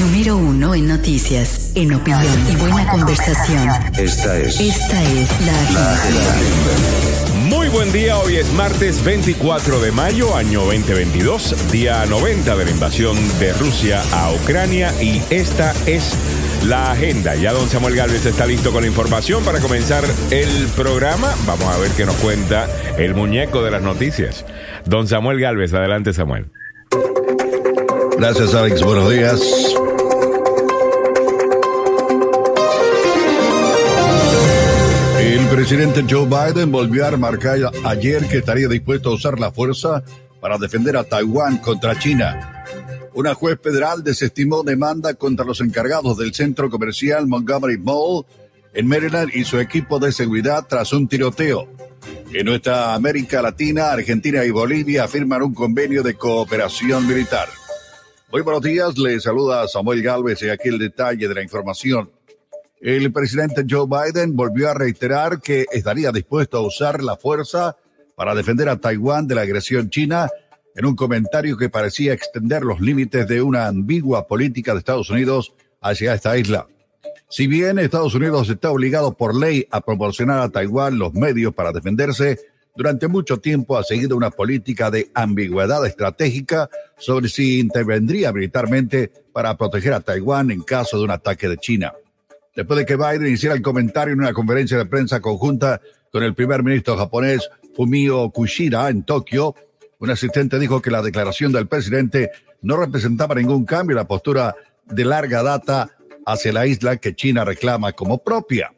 Número uno en noticias, en opinión y buena conversación. Esta es. Esta es la agenda. Muy buen día, hoy es martes 24 de mayo, año 2022, día 90 de la invasión de Rusia a Ucrania y esta es la agenda. Ya don Samuel Galvez está listo con la información para comenzar el programa. Vamos a ver qué nos cuenta el muñeco de las noticias. Don Samuel Galvez, adelante Samuel. Gracias, Alex. Buenos días. El presidente Joe Biden volvió a remarcar ayer que estaría dispuesto a usar la fuerza para defender a Taiwán contra China. Una juez federal desestimó demanda contra los encargados del centro comercial Montgomery Mall en Maryland y su equipo de seguridad tras un tiroteo. En nuestra América Latina, Argentina y Bolivia firman un convenio de cooperación militar. Muy buenos días, le saluda Samuel Galvez y aquí el detalle de la información. El presidente Joe Biden volvió a reiterar que estaría dispuesto a usar la fuerza para defender a Taiwán de la agresión china en un comentario que parecía extender los límites de una ambigua política de Estados Unidos hacia esta isla. Si bien Estados Unidos está obligado por ley a proporcionar a Taiwán los medios para defenderse, durante mucho tiempo ha seguido una política de ambigüedad estratégica sobre si intervendría militarmente para proteger a Taiwán en caso de un ataque de China después de que Biden hiciera el comentario en una conferencia de prensa conjunta con el primer ministro japonés Fumio Kushida en Tokio, un asistente dijo que la declaración del presidente no representaba ningún cambio en la postura de larga data hacia la isla que China reclama como propia.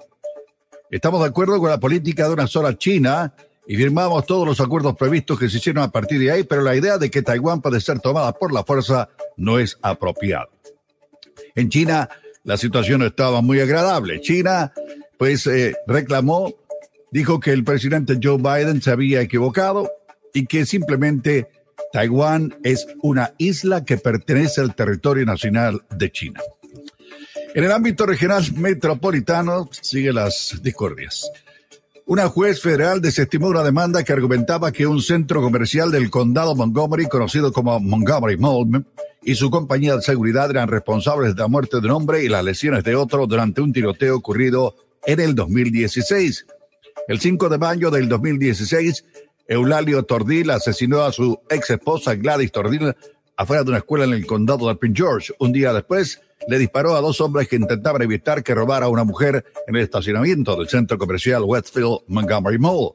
Estamos de acuerdo con la política de una sola China y firmamos todos los acuerdos previstos que se hicieron a partir de ahí, pero la idea de que Taiwán puede ser tomada por la fuerza no es apropiada. En China, la situación estaba muy agradable. China, pues, eh, reclamó, dijo que el presidente Joe Biden se había equivocado y que simplemente Taiwán es una isla que pertenece al territorio nacional de China. En el ámbito regional metropolitano sigue las discordias. Una juez federal desestimó una demanda que argumentaba que un centro comercial del condado Montgomery, conocido como Montgomery Mall, y su compañía de seguridad eran responsables de la muerte de un hombre y las lesiones de otro durante un tiroteo ocurrido en el 2016. El 5 de mayo del 2016, Eulalio Tordil asesinó a su ex esposa Gladys Tordil afuera de una escuela en el condado de Prince George. Un día después, le disparó a dos hombres que intentaban evitar que robara a una mujer en el estacionamiento del centro comercial Westfield Montgomery Mall.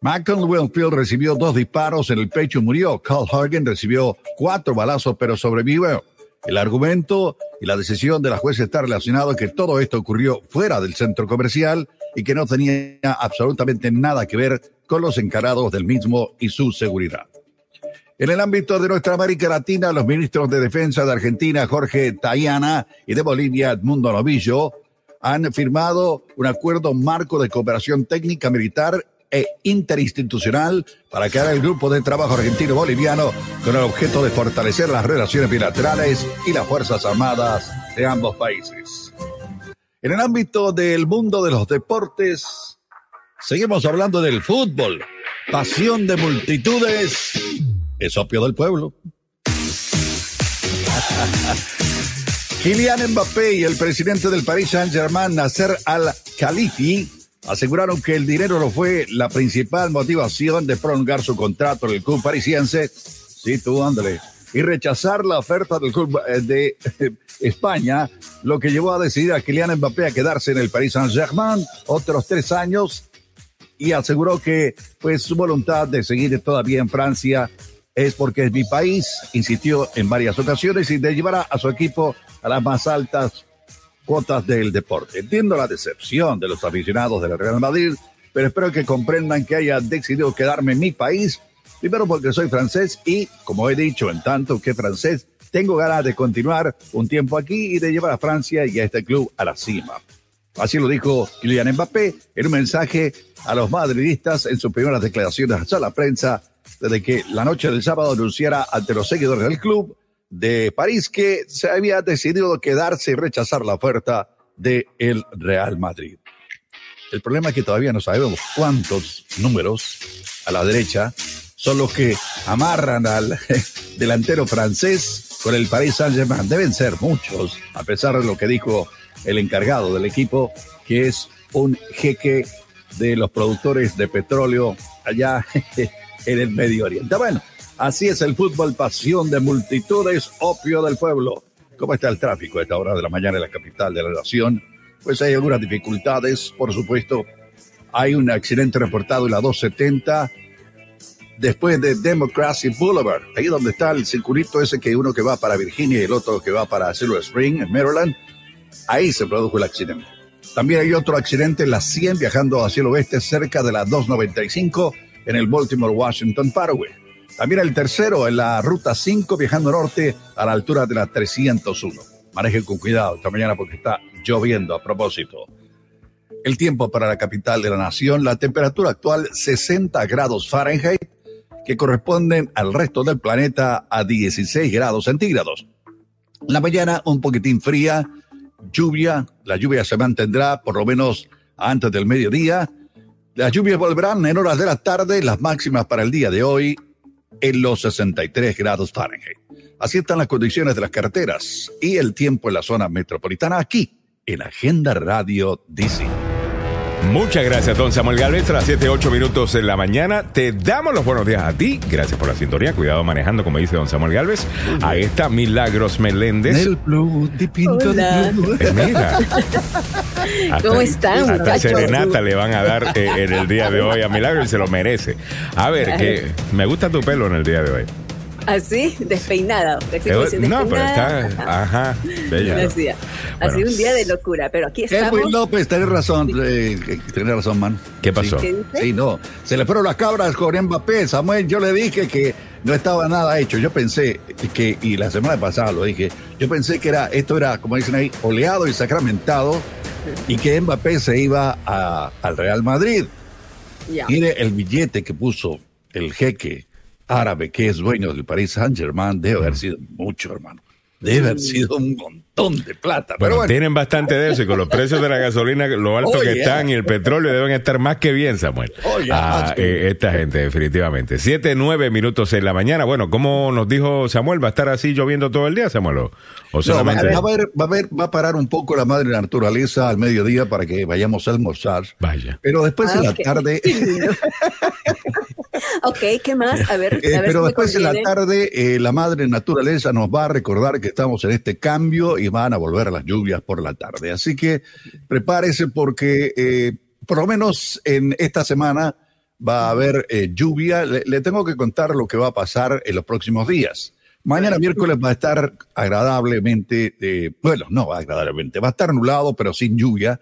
Malcolm Winfield recibió dos disparos en el pecho y murió. Carl Hagen recibió cuatro balazos pero sobrevivió. El argumento y la decisión de la jueza está relacionado que todo esto ocurrió fuera del centro comercial y que no tenía absolutamente nada que ver con los encargados del mismo y su seguridad. En el ámbito de nuestra América Latina, los ministros de Defensa de Argentina, Jorge Tayana, y de Bolivia, Edmundo Novillo, han firmado un acuerdo marco de cooperación técnica militar e interinstitucional para crear el grupo de trabajo argentino-boliviano con el objeto de fortalecer las relaciones bilaterales y las Fuerzas Armadas de ambos países. En el ámbito del mundo de los deportes, seguimos hablando del fútbol, pasión de multitudes, es opio del pueblo. Kylian Mbappé y el presidente del Paris Saint-Germain, Nasser Al-Khalifi, aseguraron que el dinero no fue la principal motivación de prolongar su contrato en el club parisiense. Sí, tú, ándale. Y rechazar la oferta del club eh, de eh, España, lo que llevó a decidir a Kylian Mbappé a quedarse en el Paris Saint-Germain otros tres años y aseguró que pues su voluntad de seguir todavía en Francia es porque mi país, insistió en varias ocasiones y de llevar a su equipo a las más altas cuotas del deporte. Entiendo la decepción de los aficionados del Real Madrid, pero espero que comprendan que haya decidido quedarme en mi país, primero porque soy francés y, como he dicho en tanto que francés, tengo ganas de continuar un tiempo aquí y de llevar a Francia y a este club a la cima. Así lo dijo Kylian Mbappé en un mensaje a los madridistas en sus primeras declaraciones a la prensa desde que la noche del sábado anunciara ante los seguidores del club de París que se había decidido quedarse y rechazar la oferta del el Real Madrid. El problema es que todavía no sabemos cuántos números a la derecha son los que amarran al delantero francés con el Paris Saint-Germain. Deben ser muchos, a pesar de lo que dijo el encargado del equipo, que es un jeque de los productores de petróleo allá en el Medio Oriente. Bueno, así es el fútbol, pasión de multitudes, opio del pueblo. ¿Cómo está el tráfico a esta hora de la mañana en la capital de la nación? Pues hay algunas dificultades, por supuesto. Hay un accidente reportado en la 270 después de Democracy Boulevard, ahí donde está el circulito ese que uno que va para Virginia y el otro que va para Silver Spring, en Maryland. Ahí se produjo el accidente. También hay otro accidente en la 100 viajando hacia el oeste cerca de la 295 en el Baltimore Washington Parkway. También el tercero en la ruta 5 viajando norte a la altura de la 301. Manejen con cuidado esta mañana porque está lloviendo a propósito. El tiempo para la capital de la nación, la temperatura actual 60 grados Fahrenheit, que corresponden al resto del planeta a 16 grados centígrados. La mañana un poquitín fría, lluvia, la lluvia se mantendrá por lo menos antes del mediodía. Las lluvias volverán en horas de la tarde, las máximas para el día de hoy en los 63 grados Fahrenheit. Así están las condiciones de las carreteras y el tiempo en la zona metropolitana aquí en Agenda Radio DC. Muchas gracias, don Samuel Galvez. A las 7, 8 minutos en la mañana. Te damos los buenos días a ti. Gracias por la sintonía. Cuidado manejando, como dice don Samuel Galvez. Ahí está Milagros Meléndez. El blue, de pinto Hola. de blue. Eh, mira. ¿Cómo están, Hasta serenata le van a dar eh, en el día de hoy a Milagro y se lo merece. A ver, que me gusta tu pelo en el día de hoy. Así, despeinada. Así Eh, no, pero está. Ajá, bella. Así, así Bueno. un día de locura, pero aquí estamos. Edwin López, tenés razón, eh, eh, tenés razón, man. ¿Qué pasó? ¿Qué dice? Sí, no. Se le fueron las cabras con Mbappé. Samuel, yo le dije que no estaba nada hecho. Yo pensé que, y la semana pasada lo dije, yo pensé que era, esto era, como dicen ahí, oleado y sacramentado, y que Mbappé se iba a- al Real Madrid. Ya. Mire el billete que puso el jeque árabe que es dueño del Paris Saint Germain, debe haber sido mucho, hermano. Debe haber sido un montón de plata. Pero Bueno, bueno, tienen bastante de eso y con los precios de la gasolina, lo alto Oh, que yeah. están y el petróleo deben estar más que bien, Samuel. Oh, yeah, Ah, eh, esta gente, definitivamente. Siete, nueve minutos en la mañana. Bueno, como nos dijo Samuel, ¿va a estar así lloviendo todo el día, Samuel? ¿O, o No, va, solamente? a haber- va a haber- va a parar un poco la madre naturaleza al mediodía para que vayamos a almorzar. Vaya. Pero después Ah, en la tarde, Ok, ¿qué más? A ver, eh, a ver pero si después en la tarde eh, la madre naturaleza nos va a recordar que estamos en este cambio y van a volver las lluvias por la tarde. Así que prepárese porque eh, por lo menos en esta semana va a haber eh, lluvia. Le, le tengo que contar lo que va a pasar en los próximos días. Mañana miércoles va a estar agradablemente, eh, bueno, no agradablemente, va a estar nublado pero sin lluvia.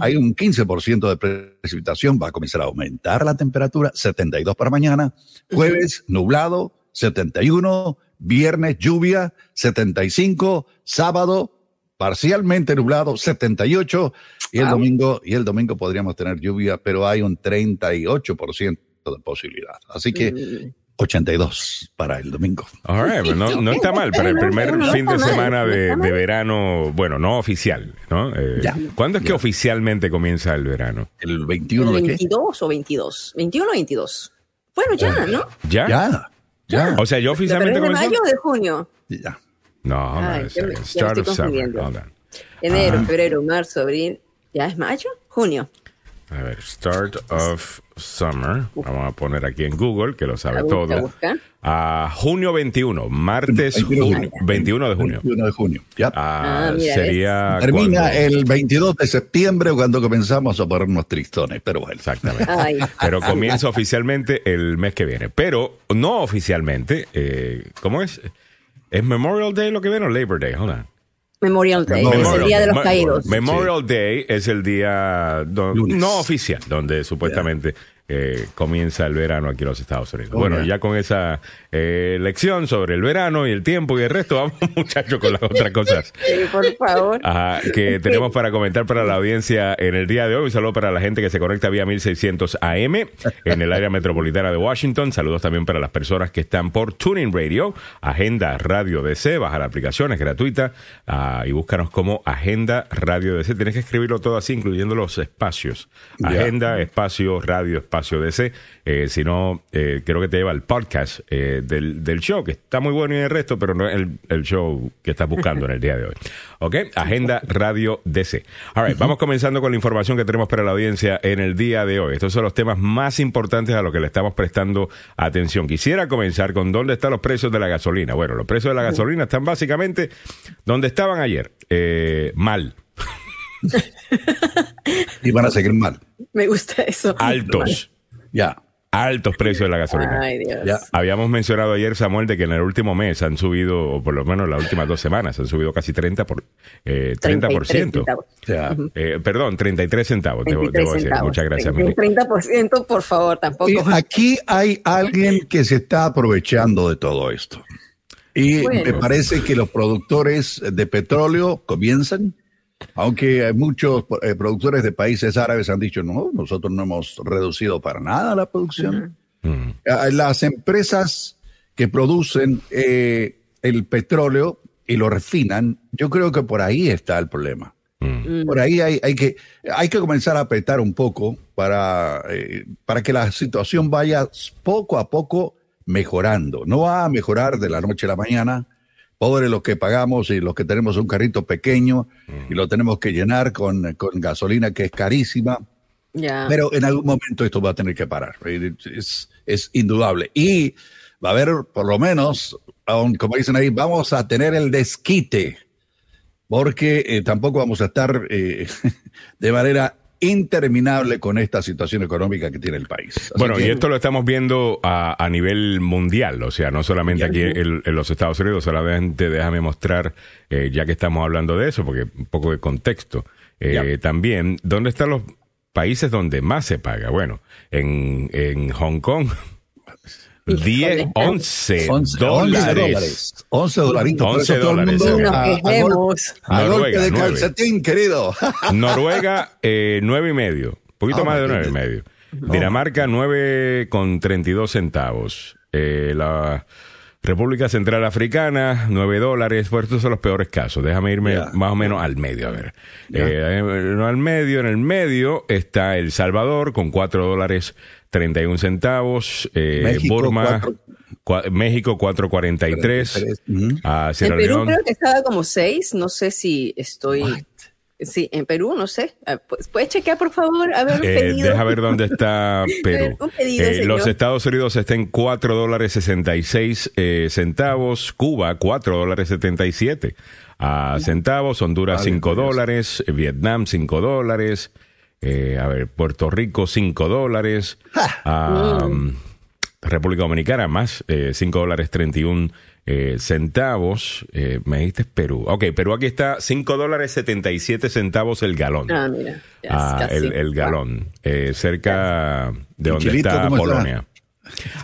Hay un 15% de precipitación, va a comenzar a aumentar la temperatura, 72 para mañana, jueves nublado, 71, viernes lluvia, 75, sábado parcialmente nublado, 78 y el domingo y el domingo podríamos tener lluvia, pero hay un 38% de posibilidad. Así que Mm. 82 para el domingo. All right, pues no, no está mal para el primer No, fin de semana de, de verano, bueno, no oficial, ¿no? Eh, Ya. ¿Cuándo es que Ya. oficialmente comienza el verano? ¿El 21 de qué? 22 o 22. 21 o 22. Bueno, ya, ¿no? ¿Ya? Ya, ya, O sea, yo ¿Pero oficialmente es de mayo o de junio? ya. No, Ay, ya Start of summer. confundiendo. Hold on. Enero, Ah. febrero, marzo, abril. ¿Ya es mayo? Junio. A ver, start of summer. Vamos a poner aquí en Google, que lo sabe busca, todo. busca. A junio 21, martes 21 de junio, junio. 21 de junio. 21 de junio. Ya. Ah, Ah, sería. Termina cuando- el 22 de septiembre cuando comenzamos a ponernos tristones, pero bueno. Exactamente. Ay. Pero comienza oficialmente el mes que viene. Pero no oficialmente. Eh, ¿Cómo es? ¿Es Memorial Day lo que viene o Labor Day? Hold on. Memorial Day, es Memorial el Día de los Caídos. Memorial Day es el día do- Lunes. no oficial, donde supuestamente eh, comienza el verano aquí en los Estados Unidos. Oh, bueno, yeah. ya con esa eh, lección sobre el verano y el tiempo y el resto, vamos muchachos con las otras cosas. Sí, por favor. Ajá, que tenemos para comentar para la audiencia en el día de hoy. Un saludo para la gente que se conecta vía 1600 AM en el área metropolitana de Washington. Saludos también para las personas que están por Tuning Radio, Agenda Radio DC. Baja la aplicación, es gratuita ah, y búscanos como Agenda Radio DC. Tienes que escribirlo todo así, incluyendo los espacios. Agenda, espacio, radio, espacio. Espacio DC, eh, sino eh, creo que te lleva al podcast eh, del, del show, que está muy bueno y el resto, pero no es el, el show que estás buscando en el día de hoy. ¿Ok? Agenda Radio DC. All right, vamos comenzando con la información que tenemos para la audiencia en el día de hoy. Estos son los temas más importantes a los que le estamos prestando atención. Quisiera comenzar con dónde están los precios de la gasolina. Bueno, los precios de la gasolina están básicamente donde estaban ayer. Mal. Y van a seguir mal. Me gusta eso. Altos. Ya. Altos precios de la gasolina. Ay, Dios. Ya. Habíamos mencionado ayer, Samuel, de que en el último mes han subido, o por lo menos las últimas dos semanas, han subido casi 30%. Por, eh, 33 30%. centavos. Ya. Eh, perdón, 33 centavos, debo, 23 debo decir. centavos. Muchas gracias, Un Mili. 30%, por favor, tampoco. Y aquí hay alguien que se está aprovechando de todo esto. Y Bueno. me parece que los productores de petróleo comienzan, aunque muchos eh, productores de países árabes han dicho, no, nosotros no hemos reducido para nada la producción. Mm. Eh, Las empresas que producen eh, el petróleo y lo refinan, yo creo que por ahí está el problema. Mm. Por ahí hay, hay que, hay que comenzar a apretar un poco para, eh, para que la situación vaya poco a poco mejorando. No va a mejorar de la noche a la mañana. Pobre los que pagamos y los que tenemos un carrito pequeño y lo tenemos que llenar con, con gasolina que es carísima. Pero en algún momento esto va a tener que parar. Es, es indudable. Y va a haber, por lo menos, aun como dicen ahí, vamos a tener el desquite. Porque eh, tampoco vamos a estar eh, de manera interminable con esta situación económica que tiene el país. Así Bueno, que- y esto lo estamos viendo a, a nivel mundial, o sea, no solamente aquí en, en los Estados Unidos, solamente déjame mostrar, eh, ya que estamos hablando de eso, porque un poco de contexto, eh, también, ¿dónde están los países donde más se paga? Bueno, en, en Hong Kong, 10, 11, 11 dólares. 11 dolaritos. Por 11 eso todo el dólares, Noruega, de nueve. calcetín, querido. Noruega, eh, nueve y medio. Un poquito Oh, más de my nueve y goodness. medio. Dinamarca, nueve con treinta y dos centavos. Eh, la República Central Africana, nueve dólares. Pues estos son los peores casos. Déjame irme Ya. más o menos al medio, a ver. Eh, no al medio, en el medio está El Salvador con cuatro dólares treinta y un centavos. Eh, México, Burma, cuatro- cua- México, cuatro cuarenta y tres. Ujú. Ah, En Sierra Perú León. creo que estaba como 6, no sé si estoy... Sí, en Perú, no sé. Ah, pues, ¿Puedes chequear, por favor? A ver, un Eh, pedido. deja ver dónde está Perú. Un pedido, Eh, señor. los Estados Unidos está en 4 dólares 66 eh, centavos. Cuba, 4 dólares 77 ah, centavos. Honduras, Vale, 5 por Dios. dólares. Eh, Vietnam, 5 dólares. Eh, a ver, Puerto Rico, 5 dólares. Ah, República Dominicana, más, eh, 5 dólares 31 eh, centavos. Eh, me dijiste Perú. Ok, Perú aquí está 5 dólares 77 centavos el galón. Ah, mira. Ah, el, el galón, eh, cerca de ¿Y donde Chilito está? Polonia.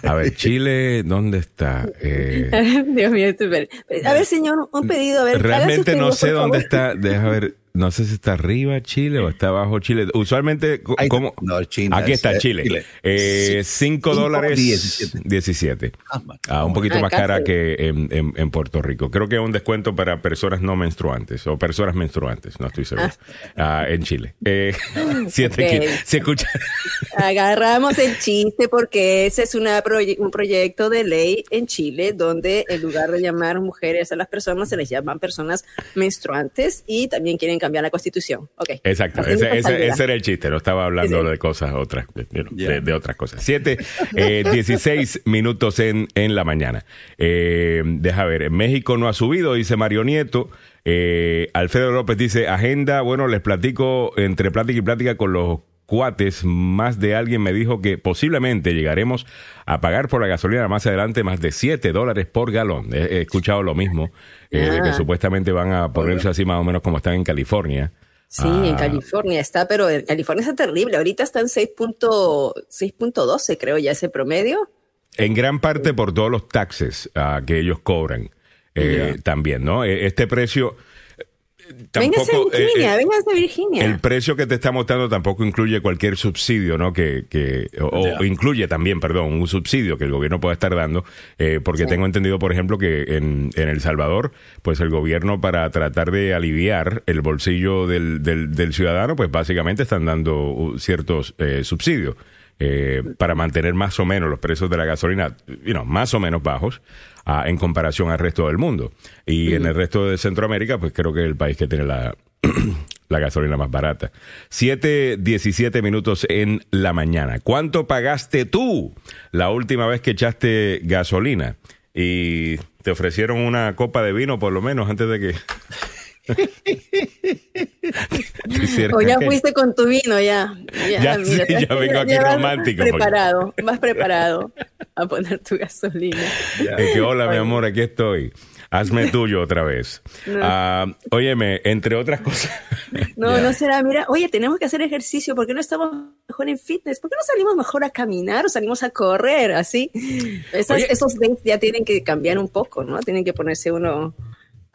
A ver, Chile, ¿dónde está? Eh, Dios mío, ver- A ver, señor, un pedido. A ver, realmente no sé dónde está. Deja ver, no sé si está arriba Chile o está abajo Chile. Usualmente. ¿cómo? No, China Aquí es, está eh, Chile. Chile. Eh, Sí. 5 Cinco, dólares 17. 17. Ah. Ah, un poquito Ah, más casi. cara que en, en- en Puerto Rico. Creo que es un descuento para personas no menstruantes o personas menstruantes, no estoy seguro. Ah, en Chile. Eh, siete Ok. que- se escucha. Agarramos el chiste porque ese es una proye- un proyecto de ley en Chile donde en lugar de llamar mujeres a las personas se les llaman personas menstruantes y también quieren cambiar la constitución. Ok. Exacto, ese, ese- ese era el chiste, no estaba hablando Sí, sí. de cosas otras, de, de- Ya. de- de otras cosas. Siete, eh, 16 minutos en, en la mañana. Eh, deja ver, en México no ha subido, dice Mario Nieto. Eh, Alfredo López dice, agenda, bueno, les platico entre plática y plática con los cuates, más de alguien me dijo que posiblemente llegaremos a pagar por la gasolina más adelante más de 7 dólares por galón. He, he escuchado lo mismo, eh, de que Ah. supuestamente van a ponerse así más o menos como están en California. Sí, en Ah. California está, pero en California está terrible. Ahorita está en 6.- 6.12, creo ya ese promedio. En gran parte por todos los taxes ah, que ellos cobran eh, también, ¿no? Eh, Este precio Véngase tampoco... eh, Virginia, eh, véngase Virginia. el precio que te está mostrando tampoco incluye cualquier subsidio, ¿no? Que, que o, incluye también, perdón, un subsidio que el gobierno puede estar dando, eh, porque Sí. tengo entendido, por ejemplo, que en, en El Salvador, pues el gobierno para tratar de aliviar el bolsillo del, del, del ciudadano, pues básicamente están dando uh, ciertos eh, subsidios. eh, para mantener más o menos los precios de la gasolina, you know, más o menos bajos ah, en comparación al resto del mundo. Y en el resto de Centroamérica, pues creo que es el país que tiene la, la gasolina más barata. 7, 17 minutos en la mañana. ¿Cuánto pagaste tú la última vez que echaste gasolina? Y te ofrecieron una copa de vino por lo menos antes de que... O ya fuiste con tu vino, ya. Ya, sí, ya vengo aquí vas romántico, porque- Preparado, más preparado a poner tu gasolina. Que, hola, mi amor, aquí estoy. Hazme tuyo otra vez. No. Ah, óyeme, entre otras cosas. No, no será, mira, oye, tenemos que hacer ejercicio, ¿por qué no estamos mejor en fitness? ¿Por qué no salimos mejor a caminar o salimos a correr? Así. Esas- esos dates ya tienen que cambiar un poco, ¿no? Tienen que ponerse uno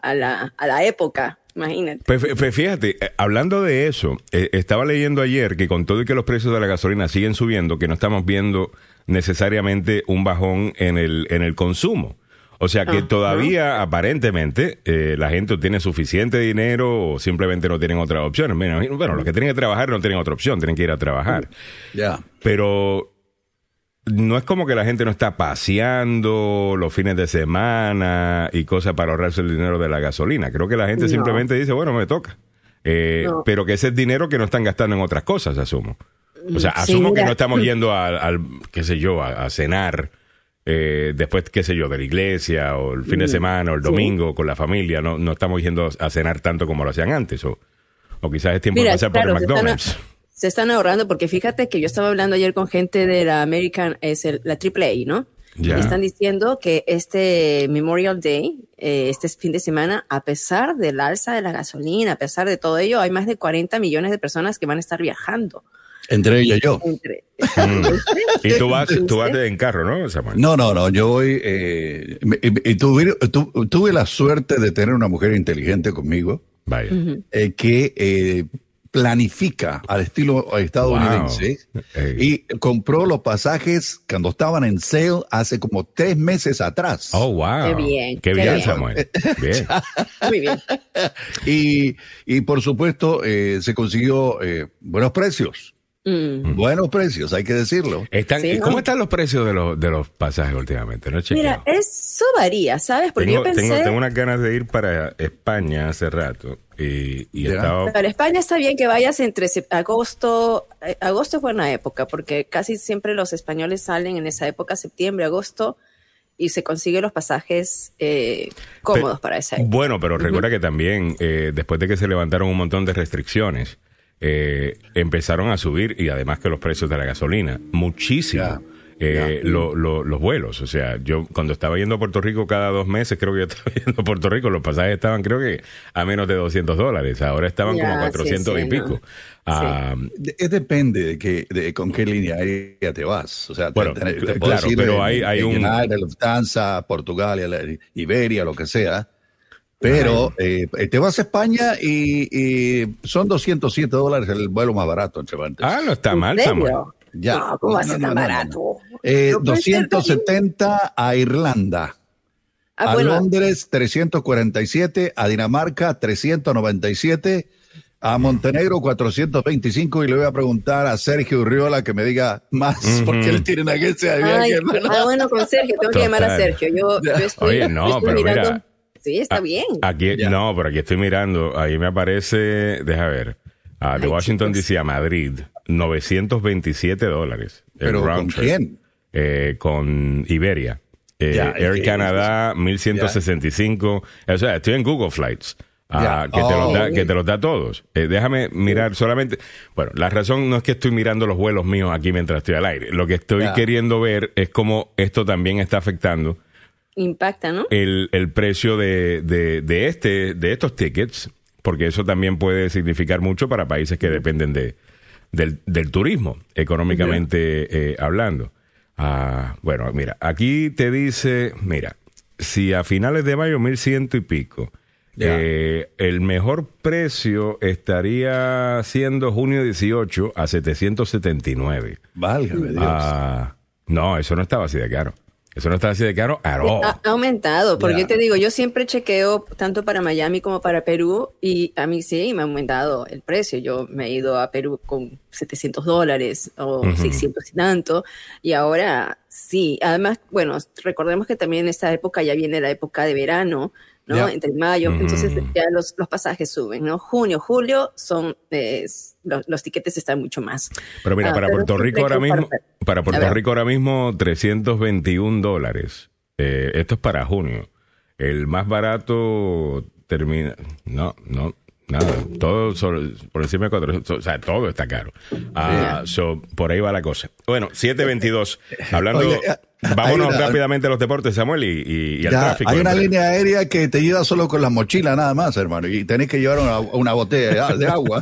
a la, a la época, imagínate. Pues, pues fíjate, eh, hablando de eso, eh, estaba leyendo ayer que con todo y que los precios de la gasolina siguen subiendo, que no estamos viendo necesariamente un bajón en el, en el consumo. O sea que todavía, aparentemente, eh, la gente tiene suficiente dinero o simplemente no tienen otras opciones. Bueno, los que tienen que trabajar no tienen otra opción, tienen que ir a trabajar. Ya. Pero no es como que la gente no está paseando los fines de semana y cosas para ahorrarse el dinero de la gasolina. Creo que la gente No. simplemente dice, bueno, me toca. Eh, No. Pero que ese es dinero que no están gastando en otras cosas, asumo. O sea, Mm, Sí, asumo que no estamos yendo al, al, qué sé yo, a, a cenar eh, después, qué sé yo, de la iglesia o el fin de semana o el Mm, sí. domingo con la familia. No, no estamos yendo a cenar tanto como lo hacían antes. O, o quizás es tiempo Mira, de pasar claro, por el McDonald's. Se están ahorrando porque fíjate que yo estaba hablando ayer con gente de la American, es el- la AAA, ¿no? Ya. Y están diciendo que este Memorial Day, eh, este fin de semana, a pesar del alza de la gasolina, a pesar de todo ello, hay más de 40 millones de personas que van a estar viajando. Entre ella y yo. Entre, Mm. Y tú vas, tú vas en carro, ¿no, Samuel? No, no, no. Yo voy. eh, y tuve, tu- tuve la suerte de tener una mujer inteligente conmigo Vaya. eh, que eh, planifica al estilo estadounidense Wow. Y compró los pasajes cuando estaban en sale hace como tres meses atrás. Oh, wow. Qué bien, Qué qué bien, bien. Samuel. Bien. Muy bien. Y, y por supuesto eh, se consiguió eh, buenos precios. Mm. Buenos precios, hay que decirlo. Están, Sí, ¿no? ¿Cómo están los precios de los, de los pasajes últimamente? No Mira, eso varía, ¿sabes? Porque tengo, yo pensé... tengo, tengo unas ganas de ir para España hace rato y, estado... Para España está bien que vayas entre agosto, eh, agosto es buena época porque casi siempre los españoles salen en esa época, septiembre, agosto, y se consiguen los pasajes eh, cómodos Pe- para esa época. Bueno, pero recuerda que también, eh, después de que se levantaron un montón de restricciones, eh, empezaron a subir, y además que los precios de la gasolina, muchísimo. Eh, lo- lo- los vuelos, o sea, yo cuando estaba yendo a Puerto Rico cada dos meses, creo que yo estaba yendo a Puerto Rico, los pasajes estaban creo que a menos de 200 dólares, ahora estaban como sí, 400 sí, y no. pico. Ah, De- es depende de, que, de con qué línea aérea te vas. O sea, te- Bueno, te- claro, ir pero hay- hay un- Portugal, Iberia, lo que sea. Pero eh, te vas a España y, y son 207 dólares el vuelo más barato entre Cervantes. ah, no está ¿En mal? Samuel. Ya. No, ¿cómo va a ser tan no, no, no, barato? Eh, No puede ser tan- 270 a Irlanda. Ah, a bueno, Londres 347, a Dinamarca 397, a Montenegro 425 y le voy a preguntar a Sergio Urriola que me diga más porque él tiene una agencia de viaje, ay, hermano. ah, bueno, con Sergio, tengo que llamar a. Sergio. Yo, yo estoy, Oye, no, yo estoy pero mirando- mira. Sí, está Ah, bien. Aquí, Ya. No, pero aquí estoy mirando, ahí me aparece, deja ver, ah, de Ay, Washington. DC a Madrid, 927 dólares. el Pero round ¿con trip. quién? Eh, con Iberia. Eh, Ya, Air Canada, 1165. O sea, estoy en Google Flights. ah, que, te los da, que te los da todos. Eh, déjame mirar solamente. Bueno, la razón no es que estoy mirando los vuelos míos aquí mientras estoy al aire. Lo que estoy queriendo ver es cómo esto también está afectando Impacta, ¿no? el, el precio de, de, de este, de estos tickets, porque eso también puede significar mucho para países que dependen de, del, del turismo, económicamente eh, hablando. Ah, bueno, mira, aquí te dice, mira, si a finales de mayo, mil ciento y pico, eh, el mejor precio estaría siendo junio 18 a 779. Válgame Dios. Ah, no, eso no estaba así de caro. Eso no está así de caro at all. Ha, ha aumentado, porque Ya. yo te digo, yo siempre chequeo tanto para Miami como para Perú y a mí sí me ha aumentado el precio. Yo me he ido a Perú con 700 dólares o Ujú. 600 y tanto y ahora sí. Además, bueno, recordemos que también en esta época ya viene la época de verano, ¿no? Entre mayo, Ujú. entonces ya los, los pasajes suben, ¿no? Junio, julio son, eh, los, los tiquetes están mucho más. Pero mira, Ah, para pero Puerto Rico ahora mismo, para Puerto. Rico ahora mismo 321 dólares. Eh, esto es para junio. El más barato termina, no, no, nada, todo sobre- por encima de 400, o sea, todo está caro. Ah, so, por ahí va la cosa. Bueno, 722, hablando, Oye, vámonos una- rápidamente a los deportes, Samuel, y, y, y al Ya, tráfico. hay una hombre. línea aérea que te lleva solo con la mochila nada más, hermano, y tenés que llevar una, una botella de, agua.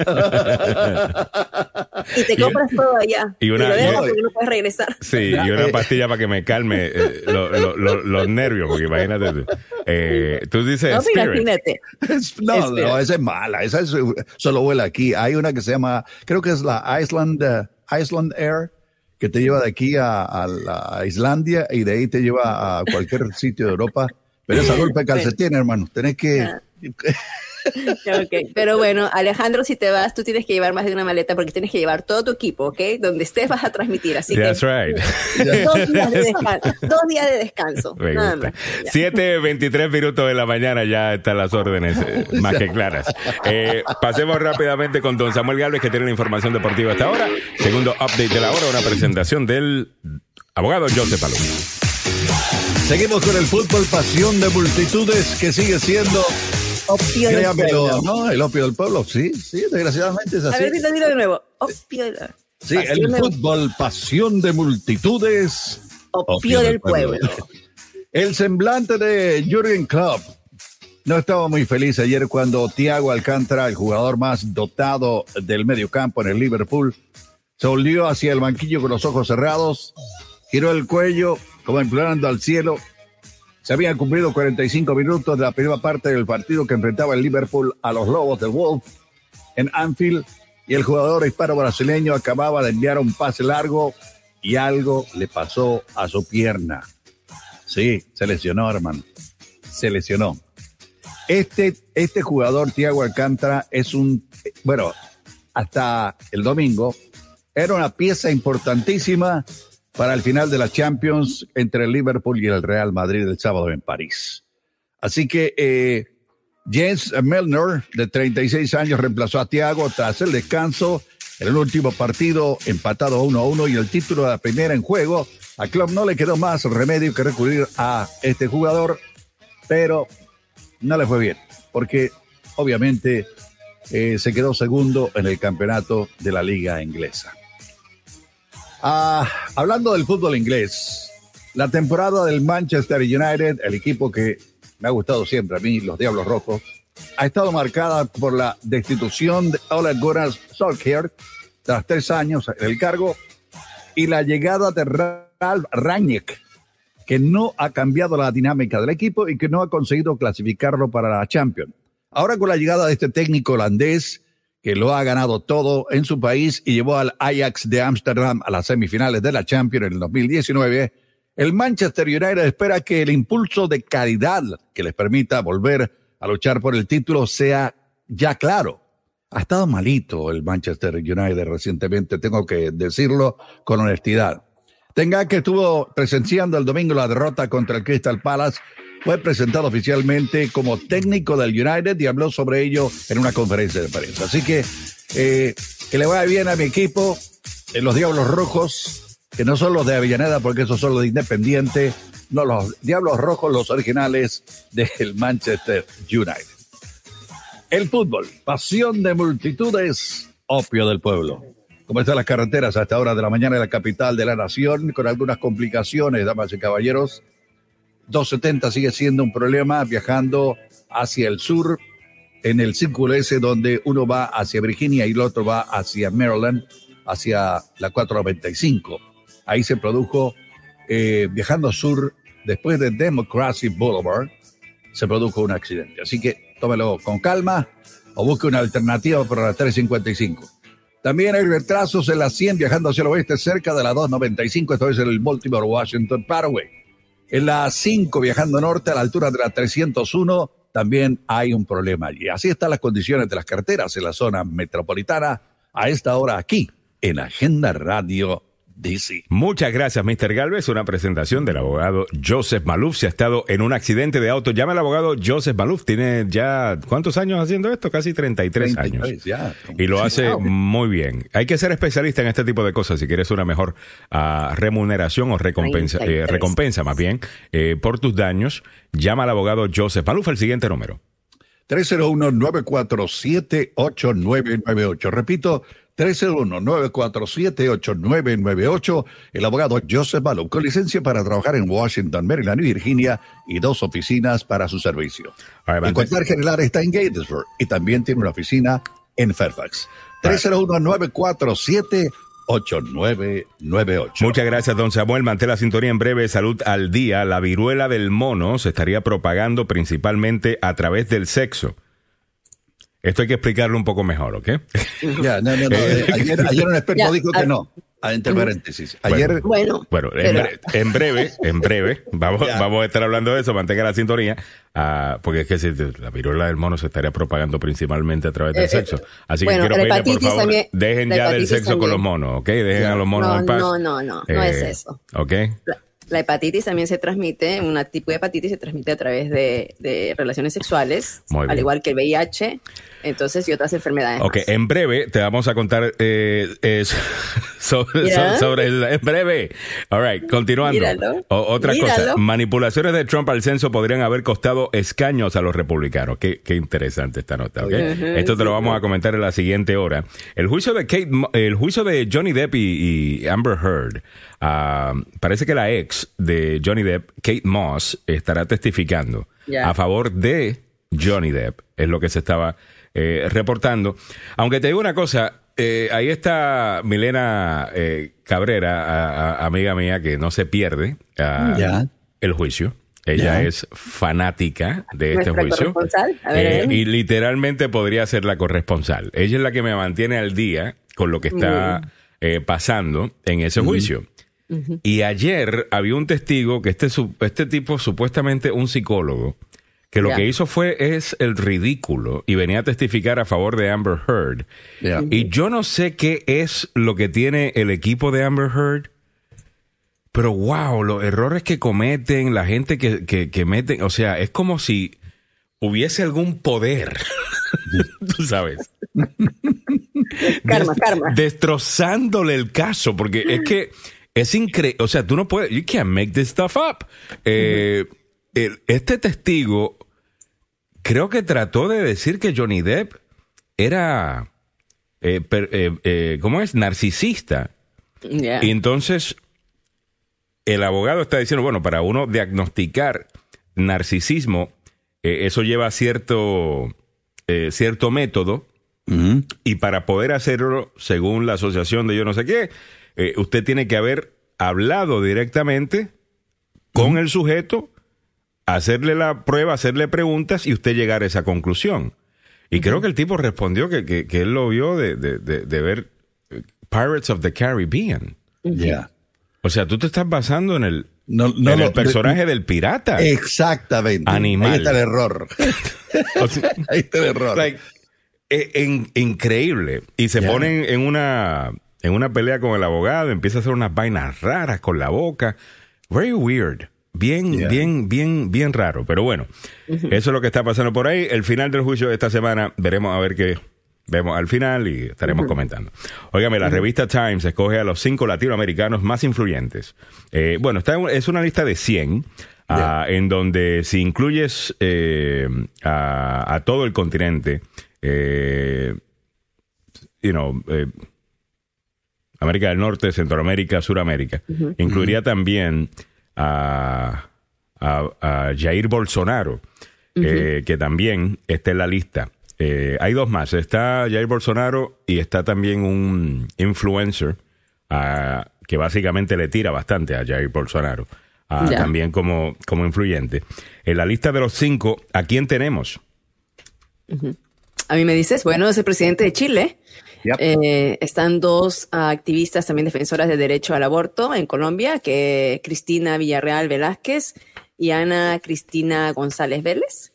Y te Y- compras todo allá. y una- lo dejas porque no puedes regresar. Sí, y una eh. pastilla para que me calme eh, lo- lo- lo- los nervios, porque imagínate tú. Eh, tú dices No, imagínate. No, no, esa es mala, esa es, solo vuela aquí. Hay una que se llama, creo que es la Iceland, Iceland Air, que te lleva de aquí a, a la- a Islandia y de ahí te lleva a cualquier sitio de Europa. Pero esa golpe de calcetín, hermano, tenés que... Ah. Ok, Pero bueno, Alejandro, si te vas, tú tienes que llevar más de una maleta porque tienes que llevar todo tu equipo, ¿ok? Donde estés vas a transmitir, así That's que right. dos días de descanso. Dos días de descanso. Me nada gusta. más. Ya. 7.23 minutos de la mañana ya están las órdenes eh, más que claras. Eh, pasemos rápidamente con don Samuel Galvez que tiene la información deportiva hasta ahora. Segundo update de la hora, una presentación del abogado Joseph Paloma. Seguimos con el fútbol, pasión de multitudes que sigue siendo, Opio del pueblo. ¿no? El opio del pueblo, sí, sí, desgraciadamente es A así. ver si lo digo de nuevo. Opio, del- Sí, pasión el de- fútbol, pasión de multitudes. opio del pueblo. El semblante de Jürgen Klopp no estaba muy feliz ayer cuando Thiago Alcántara, el jugador más dotado del mediocampo en el Liverpool, se volvió hacia el banquillo con los ojos cerrados, giró el cuello como implorando al cielo. Se habían cumplido 45 minutos de la primera parte del partido que enfrentaba el Liverpool a los Lobos de Wolf en Anfield y el jugador hispano brasileño acababa de enviar un pase largo y algo le pasó a su pierna. Sí, se lesionó, hermano. Se lesionó. Este, este jugador, Thiago Alcántara, es un, bueno, hasta el domingo, era una pieza importantísima para el final de la Champions entre el Liverpool y el Real Madrid el sábado en París. Así que eh, James Milner, de 36 años, reemplazó a Thiago tras el descanso en el último partido empatado 1 a 1 y el título de la primera en juego. A Klopp no le quedó más remedio que recurrir a este jugador, pero no le fue bien, porque obviamente eh, se quedó segundo en el campeonato de la liga inglesa. Ah, hablando del fútbol inglés, la temporada del Manchester United, el equipo que me ha gustado siempre a mí, los Diablos Rojos, ha estado marcada por la destitución de Ole Gunnar Solskjaer tras tres años en el cargo y la llegada de Ralf Rangnick, que no ha cambiado la dinámica del equipo y que no ha conseguido clasificarlo para la Champions. Ahora con la llegada de este técnico holandés, que lo ha ganado todo en su país y llevó al Ajax de Ámsterdam a las semifinales de la Champions en el 2019, el Manchester United espera que el impulso de calidad que les permita volver a luchar por el título sea ya claro. Ha estado malito el Manchester United recientemente, tengo que decirlo con honestidad. Tenga que estuvo presenciando el domingo la derrota contra el Crystal Palace, fue presentado oficialmente como técnico del United y habló sobre ello en una conferencia de prensa. Así que eh, que le vaya bien a mi equipo, en los Diablos Rojos, que no son los de Avellaneda, porque esos son los de Independiente, no los Diablos Rojos, los originales del Manchester United. El fútbol, pasión de multitudes, opio del pueblo. ¿Cómo están las carreteras a esta hora de la mañana en la capital de la nación? Con algunas complicaciones, damas y caballeros. 270 sigue siendo un problema viajando hacia el sur en el círculo S donde uno va hacia Virginia y el otro va hacia Maryland, hacia la 495. Ahí se produjo, eh, viajando sur, después de Democracy Boulevard, se produjo un accidente. Así que tómelo con calma o busque una alternativa para la 355. También hay retrasos en la 100 viajando hacia el oeste cerca de la 295, esto es el Baltimore Washington Parkway. En la 5, viajando norte a la altura de la 301, también hay un problema allí. Así están las condiciones de las carreteras en la zona metropolitana a esta hora aquí, en Agenda Radio DC. Muchas gracias, Mr. Galvez. Una presentación del abogado Joseph Maluf. Se ha estado en un accidente de auto. Llama al abogado Joseph Maluf. Tiene ya, ¿cuántos años haciendo esto? Casi 33, 33 años. ya. Y lo hace Wow. muy bien. Hay que ser especialista en este tipo de cosas si quieres una mejor ah, remuneración o recompensa, eh, 33. recompensa más bien, eh, por tus daños. Llama al abogado Joseph Maluf al siguiente número. 301-947-8998. Repito, 301-947-8998. El abogado Joseph Ballow, con licencia para trabajar en Washington, Maryland y Virginia y dos oficinas para su servicio. Right, El cuartel general está en Gatesburg y también tiene una oficina en Fairfax. 301-947-8998. Muchas gracias, don Samuel. Mantén la sintonía en breve. Salud al día. La viruela del mono se estaría propagando principalmente a través del sexo. Esto hay que explicarlo un poco mejor, ¿ok? Ya, no, no, no. Eh, Ayer, ayer un experto Ya, dijo que ah, no. Ah, Entre paréntesis. Ayer. Bueno, Bueno, en, bre- en breve, en breve, vamos, Ya. vamos a estar hablando de eso, mantenga la sintonía, ah, porque es que si la viruela del mono se estaría propagando principalmente a través del Eh, eh, sexo. Así bueno, que quiero pedirle, por favor, también- dejen ya del sexo con también. los monos, ¿ok? Dejen Ya. a los monos No, en paz. no, no, no, no es eso. ¿Ok? La, la hepatitis también se transmite, un tipo de hepatitis se transmite a través de, de relaciones sexuales, al igual que el VIH, entonces y otras enfermedades. Ok, más. en breve te vamos a contar eh, eh, sobre, sobre el, en breve. All right, continuando. O- otra cosa, manipulaciones de Trump al censo podrían haber costado escaños a los republicanos. Qué, qué interesante esta nota, ¿ok? Esto te lo vamos a comentar en la siguiente hora. El juicio de Kate, el juicio de Johnny Depp y, y Amber Heard. ah, parece que la ex de Johnny Depp, Kate Moss, estará testificando a favor de Johnny Depp, es lo que se estaba eh, reportando. Aunque te digo una cosa, eh, ahí está Milena eh, Cabrera, a- a- amiga mía, que no se pierde ah, Ya. el juicio. Ella Ya. es fanática de este juicio. corresponsal. A ver, Eh, y literalmente podría ser la corresponsal. Ella es la que me mantiene al día con lo que está eh, pasando en ese juicio. Y ayer había un testigo que este, su- este tipo, supuestamente un psicólogo, que lo que hizo fue es el ridículo y venía a testificar a favor de Amber Heard. Y yo no sé qué es lo que tiene el equipo de Amber Heard, pero wow, los errores que cometen, la gente que, que, que meten, o sea, es como si hubiese algún poder, tú sabes. Karma, Des- karma. Destrozándole el caso, porque es que es increíble, o sea, tú no puedes, you can't make this stuff up. Eh, el- este testigo creo que trató de decir que Johnny Depp era, eh, per- eh, eh, ¿cómo es? Narcisista. Y entonces el abogado está diciendo, bueno, para uno diagnosticar narcisismo, eh, eso lleva cierto, eh, cierto método y para poder hacerlo, según la asociación de yo no sé qué, eh, usted tiene que haber hablado directamente con el sujeto, hacerle la prueba, hacerle preguntas y usted llegar a esa conclusión. Y creo que el tipo respondió que, que- que él lo vio de, de- de- de ver eh, Pirates of the Caribbean. Ya. O sea, tú te estás basando en el, No, no en el personaje del pirata. Exactamente. Animal. Ahí está el error. O sea, Ahí está el error. like, en- increíble. Y se Ya. ponen en una, en una pelea con el abogado, empieza a hacer unas vainas raras con la boca. Very weird. Bien, Yeah. bien, bien, bien raro. Pero bueno, eso es lo que está pasando por ahí. El final del juicio de esta semana, veremos a ver qué vemos al final y estaremos comentando. Óigame, la revista Times escoge a los cinco latinoamericanos más influyentes. Eh, bueno, está en- es una lista de 100, ah, en donde si incluyes eh, a, a todo el continente, eh, you know, eh, América del Norte, Centroamérica, Suramérica, incluiría también a, a- a Jair Bolsonaro, eh, que también está en la lista. Eh, hay dos más, está Jair Bolsonaro y está también un influencer ah, que básicamente le tira bastante a Jair Bolsonaro, ah, también como, como influyente. En la lista de los cinco, ¿a quién tenemos? A mí me dices, bueno, es el presidente de Chile. Yep. Eh, están dos activistas también defensoras de derecho al aborto en Colombia, que Cristina Villarreal Velázquez y Ana Cristina González Vélez.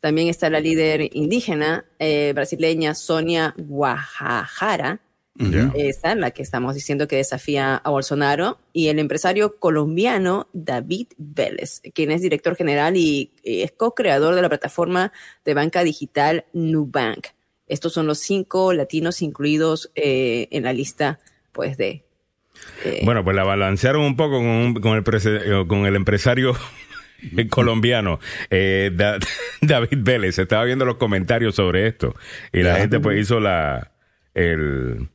También está la líder indígena eh, brasileña Sonia Guajajara, esa, la que estamos diciendo que desafía a Bolsonaro, y el empresario colombiano David Vélez, quien es director general y, y es co-creador de la plataforma de banca digital Nubank. Estos son los cinco latinos incluidos eh, en la lista, pues, de... eh, Bueno, pues la balancearon un poco con, un- con el, eh, con el empresario colombiano eh, Da- David Vélez. Estaba viendo los comentarios sobre esto y la gente pues hizo la el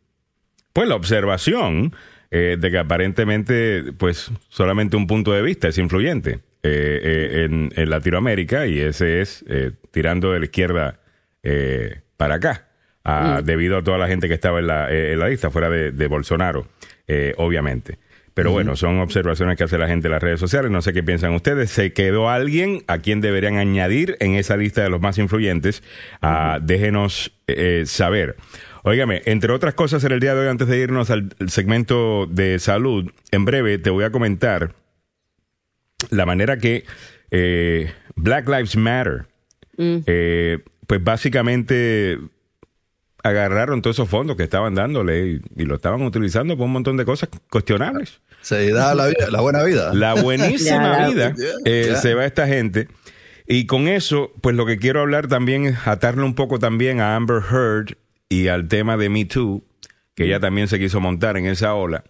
pues la observación eh, de que aparentemente pues solamente un punto de vista es influyente eh, eh, en, en Latinoamérica y ese es eh, tirando de la izquierda eh, para acá ah, debido a toda la gente que estaba en la, eh, en la lista fuera de, de Bolsonaro eh, obviamente pero bueno, son observaciones que hace la gente en las redes sociales. No sé qué piensan ustedes. ¿Se quedó alguien a quien deberían añadir en esa lista de los más influyentes? Ah, déjenos eh, saber. Óigame, entre otras cosas en el día de hoy, antes de irnos al segmento de salud, en breve te voy a comentar la manera que eh, Black Lives Matter, eh, pues básicamente agarraron todos esos fondos que estaban dándole y, y lo estaban utilizando por un montón de cosas cuestionables. Se da la, vida- la buena vida. La buenísima vida eh, se va esta gente. Y con eso, pues lo que quiero hablar también es atarle un poco también a Amber Heard y al tema de Me Too, que ella también se quiso montar en esa ola.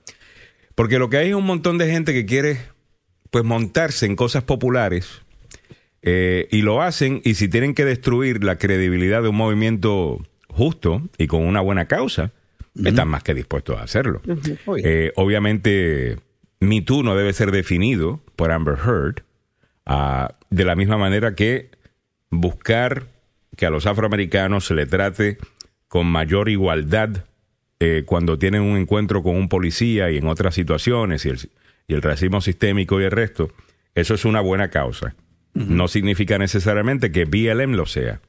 Porque lo que hay es un montón de gente que quiere, pues, montarse en cosas populares eh, y lo hacen. Y si tienen que destruir la credibilidad de un movimiento justo y con una buena causa, están más que dispuestos a hacerlo. Eh, obviamente, Me Too no debe ser definido por Amber Heard ah, de la misma manera que buscar que a los afroamericanos se le trate con mayor igualdad eh, cuando tienen un encuentro con un policía y en otras situaciones y el, y el racismo sistémico y el resto, eso es una buena causa. No significa necesariamente que BLM lo sea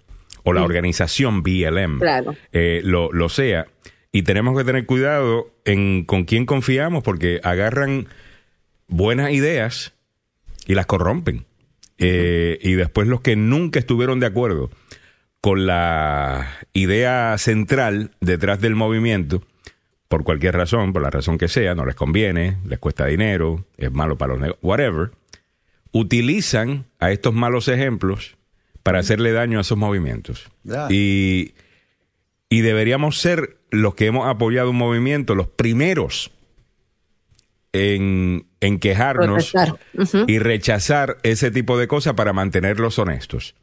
o la organización BLM Claro. eh, lo, lo sea. Y tenemos que tener cuidado en con quién confiamos porque agarran buenas ideas y las corrompen. Eh, y después los que nunca estuvieron de acuerdo con la idea central detrás del movimiento, por cualquier razón, por la razón que sea, no les conviene, les cuesta dinero, es malo para los negocios, whatever, utilizan a estos malos ejemplos para hacerle daño a esos movimientos. Y, y deberíamos ser los que hemos apoyado un movimiento, los primeros en, en quejarnos y rechazar ese tipo de cosas para mantenerlos honestos.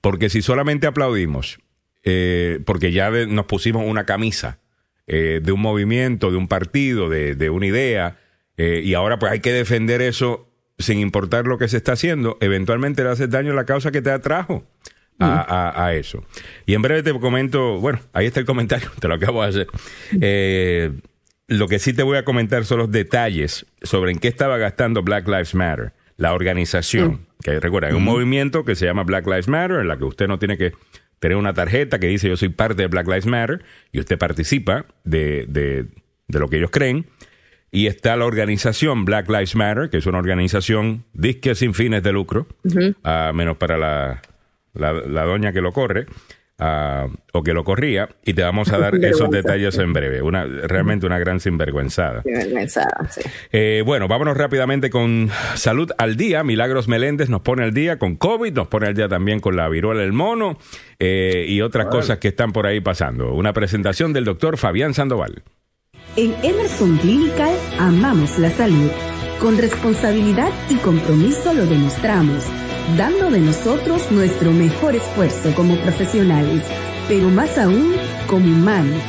Porque si solamente aplaudimos, eh, porque ya de- nos pusimos una camisa eh, de un movimiento, de un partido, de, de una idea, eh, y ahora pues hay que defender eso sin importar lo que se está haciendo, eventualmente le haces daño a la causa que te atrajo a, a- a eso. Y en breve te comento, bueno, ahí está el comentario, te lo acabo de hacer. Eh, lo que sí te voy a comentar son los detalles sobre en qué estaba gastando Black Lives Matter, la organización. Que recuerda, hay un movimiento que se llama Black Lives Matter, en la que usted no tiene que tener una tarjeta que dice yo soy parte de Black Lives Matter y usted participa de, de- de lo que ellos creen. Y está la organización Black Lives Matter, que es una organización disque sin fines de lucro, menos para la, la, la doña que lo corre ah, o que lo corría. Y te vamos a dar esos detalles en breve. Una, realmente una gran sinvergüenzada. Qué vergüenza, sí. Eh, bueno, vámonos rápidamente con salud al día. Milagros Meléndez nos pone al día con COVID, nos pone al día también con la viruela del mono eh, y otras cosas que están por ahí pasando. Una presentación del doctor Fabián Sandoval. En Emerson Clinical amamos la salud. Con responsabilidad y compromiso lo demostramos, dando de nosotros nuestro mejor esfuerzo como profesionales, pero más aún como humanos.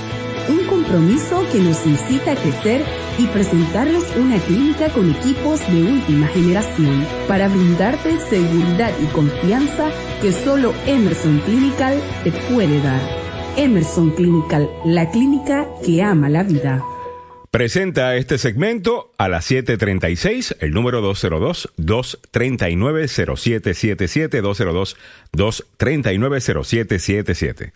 Un compromiso que nos incita a crecer y presentarles una clínica con equipos de última generación para brindarte seguridad y confianza que solo Emerson Clinical te puede dar. Emerson Clinical, la clínica que ama la vida. Presenta este segmento a las 7.36, el número 202-239-0777, 202-239-0777.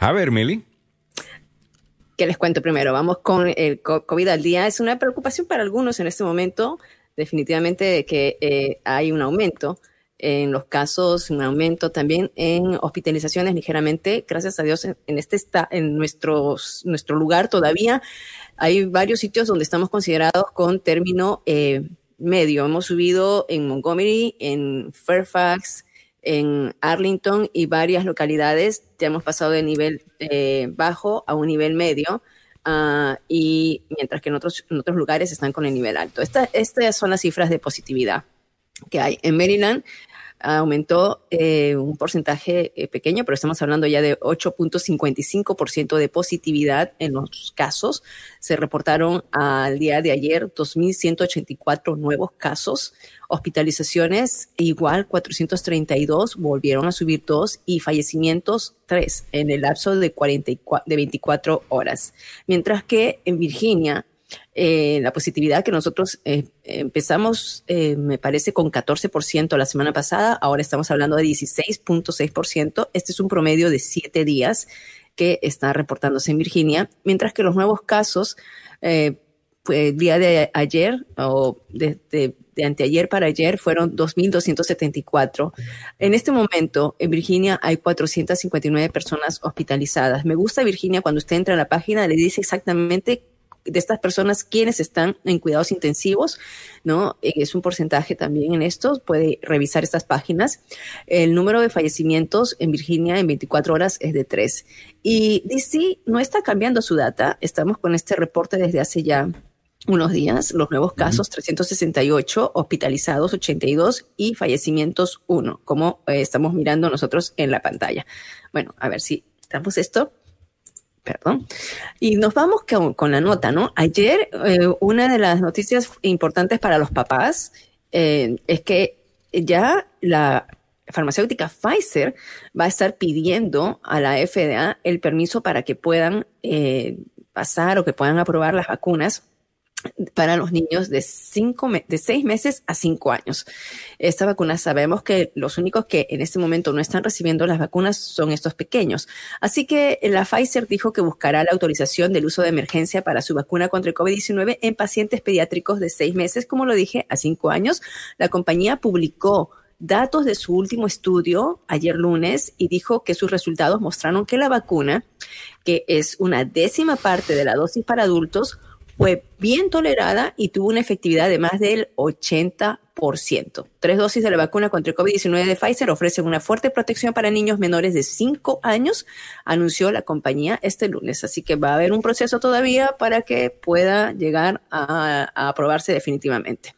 A ver, Mili. ¿Qué les cuento primero? Vamos con el COVID al día. Es una preocupación para algunos en este momento, definitivamente, que eh, hay un aumento en los casos, un aumento también en hospitalizaciones ligeramente. Gracias a Dios, en, este está, en nuestros, nuestro lugar todavía hay varios sitios donde estamos considerados con término eh, medio. Hemos subido en Montgomery, en Fairfax, en Arlington y varias localidades. Ya hemos pasado de nivel eh, bajo a un nivel medio. Uh, y mientras que en otros, en otros lugares están con el nivel alto. estas son las cifras de positividad que hay. En Maryland aumentó eh, un porcentaje eh, pequeño, pero estamos hablando ya de 8.55% de positividad en los casos. Se reportaron al día de ayer 2.184 nuevos casos, hospitalizaciones igual 432, volvieron a subir dos y fallecimientos tres en el lapso de, 44, de 24 horas. Mientras que en Virginia eh, la positividad que nosotros eh, empezamos, eh, me parece, con 14% la semana pasada, ahora estamos hablando de 16.6%. Este es un promedio de siete días que está reportándose en Virginia, mientras que los nuevos casos, el día de ayer o de, de anteayer para ayer fueron 2.274. En este momento, en Virginia hay 459 personas hospitalizadas. Me gusta Virginia cuando usted entra a la página, le dice exactamente de estas personas quienes están en cuidados intensivos, ¿no? Eh, es un porcentaje también en esto, puede revisar estas páginas. El número de fallecimientos en Virginia en 24 horas es de 3. Y DC no está cambiando su data, estamos con este reporte desde hace ya unos días, los nuevos casos 368, hospitalizados 82 y fallecimientos 1, como eh, estamos mirando nosotros en la pantalla. Bueno, a ver si estamos esto. Perdón. Y nos vamos con, la nota, ¿no? Ayer, eh, una de las noticias importantes para los papás eh, es que ya la farmacéutica Pfizer va a estar pidiendo a la FDA el permiso para que puedan eh, pasar o que puedan aprobar las vacunas para los niños de, cinco de seis meses a cinco años. Esta vacuna sabemos que los únicos que en este momento no están recibiendo las vacunas son estos pequeños. Así que la Pfizer dijo que buscará la autorización del uso de emergencia para su vacuna contra el COVID-19 en pacientes pediátricos de seis meses, como lo dije, a cinco años. La compañía publicó datos de su último estudio ayer lunes y dijo que sus resultados mostraron que la vacuna, que es una décima parte de la dosis para adultos, fue bien tolerada y tuvo una efectividad de más del 80%. Tres dosis de la vacuna contra el COVID-19 de Pfizer ofrecen una fuerte protección para niños menores de 5 años, anunció la compañía este lunes. Así que va a haber un proceso todavía para que pueda llegar a, aprobarse definitivamente.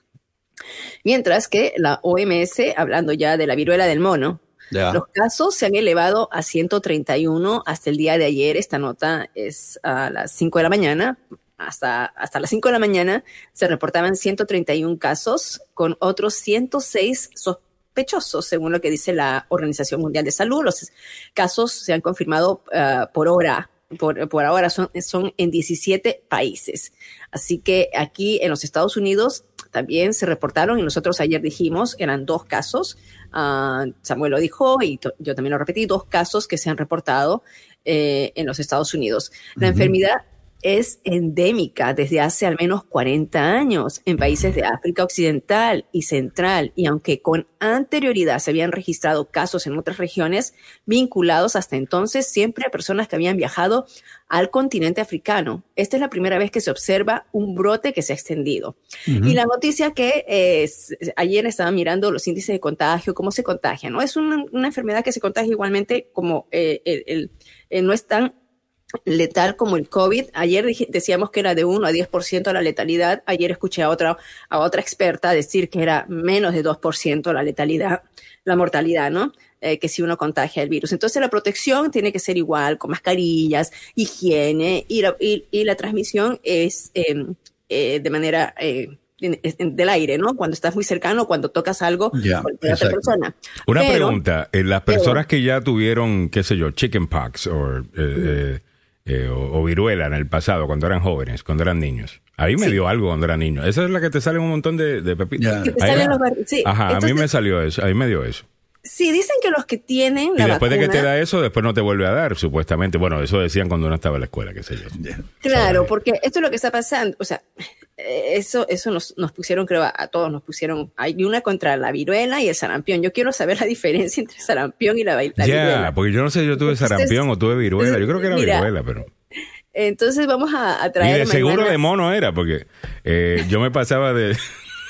Mientras que la OMS, hablando ya de la viruela del mono, Los casos se han elevado a 131 hasta el día de ayer. Esta nota es a las 5 de la mañana hasta, hasta las 5 de la mañana se reportaban 131 casos con otros 106 sospechosos, según lo que dice la Organización Mundial de Salud. Los casos se han confirmado uh, por hora. Por, por, ahora son, son en 17 países. Así que aquí en los Estados Unidos también se reportaron, y nosotros ayer dijimos, eran dos casos, uh, Samuel lo dijo y yo también lo repetí, dos casos que se han reportado eh, en los Estados Unidos. La uh -huh. enfermedad es endémica desde hace al menos 40 años en países de África Occidental y Central, y aunque con anterioridad se habían registrado casos en otras regiones vinculados hasta entonces siempre a personas que habían viajado al continente africano. Esta es la primera vez que se observa un brote que se ha extendido. Uh -huh. Y la noticia que es, ayer estaba mirando los índices de contagio, cómo se contagia, ¿no? Es una, una enfermedad que se contagia igualmente como eh, el, el, el, no es tan letal como el COVID. Ayer decíamos que era de 1 a 10% la letalidad. Ayer escuché a otra, a otra experta decir que era menos de 2% la letalidad, la mortalidad, ¿no? Eh, que si uno contagia el virus. Entonces la protección tiene que ser igual, con mascarillas, higiene y la, y, y la transmisión es eh, eh, de manera del aire, ¿no? Cuando estás muy cercano, cuando tocas algo yeah, con otra persona. Una pero, pregunta, las personas pero, que ya tuvieron, qué sé yo, chickenpox o eh, eh, o, o, viruela en el pasado, cuando eran jóvenes, cuando eran niños. A mí me sí. dio algo cuando era niño. Esa es la que te sale un montón de, de pepitas. Yeah. Sí. Ajá, Entonces, a mí me salió eso, a mí me dio eso. Sí, dicen que los que tienen la y después de que te da eso, después no te vuelve a dar, supuestamente. Bueno, eso decían cuando uno estaba en la escuela, qué sé yo. Claro, porque esto es lo que está pasando. O sea, eh, eso, eso nos, nos pusieron, creo, a, a todos nos pusieron. Hay una contra la viruela y el sarampión. Yo quiero saber la diferencia entre sarampión y la, la Ya, viruela. porque yo no sé, yo tuve Entonces, sarampión o tuve viruela. Yo creo que era mira, viruela, pero. Entonces vamos a, a Y traer. de seguro de mono era, porque eh, yo me pasaba de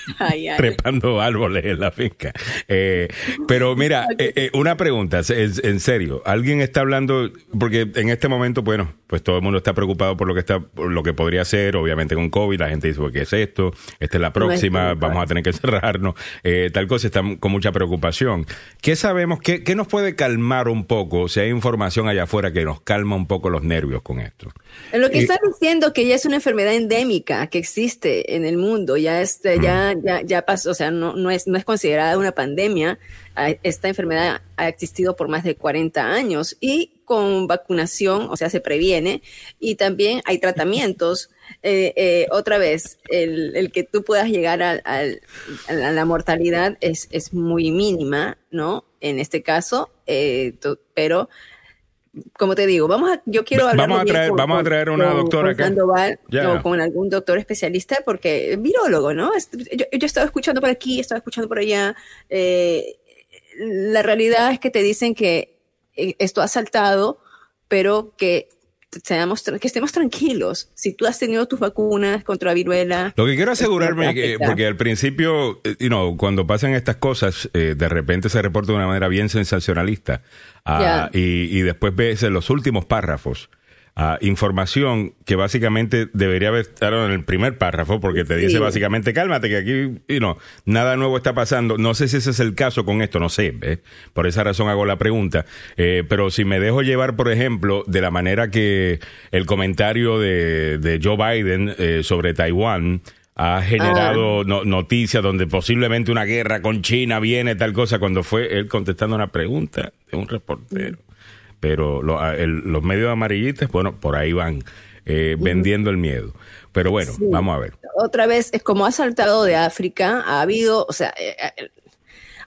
Ay, ay. trepando árboles en la finca. Eh, pero mira, eh, eh, una pregunta, en, en serio, alguien está hablando, porque en este momento, bueno, pues todo el mundo está preocupado por lo que está, por lo que podría ser, obviamente con COVID, la gente dice, "Pues, ¿qué es esto? Esta es la próxima, vamos a tener que cerrarnos, eh, tal cosa, están con mucha preocupación. ¿Qué sabemos? ¿Qué, ¿Qué nos puede calmar un poco? Si hay información allá afuera que nos calma un poco los nervios con esto. Lo que están diciendo que ya es una enfermedad endémica que existe en el mundo, ya este, ya, ya, ya pasó, o sea, no, no es, no es considerada una pandemia. Ah, Esta enfermedad ha existido por más de 40 años y con vacunación, o sea, se previene y también hay tratamientos. Eh, eh, otra vez, el, el que tú puedas llegar a la, mortalidad es, es muy mínima, ¿no? En este caso, eh, pero como te digo, vamos a, yo quiero hablar vamos a traer- vamos a traer una doctora acá. Sandoval o con algún doctor especialista, porque virólogo, ¿no? Yo, yo he estado escuchando por aquí, he estado escuchando por allá. eh, la realidad es que te dicen que eh, esto ha saltado, pero que seamos que estemos tranquilos. Si tú has tenido tus vacunas contra viruela, Lo que quiero asegurarme, te que, porque al principio, eh, you know, cuando pasan estas cosas, eh, de repente se reporta de una manera bien sensacionalista. Ah, y, y después ves en los últimos párrafos ah, información que básicamente debería haber estado en el primer párrafo porque te dice Sí. básicamente, cálmate que aquí, you know, nada nuevo está pasando. No sé si ese es el caso con esto, no sé, por esa razón hago la pregunta. Eh, pero si me dejo llevar, por ejemplo, de la manera que el comentario de, de Joe Biden eh, sobre Taiwán ha generado no- noticias donde posiblemente una guerra con China viene, tal cosa, cuando fue él contestando una pregunta de un reportero. Pero lo- a- el- los medios amarillistas, bueno, por ahí van eh, vendiendo el miedo. Pero bueno, Sí. vamos a ver. otra vez es como ha saltado de África, ha habido, o sea, eh, eh,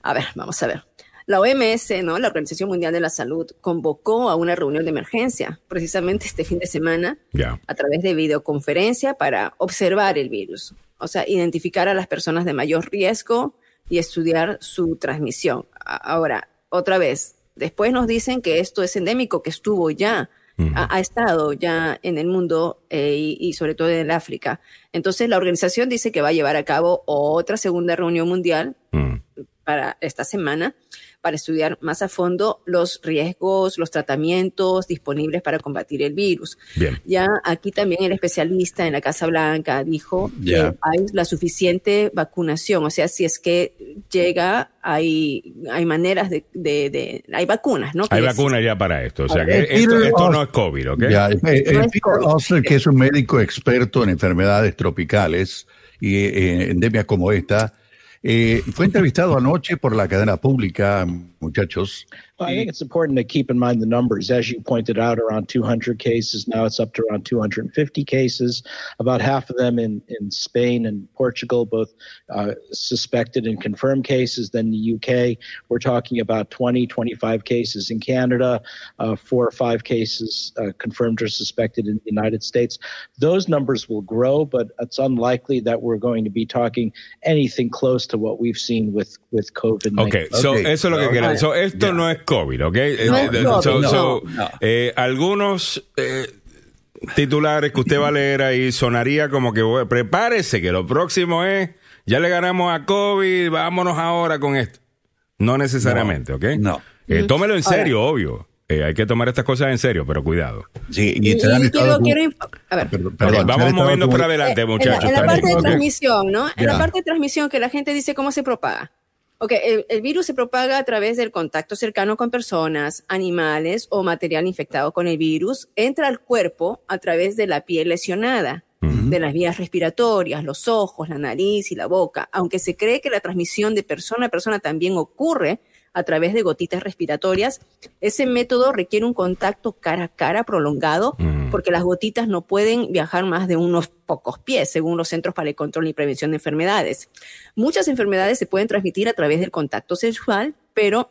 a ver, vamos a ver. La OMS, ¿no? La Organización Mundial de la Salud, convocó a una reunión de emergencia precisamente este fin de semana a través de videoconferencia para observar el virus, o sea, identificar a las personas de mayor riesgo y estudiar su transmisión. Ahora, otra vez, después nos dicen que esto es endémico, que estuvo ya, ha, ha estado ya en el mundo eh, y, y sobre todo en el África. Entonces, la organización dice que va a llevar a cabo otra segunda reunión mundial Mm. para esta semana para estudiar más a fondo los riesgos, los tratamientos disponibles para combatir el virus. Bien. Ya aquí también el especialista en la Casa Blanca dijo Ya. que hay la suficiente vacunación, o sea, si es que llega, hay, hay maneras de, de- de- hay vacunas, ¿no? Hay ya vacunas ya para esto. O sea, que esto, Peter esto no es COVID, ¿ok? Eh, eh, No es Peter. Oster, que es un médico experto en enfermedades tropicales y eh, endemias como esta, eh, fue entrevistado anoche por la cadena pública, muchachos. Well, I think it's important to keep in mind the numbers. As you pointed out, around 200 cases. Now it's up to around 250 cases, about half of them in, in Spain and Portugal, both uh, suspected and confirmed cases. Then the UK, we're talking about 20, 25 cases in Canada, uh, four or five cases uh, confirmed or suspected in the United States. Those numbers will grow, but it's unlikely that we're going to be talking anything close to what we've seen with, with COVID. Ok, so, Ok. eso es lo que So, esto no es COVID, ¿ok? Eh, No eh, so- no, so, no. eh, algunos eh, titulares que usted va a leer ahí sonaría como que bueno, prepárese que lo próximo es ya le ganamos a COVID, vámonos ahora con esto. No necesariamente, ¿ok? no. Eh, tómelo en serio, obvio. Eh, hay que tomar estas cosas en serio, pero cuidado. Sí, Y, y quiero, quiero a ver, Perdón, perdón, vamos moviendo para adelante, Eh, en la- muchachos. En la, parte de transmisión, ¿no? En la parte de transmisión que la gente dice cómo se propaga. Ok, el, el virus se propaga a través del contacto cercano con personas, animales o material infectado con el virus. Entra al cuerpo a través de la piel lesionada, de las vías respiratorias, los ojos, la nariz y la boca. Aunque se cree que la transmisión de persona a persona también ocurre a través de gotitas respiratorias, ese método requiere un contacto cara a cara prolongado Mm. porque las gotitas no pueden viajar más de unos pocos pies, según los Centros para el Control y Prevención de Enfermedades. Muchas enfermedades se pueden transmitir a través del contacto sexual, pero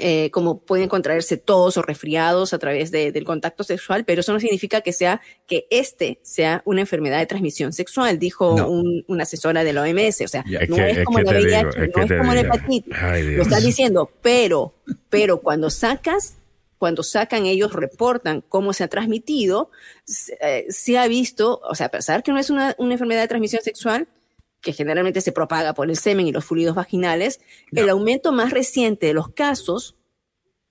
eh, como pueden contraerse tos o resfriados a través de, del contacto sexual, pero eso no significa que sea que este sea una enfermedad de transmisión sexual, dijo un, una asesora de la OMS. O sea, no es, como la VIH, no es como la hepatitis. Lo están diciendo, pero, pero cuando sacas cuando sacan ellos reportan cómo se ha transmitido, se, eh, ha visto, o sea, a pesar que no es una, una, enfermedad de transmisión sexual, que generalmente se propaga por el semen y los fluidos vaginales, el aumento más reciente de los casos,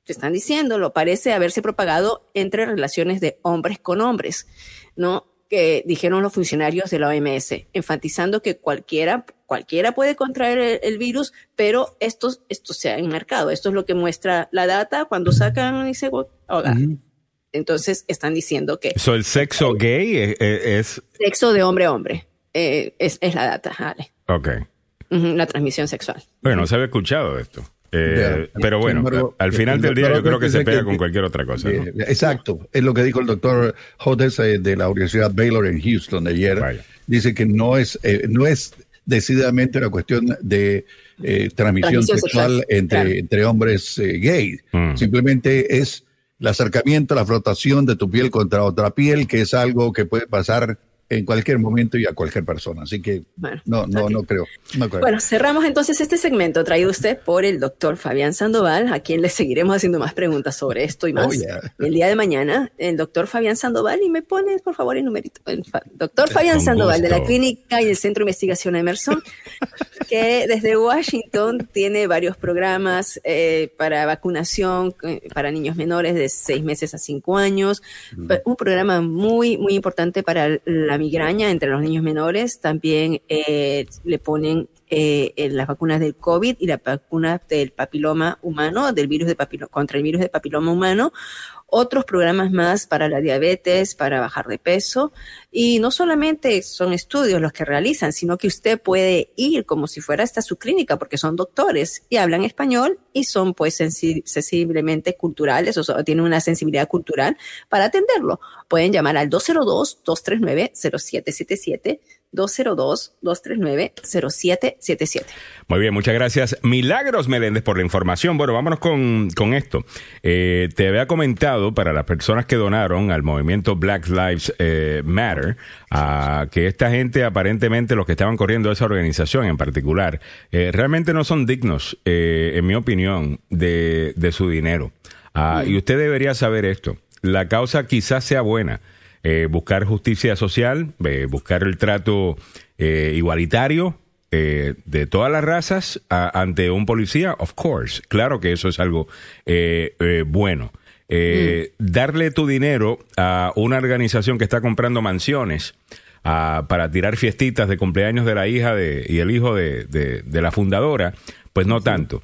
se están diciendo, lo parece haberse propagado entre relaciones de hombres con hombres, ¿no? Que dijeron los funcionarios de la OMS, enfatizando que cualquiera, cualquiera puede contraer el, virus, pero esto, esto se ha enmarcado. Esto es lo que muestra la data cuando sacan y se Entonces están diciendo que. So, ¿El sexo gay es, es, Sexo de hombre a hombre. Eh, es, es, la data, Ale. Ok. la transmisión sexual. Bueno, no se había escuchado esto. Eh, pero bueno, al final del día yo creo que se pega con cualquier otra cosa. Exacto, es lo que dijo el doctor Hodges eh, de la Universidad Baylor en Houston ayer. Dice que no es, no es decididamente una cuestión de transmisión, sexual, entre, entre hombres gays. Mm. Simplemente es el acercamiento, la flotación de tu piel contra otra piel, que es algo que puede pasar en cualquier momento y a cualquier persona. Así que no, no, no creo, Bueno, cerramos entonces este segmento traído usted por el doctor Fabián Sandoval, a quien le seguiremos haciendo más preguntas sobre esto y más oh, el día de mañana. El doctor Fabián Sandoval, y me pone por favor el numerito. El doctor Fabián Sandoval de la Clínica y del Centro de Investigación Emerson, que desde Washington tiene varios programas eh, para vacunación eh, para niños menores de seis meses a cinco años. Un programa muy, muy importante para la migraña entre los niños menores, también eh, le ponen eh, las vacunas del COVID y la vacuna del papiloma humano, del virus de papiloma, contra el virus de papiloma humano, otros programas más para la diabetes, para bajar de peso. Y no solamente son estudios los que realizan, sino que usted puede ir como si fuera hasta su clínica, porque son doctores y hablan español y son pues sensiblemente culturales, o sea, tienen una sensibilidad cultural para atenderlo. Pueden llamar al 202-239-0777 202-239-0777. Muy bien, muchas gracias. Milagros Meléndez por la información. Bueno, vámonos con, con esto. Eh, te había comentado para las personas que donaron al movimiento Black Lives eh, Matter, que esta gente aparentemente, los que estaban corriendo esa organización en particular, eh, realmente no son dignos, en mi opinión, de, de su dinero. Ah, y usted debería saber esto. La causa quizás sea buena eh, buscar justicia social, eh, buscar el trato eh, igualitario de todas las razas ante un policía, of course, claro que eso es algo bueno. Mm. Darle tu dinero a una organización que está comprando mansiones para tirar fiestitas de cumpleaños de la hija de, y el hijo de, de, la fundadora, pues no tanto.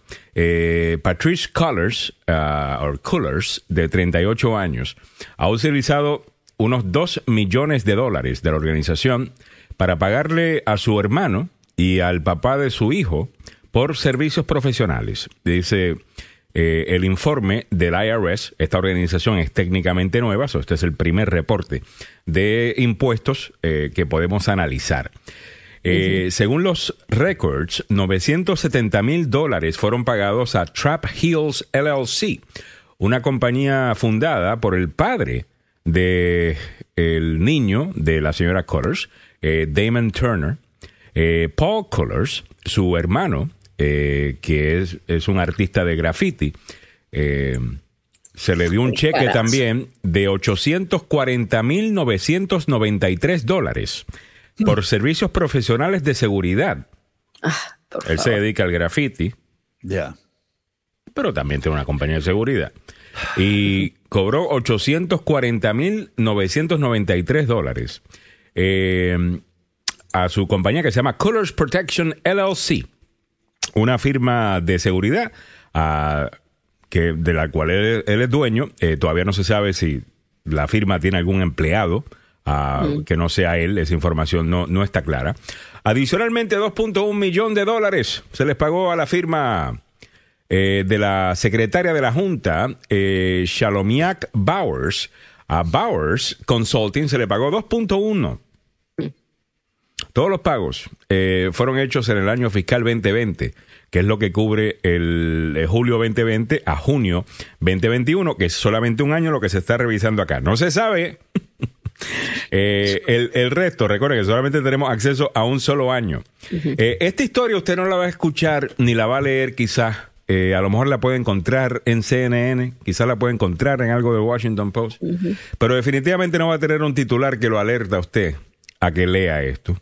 Patrice Cullers, uh, o Cullers, de 38 años, ha utilizado unos 2 millones de dólares de la organización para pagarle a su hermano y al papá de su hijo por servicios profesionales. Dice eh, el informe del IRS, esta organización es técnicamente nueva, este es el primer reporte de impuestos eh, que podemos analizar. Eh, según los records, 970 mil dólares fueron pagados a Trap Hills LLC, una compañía fundada por el padre de el niño de la señora Colors, eh, Damon Turner, eh, Paul Colors, su hermano, eh, que es, es, un artista de graffiti, se le dio un cheque también de 840.993 dólares por servicios profesionales de seguridad. Ah, Él se dedica al graffiti. Ya. Pero también tiene una compañía de seguridad y cobró 840.993 dólares eh, a su compañía que se llama Colors Protection LLC, una firma de seguridad ah, que, de la cual él, es dueño. Eh, todavía no se sabe si la firma tiene algún empleado. Ah, mm. que no sea él, esa información no, no está clara. Adicionalmente, 2.1 millón de dólares se les pagó a la firma eh, de la secretaria de la Junta, eh, Shalomiak Bowers. A Bowers Consulting se le pagó 2.1. todos los pagos eh, fueron hechos en el año fiscal 2020, que es lo que cubre el julio 2020 a junio 2021, que es solamente un año lo que se está revisando acá. No se sabe. Eh, el, el resto, recuerden que solamente tenemos acceso a un solo año. Eh, esta historia usted no la va a escuchar ni la va a leer quizás. Eh, a lo mejor la puede encontrar en CNN, quizás la puede encontrar en algo de Washington Post, pero definitivamente no va a tener un titular que lo alerta a usted a que lea esto.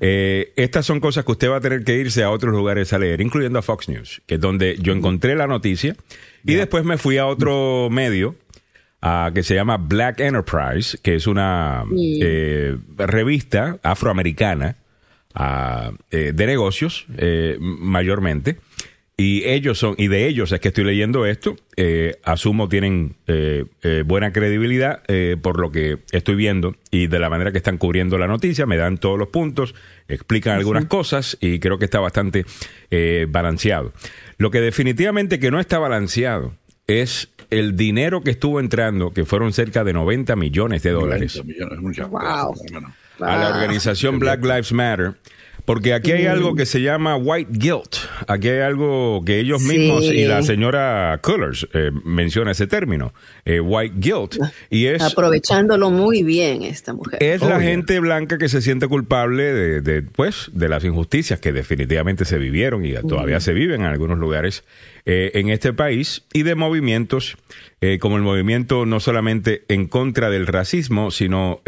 Eh, estas son cosas que usted va a tener que irse a otros lugares a leer, incluyendo a Fox News, que es donde yo encontré la noticia y después me fui a otro medio que se llama Black Enterprise, que es una eh, revista afroamericana ah, eh, de negocios, mayormente. Y ellos son, y de ellos es que estoy leyendo esto, eh, asumo tienen eh, eh, buena credibilidad eh, por lo que estoy viendo y de la manera que están cubriendo la noticia, me dan todos los puntos, explican algunas cosas y creo que está bastante eh, balanceado. Lo que definitivamente que no está balanceado es el dinero que estuvo entrando, que fueron cerca de 90 millones de dólares 90 millones, muchas Wow. a la organización Black Lives Matter. Porque aquí hay algo que se llama white guilt. Aquí hay algo que ellos Sí. mismos y la señora Cullers eh, menciona ese término, eh, white guilt. Y es, Aprovechándolo muy bien esta mujer. es la yeah. gente blanca que se siente culpable de, de, pues, de las injusticias que definitivamente se vivieron y todavía se viven en algunos lugares eh, en este país y de movimientos eh, como el movimiento no solamente en contra del racismo, sino...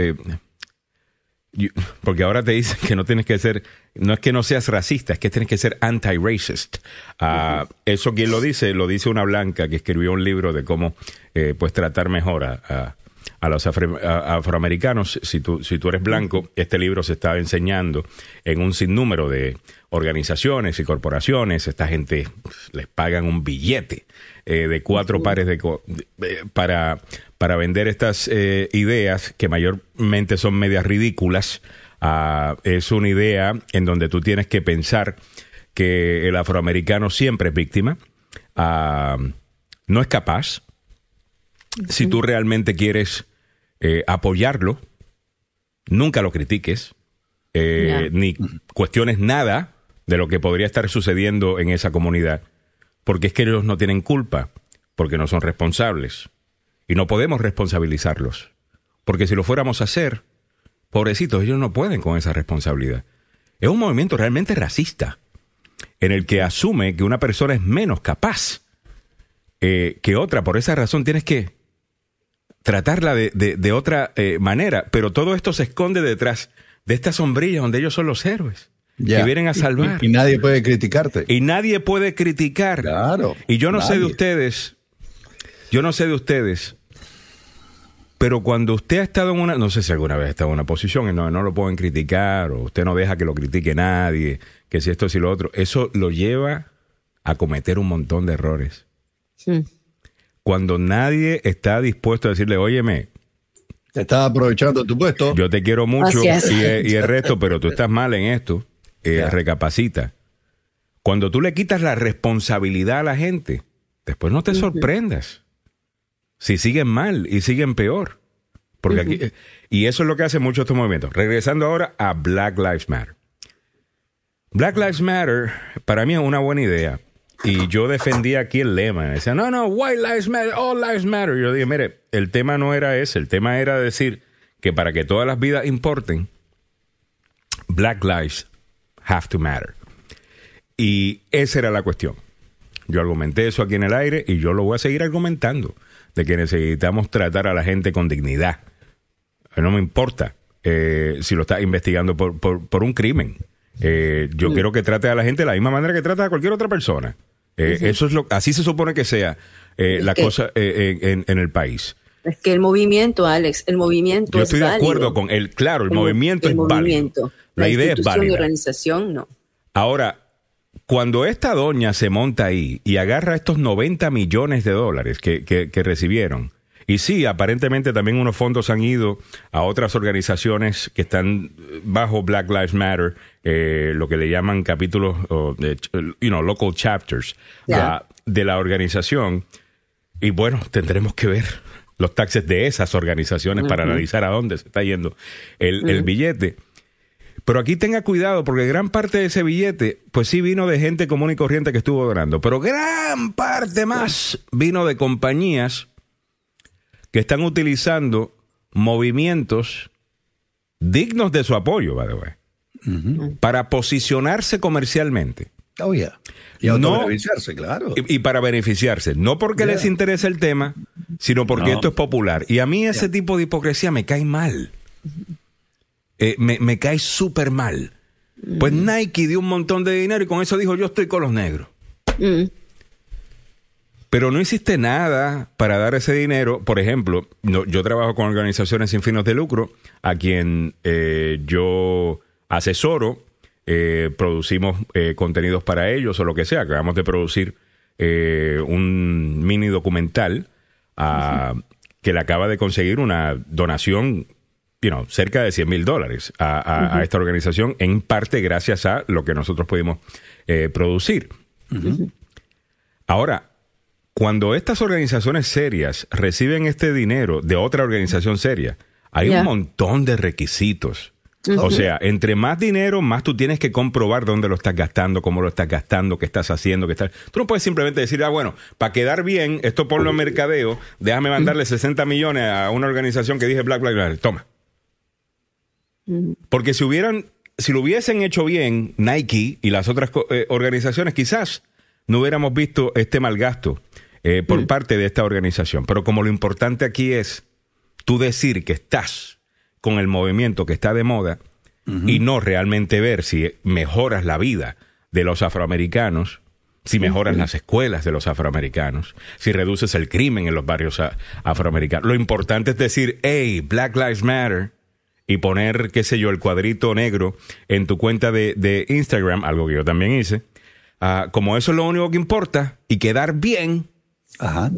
porque ahora te dicen que no tienes que ser, no es que no seas racista, es que tienes que ser anti-racist. Ah, Eso quien lo dice, lo dice una blanca que escribió un libro de cómo eh, pues tratar mejor a, a- a los afro- a- afroamericanos. Si tú, si tú eres blanco, este libro se está enseñando en un sinnúmero de organizaciones y corporaciones. Esta gente pues, les pagan un billete eh, de cuatro pares de, de- eh, para, para vender estas eh, ideas que mayormente son medias ridículas. Ah, es una idea en donde tú tienes que pensar que el afroamericano siempre es víctima, ah, no es capaz. Si tú realmente quieres eh, apoyarlo, nunca lo critiques, eh, ni cuestiones nada de lo que podría estar sucediendo en esa comunidad, porque es que ellos no tienen culpa, porque no son responsables. Y no podemos responsabilizarlos, porque si lo fuéramos a hacer, pobrecitos, ellos no pueden con esa responsabilidad. Es un movimiento realmente racista, en el que asume que una persona es menos capaz eh, que otra. Por esa razón tienes que tratarla de, de- de otra eh, manera. Pero todo esto se esconde detrás de esta sombrilla donde ellos son los héroes Ya. que vienen a salvar. Y, y nadie puede criticarte. Y nadie puede criticar. Claro, Y yo no sé de ustedes, yo no sé de ustedes, pero cuando usted ha estado en una, no sé si alguna vez ha estado en una posición y no, no lo pueden criticar, o usted no deja que lo critique nadie, que si esto, si lo otro, eso lo lleva a cometer un montón de errores. Mm. Cuando nadie está dispuesto a decirle, óyeme, Te estás aprovechando tu puesto. yo te quiero mucho es. y, y el resto, pero tú estás mal en esto, eh, recapacita. Cuando tú le quitas la responsabilidad a la gente, después no te sorprendas si siguen mal y siguen peor. Porque aquí, y eso es lo que hace mucho estos movimientos. Regresando ahora a Black Lives Matter. Black Lives Matter para mí es una buena idea. Y yo defendía aquí el lema. Decía, no, no, White Lives Matter, All Lives Matter. Yo dije, mire, el tema no era ese. El tema era decir que para que todas las vidas importen, Black Lives have to matter. Y esa era la cuestión. Yo argumenté eso aquí en el aire y yo lo voy a seguir argumentando, de que necesitamos tratar a la gente con dignidad. No me importa eh, si lo estás investigando por, por- por un crimen. Eh, yo quiero que trate a la gente de la misma manera que trata a cualquier otra persona. Eh, Eso es lo, así se supone que sea eh, la que- cosa en, en- el país. Es que el movimiento, Alex, el movimiento Yo es estoy de válido. acuerdo con él. Claro, el, mo- movimiento el es movimiento. válido. La, idea es de válida. organización, no. Ahora, cuando esta doña se monta ahí y agarra estos 90 millones de dólares que, que- que recibieron, y sí, aparentemente también unos fondos han ido a otras organizaciones que están bajo Black Lives Matter, eh, lo que le llaman capítulos, o you know, local chapters ah, de la organización. Y bueno, tendremos que ver los taxes de esas organizaciones para analizar a dónde se está yendo el, el billete. Pero aquí tenga cuidado porque gran parte de ese billete, pues sí vino de gente común y corriente que estuvo donando, pero gran parte más vino de compañías que están utilizando movimientos dignos de su apoyo, by the way, para posicionarse comercialmente. Oh, yeah. Y No- claro. Y, y para beneficiarse, no porque les interese el tema, sino porque No. esto es popular. Y a mí ese tipo de hipocresía me cae mal. Eh, me, me cae súper mal. Pues Nike dio un montón de dinero y con eso dijo yo estoy con los negros. Mm. Pero no hiciste nada para dar ese dinero. Por ejemplo, no- yo trabajo con organizaciones sin fines de lucro, a quien eh, yo asesoro, eh, producimos eh, contenidos para ellos o lo que sea. Acabamos de producir eh, un mini documental ah, que le acaba de conseguir una donación, you know, cerca de 100 mil dólares a, a- a esta organización, en parte gracias a lo que nosotros pudimos eh, producir. Ahora, cuando estas organizaciones serias reciben este dinero de otra organización seria, hay un montón de requisitos. O sea, entre más dinero, más tú tienes que comprobar dónde lo estás gastando, cómo lo estás gastando, qué estás haciendo, qué estás... Tú no puedes simplemente decir, ah, bueno, para quedar bien, esto ponlo en mercadeo, déjame mandarle 60 millones a una organización que dije Black, Black, Black, toma. Porque si hubieran, si lo hubiesen hecho bien Nike y las otras eh, organizaciones, quizás no hubiéramos visto este mal gasto eh, por parte de esta organización. Pero como lo importante aquí es tú decir que estás con el movimiento que está de moda y no realmente ver si mejoras la vida de los afroamericanos, si mejoras las escuelas de los afroamericanos, si reduces el crimen en los barrios afroamericanos. Lo importante es decir, hey, Black Lives Matter, y poner, qué sé yo, el cuadrito negro en tu cuenta de, de Instagram, algo que yo también hice. Ah, como eso es lo único que importa y quedar bien, Ajá.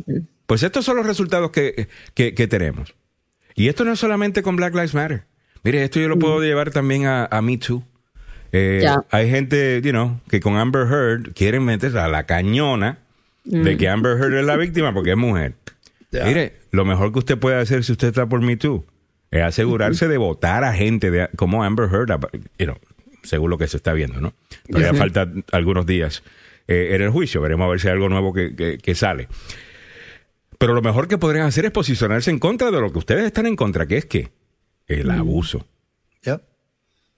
pues estos son los resultados que, que- que tenemos. Y esto no es solamente con Black Lives Matter. Mire, esto yo lo puedo llevar también a, a Me Too. Eh. Hay gente, you know, que con Amber Heard quieren meter a la cañona de que Amber Heard es la víctima porque es mujer. Mire, lo mejor que usted puede hacer si usted está por Me Too es asegurarse de votar a gente de, como Amber Heard, you know, según lo que se está viendo, ¿no? Todavía falta algunos días eh, en el juicio. Veremos a ver si hay algo nuevo que, que- que sale. Pero lo mejor que podrían hacer es posicionarse en contra de lo que ustedes están en contra, que es que el abuso. Ya.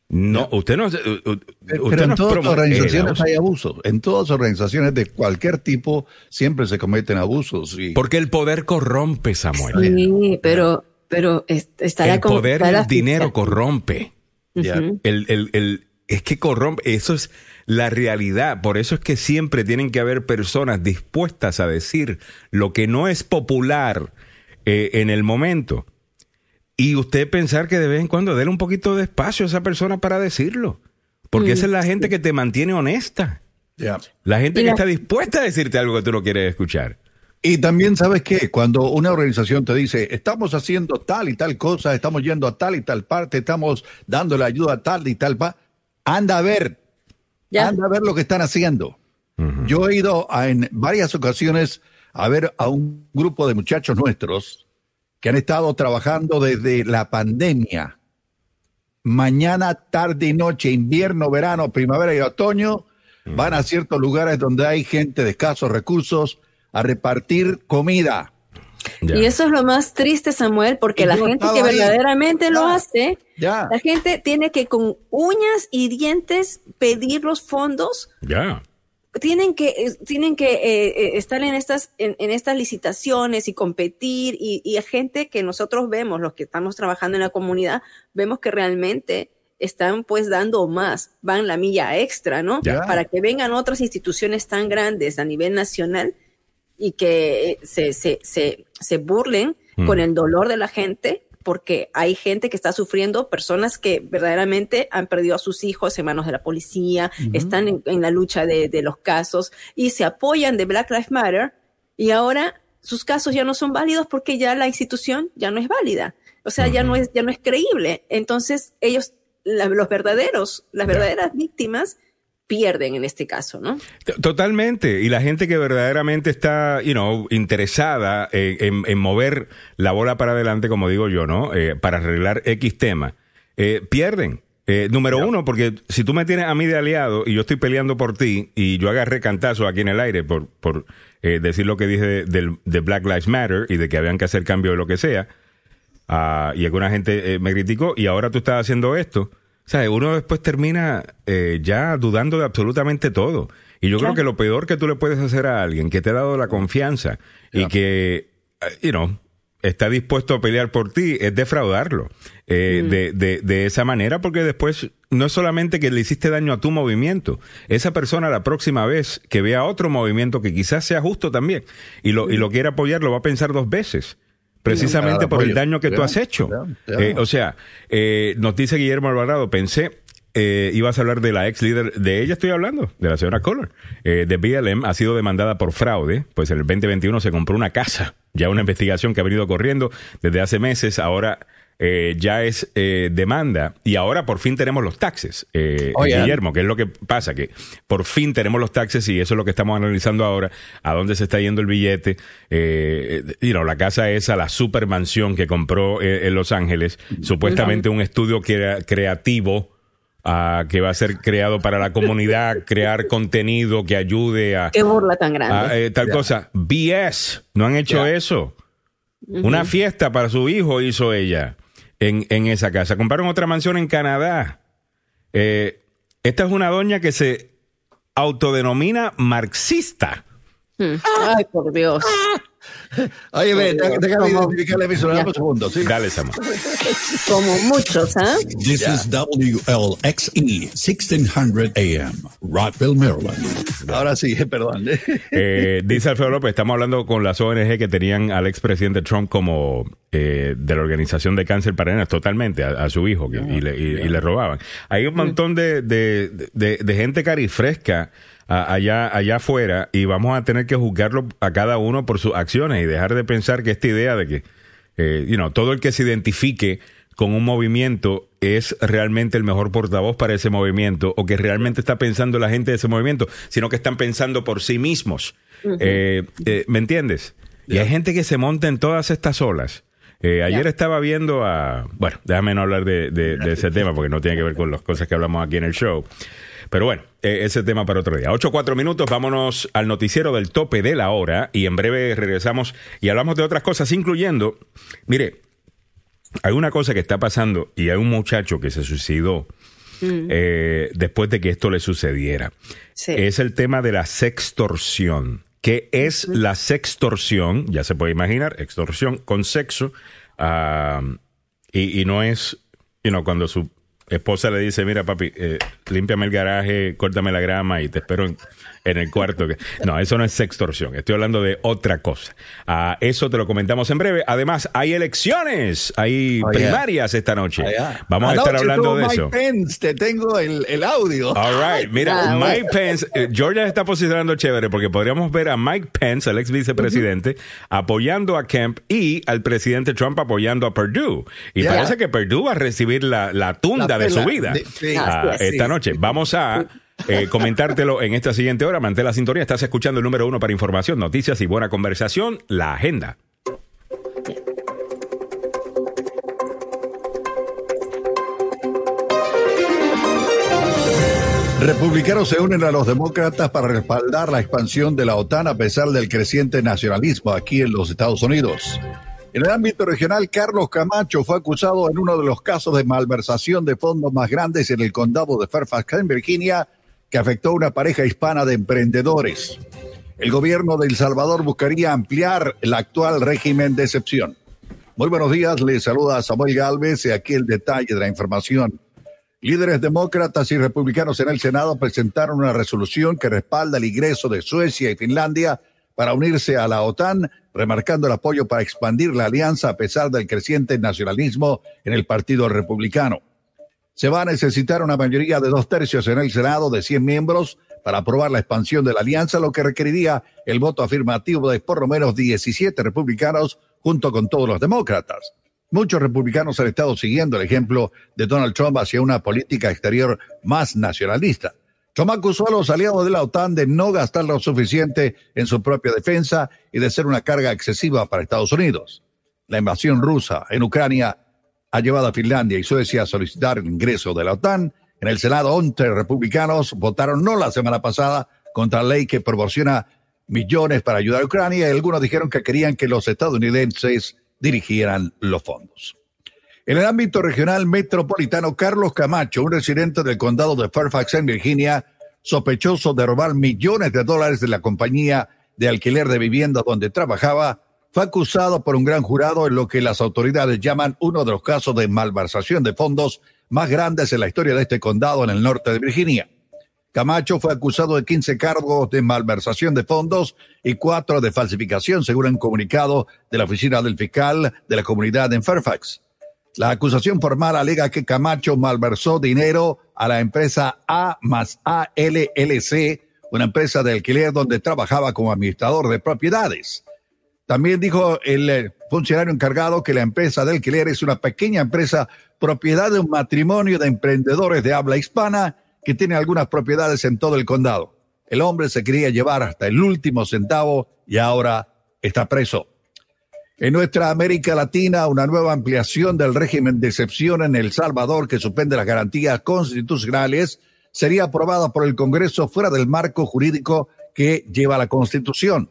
No, usted no, usted Pero no en todas las organizaciones abuso. hay abusos. En todas las organizaciones de cualquier tipo siempre se cometen abusos. Y Porque el poder corrompe, Samuel. Sí, pero, pero es- estará El con- poder del dinero corrompe. El, el- el- es que corrompe, eso es la realidad. Por eso es que siempre tienen que haber personas dispuestas a decir lo que no es popular eh, en el momento. Y usted pensar que de vez en cuando déle un poquito de espacio a esa persona para decirlo. Porque esa es la gente que te mantiene honesta. ya. La gente Y que la- está dispuesta a decirte algo que tú no quieres escuchar. Y también, ¿sabes qué? Cuando una organización te dice, estamos haciendo tal y tal cosa, estamos yendo a tal y tal parte, estamos dándole ayuda a tal y tal pa, anda a ver, Ya. anda a ver lo que están haciendo. Yo he ido a- en varias ocasiones a ver a un grupo de muchachos nuestros que han estado trabajando desde la pandemia. Mañana, tarde y noche, invierno, verano, primavera y otoño, van a ciertos lugares donde hay gente de escasos recursos a repartir comida. Ya. Y eso es lo más triste, Samuel, porque Y la gente que ahí. verdaderamente lo Ya. hace, Ya. la gente tiene que con uñas y dientes pedir los fondos Ya. tienen que eh, tienen que eh, eh, estar en estas en, en estas licitaciones y competir y, y gente que nosotros vemos los que estamos trabajando en la comunidad vemos que realmente están pues dando más van la milla extra no Ya. para que vengan otras instituciones tan grandes a nivel nacional y que eh, se, se, se, se burlen Mm. con el dolor de la gente porque hay gente que está sufriendo, personas que verdaderamente han perdido a sus hijos en manos de la policía, están en, en la lucha de, de los casos y se apoyan de Black Lives Matter y ahora sus casos ya no son válidos porque ya la institución ya no es válida. O sea, ya no es, ya no es creíble. Entonces, ellos, la- los verdaderos, las verdaderas víctimas pierden en este caso, ¿no? Totalmente. Y la gente que verdaderamente está, you know, interesada en, en- en mover la bola para adelante, como digo yo, ¿no? Eh, para arreglar X tema, eh, pierden. Eh, número uno, porque si tú me tienes a mí de aliado y yo estoy peleando por ti y yo agarré cantazo aquí en el aire por, por eh, decir lo que dije del, de Black Lives Matter y de que habían que hacer cambio de lo que sea, ah, y alguna gente eh, me criticó y ahora tú estás haciendo esto, ¿sabes? Uno después termina eh, ya dudando de absolutamente todo. Y yo creo que lo peor que tú le puedes hacer a alguien que te ha dado la confianza y que, eh, you know, está dispuesto a pelear por ti es defraudarlo eh, de, de, de esa manera porque después no es solamente que le hiciste daño a tu movimiento, esa persona la próxima vez que vea otro movimiento que quizás sea justo también y lo, y lo quiera apoyar lo va a pensar dos veces precisamente por el daño que tú has hecho. Eh, o sea, eh, nos dice Guillermo Alvarado, pensé eh, ibas a hablar de la ex líder, de ella estoy hablando, de la señora Collor, eh, de BLM, ha sido demandada por fraude, pues en el 2021 se compró una casa, ya una investigación que ha venido corriendo desde hace meses, ahora eh, ya es eh, demanda y ahora por fin tenemos los taxes, eh, Oh, yeah. Guillermo, que es lo que pasa, que por fin tenemos los taxes y eso es lo que estamos analizando ahora, a dónde se está yendo el billete, eh, you know, la casa esa, la supermansión que compró eh, en Los Ángeles, supuestamente un estudio crea- creativo ah, que va a ser creado para la comunidad, crear contenido que ayude a, Qué burla tan grande. a, eh, tal cosa. BS, no han hecho eso. Una fiesta para su hijo hizo ella en, en esa casa. Compraron otra mansión en Canadá. Eh, esta es una doña que se autodenomina marxista. Hmm. Ay, por Dios. Oye, ve, déjame ¿cómo? identificarle mi celular un segundo. ¿sí? Dale, Sama. Como muchos, ¿ah? This is WLXE 1600 AM, Rockville, Maryland. Ahora sí, perdón. Eh, dice Alfredo López, estamos hablando con las ONG que tenían al expresidente Trump como eh, de la Organización de Cáncer para Nenas, totalmente, a, a su hijo, que- y, le, y- y le robaban. Hay un montón de, de, de- de gente carifresca a- allá, allá afuera y vamos a tener que juzgarlo a cada uno por sus acciones y dejar de pensar que esta idea de que, eh, you know, todo el que se identifique con un movimiento es realmente el mejor portavoz para ese movimiento o que realmente está pensando la gente de ese movimiento, sino que están pensando por sí mismos. Eh, eh, ¿Me entiendes? Y hay gente que se monta en todas estas olas. Eh, ayer estaba viendo a... Bueno, déjame no hablar de, de- de ese tema porque no tiene que ver con las cosas que hablamos aquí en el show. Pero bueno, eh, ese tema para otro día. 8 4 minutos, vámonos al noticiero del tope de la hora y en breve regresamos y hablamos de otras cosas, incluyendo, mire, hay una cosa que está pasando y hay un muchacho que se suicidó eh, después de que esto le sucediera. Sí. Es el tema de la sextorsión. ¿Qué es la sextorsión? Ya se puede imaginar, extorsión con sexo. ah, y, y no es, you know, cuando su esposa le dice, mira papi, eh, límpiame el garaje, córtame la grama y te espero en, en el cuarto. que-". No, eso no es sextorsión. Estoy hablando de otra cosa. Ah, eso te lo comentamos en breve. Además, hay elecciones, hay Oh, yeah. primarias esta noche. Oh, yeah. Vamos a estar hablando de Mike eso. Pence, te tengo el, el audio. All right. Mira, Ah, Mike Pence, eh, Georgia se está posicionando chévere porque podríamos ver a Mike Pence, el ex vicepresidente, apoyando a Kemp y al presidente Trump apoyando a Purdue. Y Yeah. parece que Purdue va a recibir la, la tunda La de su vida De- sí. ah, esta Sí. noche. Vamos a eh, comentártelo en esta siguiente hora. Mantén la sintonía. Estás escuchando el número uno para información, noticias y buena conversación, la agenda. Republicanos se unen a los demócratas para respaldar la expansión de la OTAN a pesar del creciente nacionalismo aquí en los Estados Unidos. En el ámbito regional, Carlos Camacho fue acusado en uno de los casos de malversación de fondos más grandes en el condado de Fairfax, en Virginia, afectó a una pareja hispana de emprendedores. El gobierno de El Salvador buscaría ampliar el actual régimen de excepción. Muy buenos días, les saluda Samuel Galvez y aquí el detalle de la información. Líderes demócratas y republicanos en el Senado presentaron una resolución que respalda el ingreso de Suecia y Finlandia para unirse a la OTAN, remarcando el apoyo para expandir la alianza a pesar del creciente nacionalismo en el Partido Republicano. Se va a necesitar una mayoría de dos tercios en el Senado de 100 miembros para aprobar la expansión de la alianza, lo que requeriría el voto afirmativo de por lo menos 17 republicanos junto con todos los demócratas. Muchos republicanos han estado siguiendo el ejemplo de Donald Trump hacia una política exterior más nacionalista. Trump acusó a los aliados de la OTAN de no gastar lo suficiente en su propia defensa y de ser una carga excesiva para Estados Unidos. La invasión rusa en Ucrania ha llevado a Finlandia y Suecia a solicitar el ingreso de la OTAN. En el Senado, 11 republicanos votaron no la semana pasada contra la ley que proporciona millones para ayudar a Ucrania y algunos dijeron que querían que los estadounidenses dirigieran los fondos. En el ámbito regional metropolitano, Carlos Camacho, un residente del condado de Fairfax en Virginia, sospechoso de robar millones de dólares de la compañía de alquiler de vivienda donde trabajaba, fue acusado por un gran jurado en lo que las autoridades llaman uno de los casos de malversación de fondos más grandes en la historia de este condado en el norte de Virginia. Camacho fue acusado de 15 cargos de malversación de fondos y cuatro de falsificación, según un comunicado de la oficina del fiscal de la comunidad en Fairfax. La acusación formal alega que Camacho malversó dinero a la empresa A más ALLC, una empresa de alquiler donde trabajaba como administrador de propiedades. También dijo el eh, funcionario encargado que la empresa de alquiler es una pequeña empresa propiedad de un matrimonio de emprendedores de habla hispana que tiene algunas propiedades en todo el condado. El hombre se quería llevar hasta el último centavo y ahora está preso. En nuestra América Latina, una nueva ampliación del régimen de excepción en El Salvador que suspende las garantías constitucionales sería aprobada por el Congreso fuera del marco jurídico que lleva la Constitución.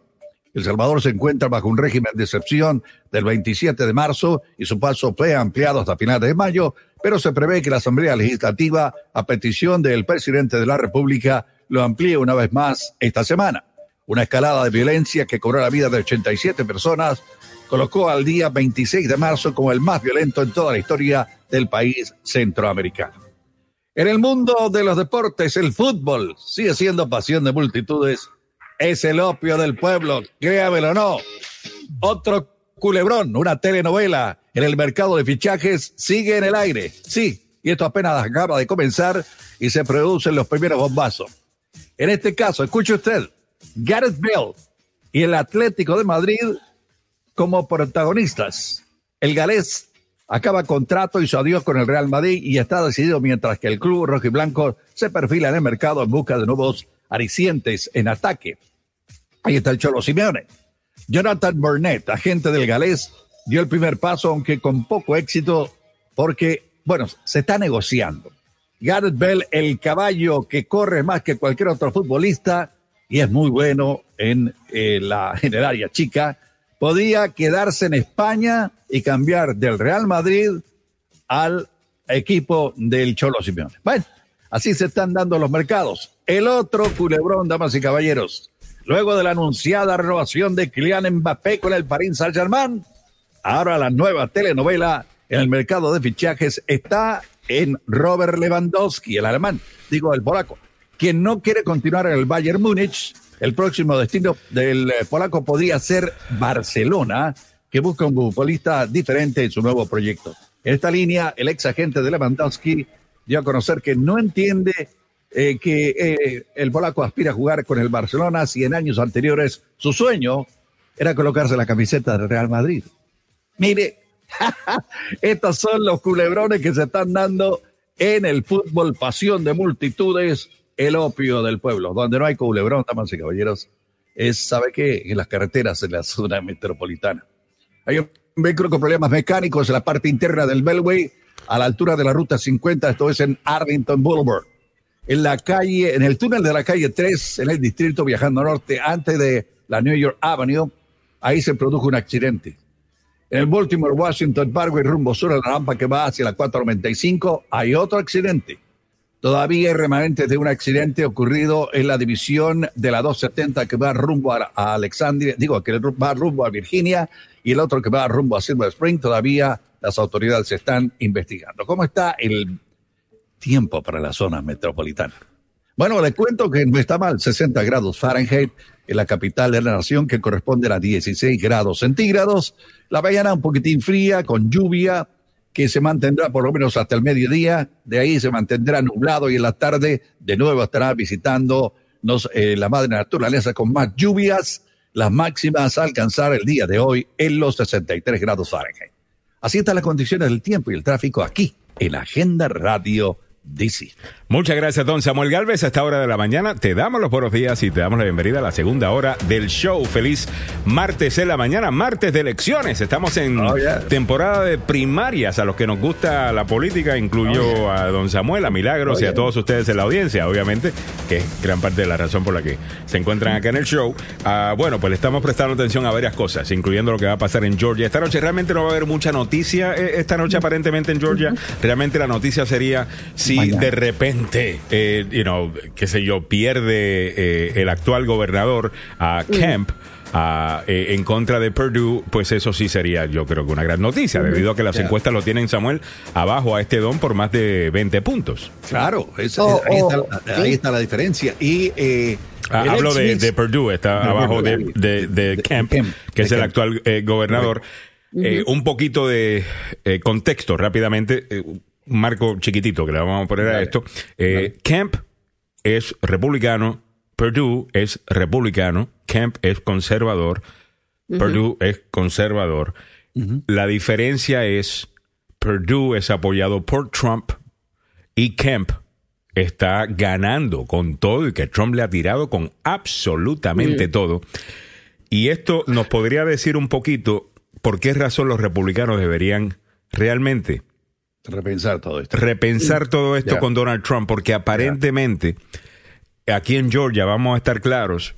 El Salvador se encuentra bajo un régimen de excepción del 27 de marzo y su paso fue ampliado hasta finales de mayo, pero se prevé que la Asamblea Legislativa, a petición del presidente de la República, lo amplíe una vez más esta semana. Una escalada de violencia que cobró la vida de 87 personas colocó al día 26 de marzo como el más violento en toda la historia del país centroamericano. En el mundo de los deportes, el fútbol sigue siendo pasión de multitudes es el opio del pueblo, créamelo o no. Otro culebrón, una telenovela en el mercado de fichajes sigue en el aire. Sí, y esto apenas acaba de comenzar y se producen los primeros bombazos. En este caso, escuche usted, Gareth Bale y el Atlético de Madrid como protagonistas. El galés acaba contrato y su adiós con el Real Madrid y está decidido mientras que el club rojo y blanco se perfila en el mercado en busca de nuevos aricientes en ataque. Ahí está el Cholo Simeone. Jonathan Burnett, agente del galés, dio el primer paso, aunque con poco éxito, porque, bueno, se está negociando. Gareth Bell, el caballo que corre más que cualquier otro futbolista y es muy bueno en eh, la generaria chica, podía quedarse en España y cambiar del Real Madrid al equipo del Cholo Simeone. Bueno, así se están dando los mercados. El otro culebrón, damas y caballeros, luego de la anunciada renovación de Kylian Mbappé con el Paris Saint-Germain, ahora la nueva telenovela en el mercado de fichajes está en Robert Lewandowski, el alemán, digo el polaco, quien no quiere continuar en el Bayern Múnich. El próximo destino del eh, polaco podría ser Barcelona, que busca un futbolista diferente en su nuevo proyecto. En esta línea, el ex agente de Lewandowski dio a conocer que no entiende eh, que eh, el polaco aspira a jugar con el Barcelona si en años anteriores su sueño era colocarse la camiseta del Real Madrid. Mire, estos son los culebrones que se están dando en el fútbol, pasión de multitudes, el opio del pueblo, donde no hay culebrón, damas y caballeros, es, ¿sabe qué? En las carreteras en la zona metropolitana. Hay un vehículo con problemas mecánicos en la parte interna del Beltway, a la altura de la ruta 50, esto es en Arlington Boulevard en la calle, en el túnel de la calle 3, en el distrito viajando norte, antes de la New York Avenue, ahí se produjo un accidente. En el Baltimore Washington Parkway, rumbo sur a la rampa que va hacia la 495, hay otro accidente. Todavía hay remanentes de un accidente ocurrido en la división de la 270 que va rumbo a, Alexandria, digo, que va rumbo a Virginia y el otro que va rumbo a Silver Spring. Todavía las autoridades están investigando. ¿Cómo está el tiempo para la zona metropolitana. Bueno, le cuento que no está mal, 60 grados Fahrenheit en la capital de la nación, que corresponde a 16 grados centígrados. La mañana un poquitín fría, con lluvia, que se mantendrá por lo menos hasta el mediodía. De ahí se mantendrá nublado y en la tarde de nuevo estará visitando eh, la madre naturaleza con más lluvias. Las máximas a alcanzar el día de hoy en los 63 grados Fahrenheit. Así están las condiciones del tiempo y el tráfico aquí en Agenda Radio DC. Muchas gracias, don Samuel Galvez. A esta hora de la mañana te damos los buenos días y te damos la bienvenida a la segunda hora del show. Feliz martes en la mañana, martes de elecciones. Estamos en Oh, yeah. temporada de primarias. A los que nos gusta la política, incluyo a don Samuel, a Milagros Oh, y a todos ustedes en la audiencia, obviamente, que es gran parte de la razón por la que se encuentran acá en el show. Ah, bueno, pues le estamos prestando atención a varias cosas, incluyendo lo que va a pasar en Georgia. Esta noche realmente no va a haber mucha noticia, eh, esta noche aparentemente en Georgia. Realmente la noticia sería si Mañana. de repente, eh, you know, qué sé yo, pierde eh, el actual gobernador a Kemp. ah, eh, en contra de Purdue, pues eso sí sería, yo creo que una gran noticia, debido a que las encuestas lo tienen Samuel abajo a este don por más de 20 puntos. Claro, es- Oh, ahí, oh, está, la- ahí está la diferencia. Y eh, Ah, hablo de, Purdue, está De abajo de, Purdue. de, Kemp, de Kemp, que es el Kemp. actual eh, gobernador. Eh, un poquito de eh, contexto rápidamente, eh, marco chiquitito que le vamos a poner a esto. Eh, Kemp es republicano, Purdue es republicano, Kemp es conservador, Purdue es conservador. La diferencia es, Purdue es apoyado por Trump y Kemp está ganando con todo y que Trump le ha tirado con absolutamente todo. Y esto nos podría decir un poquito por qué razón los republicanos deberían realmente repensar todo esto. repensar todo esto con Donald Trump, porque aparentemente aquí en Georgia vamos a estar claros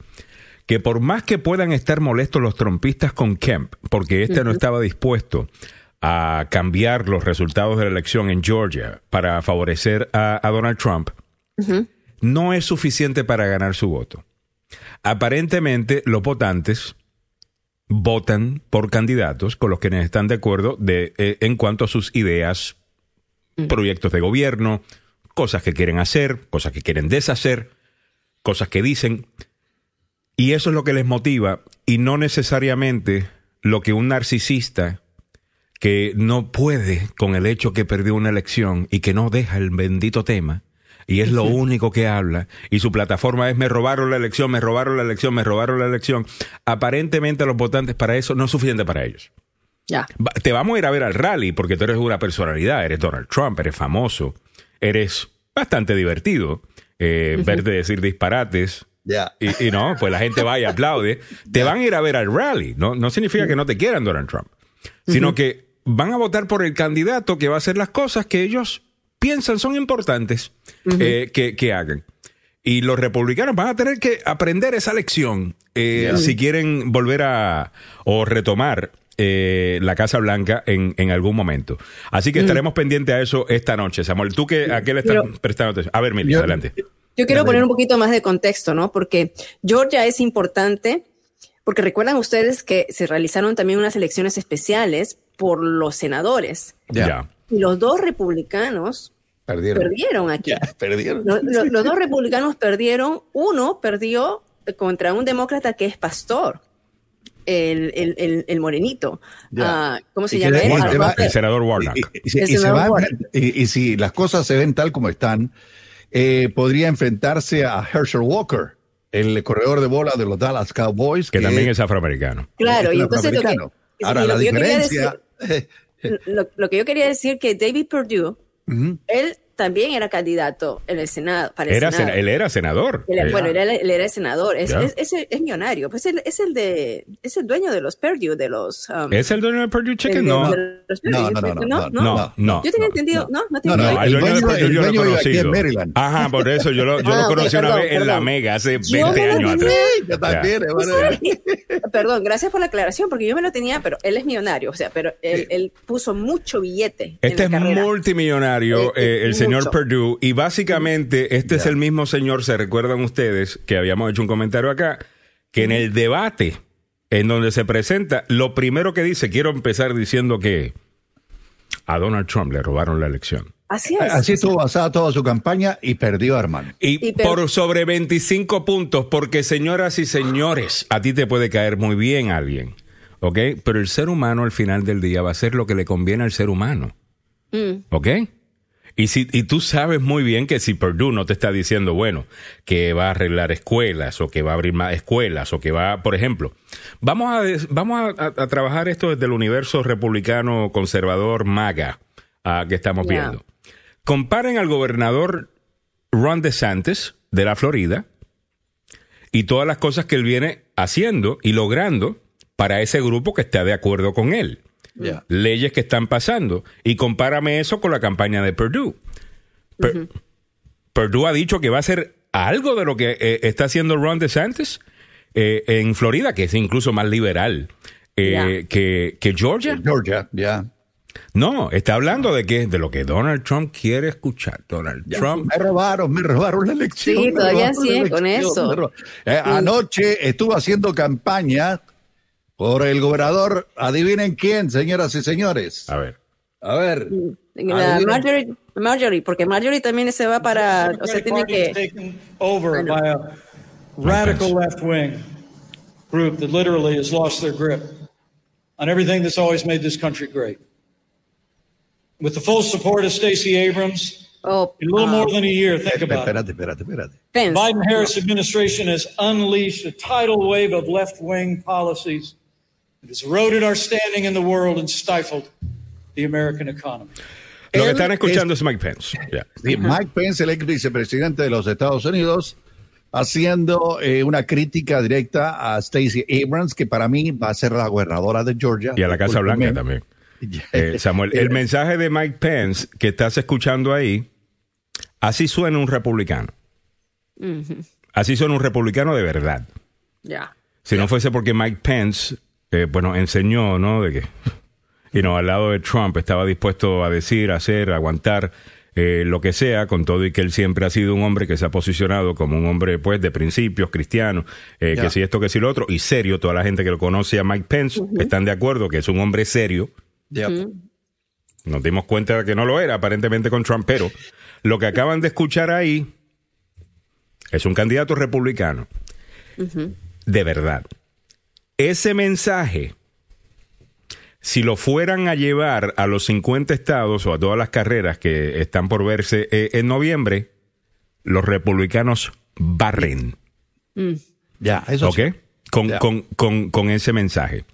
que por más que puedan estar molestos los trumpistas con Kemp, porque este no estaba dispuesto a cambiar los resultados de la elección en Georgia para favorecer a, a Donald Trump, no es suficiente para ganar su voto. Aparentemente los votantes votan por candidatos con los que están de acuerdo de, eh, en cuanto a sus ideas, proyectos de gobierno, cosas que quieren hacer, cosas que quieren deshacer, cosas que dicen. Y eso es lo que les motiva y no necesariamente lo que un narcisista que no puede con el hecho que perdió una elección y que no deja el bendito tema y es lo único que habla y su plataforma es me robaron la elección, me robaron la elección, me robaron la elección. Aparentemente los votantes para eso no es suficiente para ellos. Ya. Va- Te vamos a ir a ver al rally porque tú eres una personalidad, eres Donald Trump, eres famoso, eres bastante divertido, eh, verte decir disparates. Ya. Y, y no, pues la gente va y aplaude. Te van a ir a ver al rally. No, no significa que no te quieran Donald Trump, sino que van a votar por el candidato que va a hacer las cosas que ellos piensan son importantes eh, que, que hagan. Y los republicanos van a tener que aprender esa lección eh, si quieren volver a o retomar eh, la Casa Blanca en, en algún momento. Así que estaremos pendientes a eso esta noche. Samuel, ¿tú qué, a qué le estás Pero- prestando atención? A ver, Mili, Yo- adelante. Yo quiero poner un poquito más de contexto, ¿no? Porque Georgia es importante, porque recuerdan ustedes que se realizaron también unas elecciones especiales por los senadores. Ya. Ya. Y los dos republicanos Perdieron. perdieron aquí. Perdieron. Lo- lo- los dos republicanos perdieron. Uno perdió contra un demócrata que es pastor, el, el, el, el morenito. Ah, ¿Cómo se Y que llama. El senador Warnock. Y, y si- El y se senador va- Warren. y- y si las cosas se ven tal como están, eh, podría enfrentarse a Herschel Walker, el corredor de bola de los Dallas Cowboys, que también es afroamericano. Claro, y entonces lo que, Ahora, lo la que yo quería diferencia. decir- lo, lo que yo quería decir que David Perdue, Ujú. él también era candidato en el Senado. Para el Era, Senado. sena- él era senador. Él- Eh, bueno, él era, él era senador, es, Ya. es, es, es millonario, pues él, es el de, es el dueño de los Perdue, de los, um, ¿Es el dueño de Purdue Chicken? de- No. de. No, no, no, no, no, No, no. Yo tenía entendido, no, no, tenía No, No, no, el el dueño de Purdue yo lo he conocido. Maryland. Ajá, por eso yo lo, yo Ah, lo conocí una perdón, vez en la perdón. Mega hace Yo 20 me lo años atrás. Yo también. Perdón, gracias por la aclaración, porque yo me lo tenía, pero él es millonario, o sea, pero él, él puso mucho billete Este es multimillonario, eh, el señor mucho. Purdue, y básicamente este es el mismo señor, se recuerdan ustedes, que habíamos hecho un comentario acá, que en el debate en donde se presenta, lo primero que dice, quiero empezar diciendo que a Donald Trump le robaron la elección. Así es. Así estuvo basada toda su campaña y perdió, hermano. Y, Y per- por sobre 25 puntos, porque señoras y señores, a ti te puede caer muy bien alguien, ¿ok? Pero el ser humano al final del día va a hacer lo que le conviene al ser humano, Mm. ¿ok? Y, si, y tú sabes muy bien que si Purdue no te está diciendo, bueno, que va a arreglar escuelas o que va a abrir más escuelas o que va, por ejemplo, vamos a, vamos a, a- a trabajar esto desde el universo republicano conservador MAGA ah, que estamos viendo. comparen al gobernador Ron DeSantis de la Florida y todas las cosas que él viene haciendo y logrando para ese grupo que está de acuerdo con él. Leyes que están pasando. Y compárame eso con la campaña de Purdue. Per- Purdue ha dicho que va a hacer algo de lo que eh, está haciendo Ron DeSantis eh, en Florida, que es incluso más liberal eh, que, que Georgia. Georgia, ya. No, está hablando de que de lo que Donald Trump quiere escuchar. Donald Trump. Me robaron, me robaron la elección. Sí, todavía sigue con eso. Eh, anoche estuvo haciendo campaña por el gobernador. Adivinen quién, señoras y señores. A ver. A ver. La. Marjorie, Marjorie, porque Marjorie también se va para, o sea, tiene que, taken over by a radical left wing group that literally has lost their grip on everything that's always made this country great. With the full support of Stacey Abrams, oh, in a little ah, more than a year, think about it. Espérate, espérate, espérate. Pence. Biden Harris administration has unleashed a tidal wave of left wing policies that has eroded our standing in the world and stifled the American economy. Lo que están escuchando es, Mike Pence. Sí, Mike Pence, el ex vicepresidente de los Estados Unidos, haciendo eh, una crítica directa a Stacey Abrams, que para mí va a ser la gobernadora de Georgia. Y a la Casa Blanca también. Eh, Samuel, el mensaje de Mike Pence que estás escuchando ahí, así suena un republicano. Así suena un republicano de verdad. Ya. Si no fuese porque Mike Pence, eh, bueno, enseñó, ¿no? De que, y no, al lado de Trump estaba dispuesto a decir, hacer, aguantar eh, lo que sea, con todo y que él siempre ha sido un hombre que se ha posicionado como un hombre, pues, de principios, cristiano, eh, que si esto, que si lo otro, y serio. Toda la gente que lo conoce a Mike Pence están de acuerdo que es un hombre serio. Ya. Nos dimos cuenta de que no lo era, aparentemente con Trump, pero lo que acaban de escuchar ahí es un candidato republicano. De verdad. Ese mensaje, si lo fueran a llevar a los 50 estados o a todas las carreras que están por verse eh, en noviembre, los republicanos barren. Ya, eso ¿Ok? sí. Con, Ya. con, con, con ese mensaje.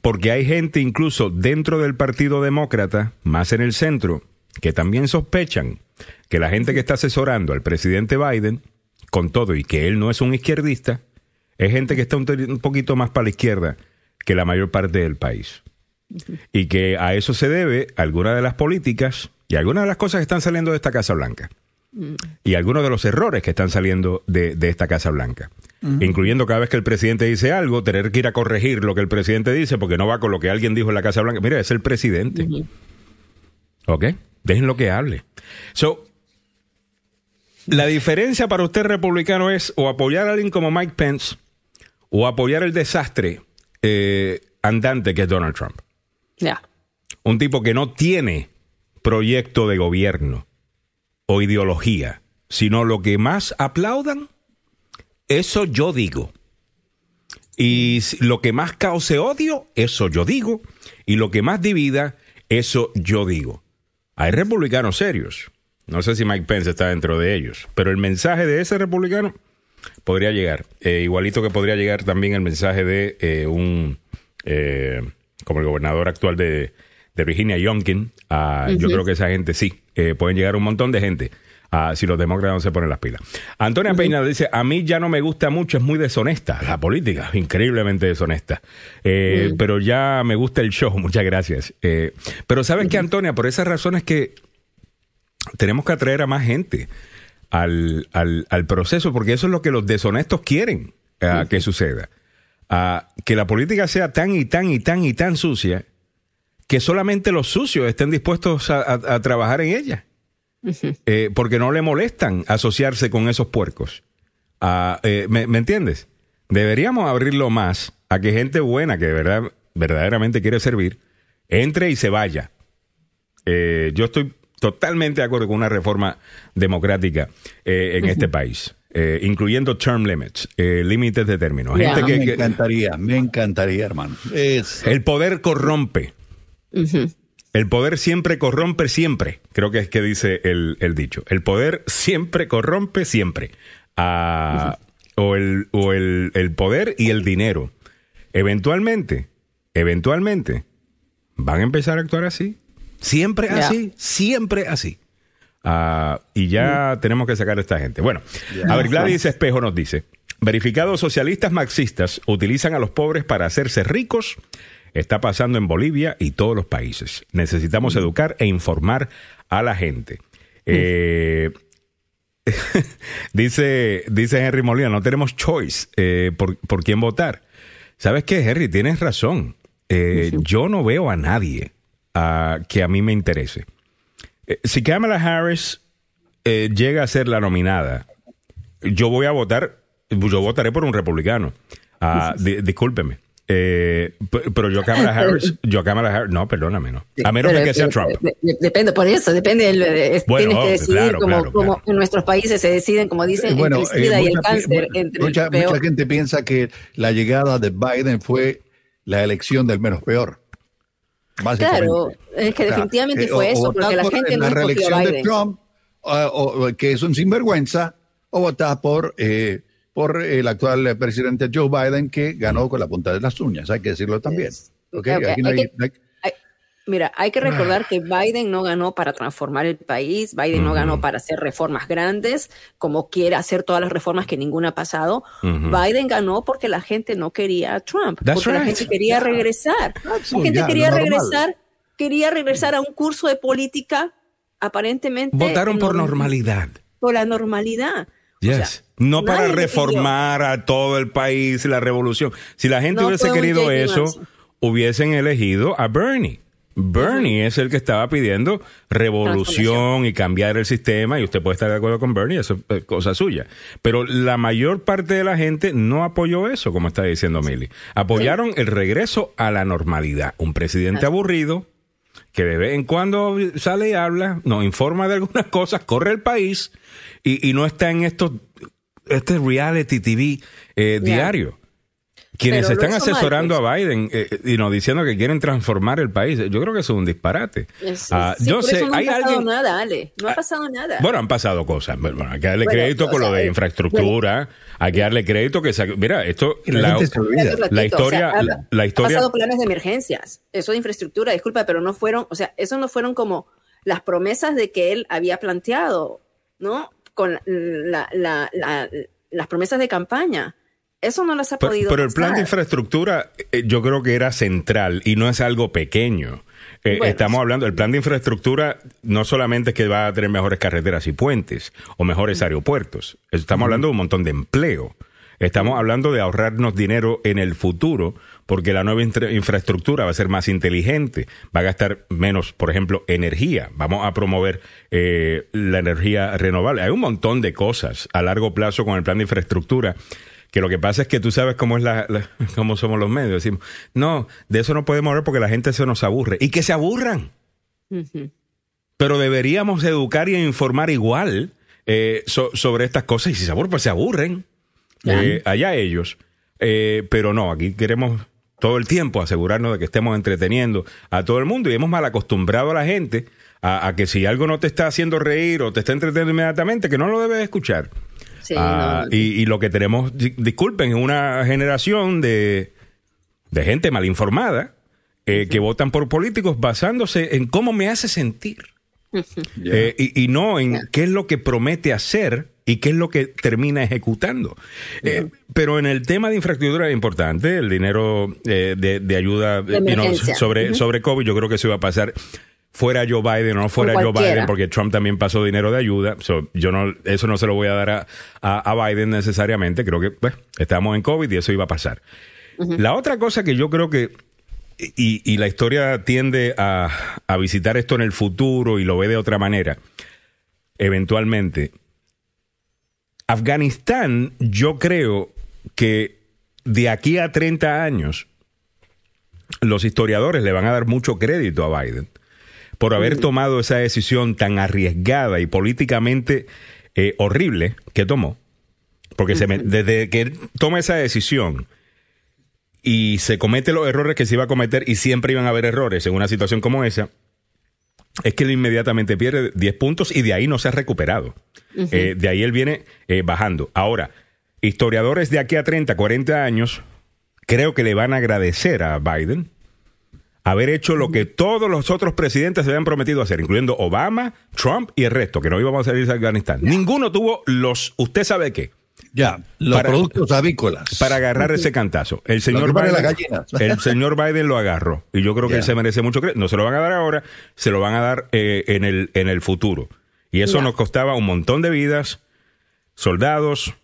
Porque hay gente incluso dentro del Partido Demócrata, más en el centro, que también sospechan que la gente que está asesorando al presidente Biden, con todo y que él no es un izquierdista, es gente que está un, poquito más para la izquierda que la mayor parte del país. Y que a eso se debe algunas de las políticas y algunas de las cosas que están saliendo de esta Casa Blanca y algunos de los errores que están saliendo de, de esta Casa Blanca. Incluyendo cada vez que el presidente dice algo, tener que ir a corregir lo que el presidente dice porque no va con lo que alguien dijo en la Casa Blanca. Mira, es el presidente. ¿Ok? Déjenlo que hable. So, la diferencia para usted republicano es o apoyar a alguien como Mike Pence o apoyar el desastre eh, andante que es Donald Trump. Ya. Un tipo que no tiene proyecto de gobierno o ideología, sino lo que más aplaudan, eso yo digo. Y lo que más cause odio, eso yo digo. Y lo que más divida, eso yo digo. Hay republicanos serios. No sé si Mike Pence está dentro de ellos, pero el mensaje de ese republicano podría llegar. Eh, igualito que podría llegar también el mensaje de eh, un, eh, como el gobernador actual de, de Virginia, Youngkin. Ah, Yo creo que esa gente sí, eh, pueden llegar un montón de gente. ah, si los demócratas no se ponen las pilas. Antonia Peña dice, a mí ya no me gusta mucho, es muy deshonesta la política, increíblemente deshonesta. Eh, Pero ya me gusta el show, muchas gracias. Eh, pero sabes que, Antonia, por esas razones que tenemos que atraer a más gente al, al, al proceso, porque eso es lo que los deshonestos quieren ah, que suceda. Ah, que la política sea tan y tan y tan y tan sucia que solamente los sucios estén dispuestos a, a- a trabajar en ella. Eh, porque no le molestan asociarse con esos puercos. Ah, eh, ¿me, me entiendes? Deberíamos abrirlo más a que gente buena que de verdad, verdaderamente quiere servir entre y se vaya. Eh, yo estoy totalmente de acuerdo con una reforma democrática eh, en este país, eh, incluyendo term limits, eh, límites de término. Ya. Gente que, me que- encantaría, me encantaría, hermano. Es, el poder corrompe. El poder siempre corrompe siempre. Creo que es que dice el, el dicho. El poder siempre corrompe siempre. Ah, O, el, o el, el poder y el dinero. Eventualmente, eventualmente, van a empezar a actuar así. Siempre así, siempre así. Ah, y ya tenemos que sacar a esta gente. Bueno, a ver, Gladys Espejo nos dice, verificados socialistas marxistas utilizan a los pobres para hacerse ricos. Está pasando en Bolivia y todos los países. Necesitamos educar e informar a la gente. Eh, dice, dice Henry Molina, no tenemos choice eh, por, por, quién votar. ¿Sabes qué, Henry? Tienes razón. Eh, yo no veo a nadie ah, que a mí me interese. Eh, si Kamala Harris eh, llega a ser la nominada, yo voy a votar, yo votaré por un republicano. Ah, discúlpeme. Eh, pero yo Kamala Harris, yo Kamala Harris, no, perdóname, no. A menos de que sea Trump. depende, por eso, depende. tienes que decidir como, en nuestros países se deciden, como dicen, bueno, entre el SIDA y el cáncer. mucha, mucha gente piensa que la llegada de Biden fue la elección del menos peor. Claro, es que definitivamente eh, fue eso, porque la gente no la reelección de Trump, o, que es un sinvergüenza, o votar por, eh, por el actual presidente Joe Biden, que ganó con la punta de las uñas, hay que decirlo también. Mira, hay que recordar ah. que Biden no ganó para transformar el país, Biden no ganó para hacer reformas grandes, como quiere hacer todas las reformas que ninguna ha pasado. Biden ganó porque la gente no quería a Trump, porque la gente quería regresar. La gente quería regresar, quería regresar a un curso de política aparentemente. Votaron por normalidad. Por la normalidad. Yes. no para reformar a todo el país, la revolución. Si la gente hubiese querido eso, hubiesen elegido a Bernie. Bernie es el que estaba pidiendo revolución y cambiar el sistema, y usted puede estar de acuerdo con Bernie, eso es cosa suya. Pero la mayor parte de la gente no apoyó eso, como está diciendo Milly. Apoyaron el regreso a la normalidad. Un presidente aburrido, que de vez en cuando sale y habla, nos informa de algunas cosas, corre el país y, no está en estos, este reality TV eh, diario. Quienes están asesorando a Biden eh, eh, y nos diciendo que quieren transformar el país, yo creo que eso es un disparate. Ah, yo sé, no ha pasado nada, Ale. No ha ah, pasado nada. Bueno, han pasado cosas. Bueno, hay que darle crédito con lo de eh, infraestructura. hay que darle crédito que mira esto la, la, historia, la, historia. Ha pasado planes de emergencias. Eso de infraestructura, disculpa, pero no fueron, o sea, eso no fueron como las promesas de que él había planteado, ¿no? Con las promesas de campaña eso no las ha podido. Pero el plan de infraestructura eh, yo creo que era central y no es algo pequeño. Eh, estamos hablando, el plan de infraestructura no solamente es que va a tener mejores carreteras y puentes o mejores aeropuertos, estamos hablando de un montón de empleo. Estamos hablando de ahorrarnos dinero en el futuro porque la nueva infraestructura va a ser más inteligente, va a gastar menos, por ejemplo, energía. Vamos a promover eh, la energía renovable. Hay un montón de cosas a largo plazo con el plan de infraestructura que lo que pasa es que tú sabes cómo es la, cómo somos los medios. Decimos, no, de eso no podemos hablar porque la gente se nos aburre. Y que se aburran. Pero deberíamos educar y informar igual eh, sobre estas cosas. Y si se aburren, pues se aburren. Eh, allá ellos. Eh, pero no, aquí queremos todo el tiempo asegurarnos de que estemos entreteniendo a todo el mundo y hemos mal acostumbrado a la gente a, a, que si algo no te está haciendo reír o te está entreteniendo inmediatamente, que no lo debes escuchar. Ah, y, lo que tenemos, disculpen, es una generación de, gente mal informada eh, que votan por políticos basándose en cómo me hace sentir. Eh, y, no en qué es lo que promete hacer y qué es lo que termina ejecutando. Eh, pero en el tema de infraestructura es importante, el dinero de, ayuda sobre, sobre COVID, yo creo que eso iba a pasar fuera Joe Biden o no fuera Joe Biden, porque Trump también pasó dinero de ayuda. yo no, eso no se lo voy a dar a, Biden necesariamente. Creo que pues, estamos en COVID y eso iba a pasar. La otra cosa que yo creo que, y, la historia tiende a, a, visitar esto en el futuro y lo ve de otra manera, eventualmente, Afganistán, yo creo que de aquí a 30 años, los historiadores le van a dar mucho crédito a Biden por haber tomado esa decisión tan arriesgada y políticamente eh, horrible que tomó. Porque se desde que toma esa decisión y se comete los errores que se iba a cometer y siempre iban a haber errores en una situación como esa, es que él inmediatamente pierde 10 puntos y de ahí no se ha recuperado. Eh, de ahí él viene eh, bajando. Ahora, historiadores de aquí a 30, 40 años, creo que le van a agradecer a Biden haber hecho lo que todos los otros presidentes se habían prometido hacer, incluyendo Obama, Trump y el resto, que no íbamos a salir de Afganistán. Ninguno tuvo los, usted sabe qué. Ya, los productos avícolas. Para agarrar ese cantazo. El señor, Biden, el señor Biden lo agarró. Y yo creo que él se merece mucho crédito. No se lo van a dar ahora, se lo van a dar eh, en, el, en el futuro. Y eso nos costaba un montón de vidas, soldados,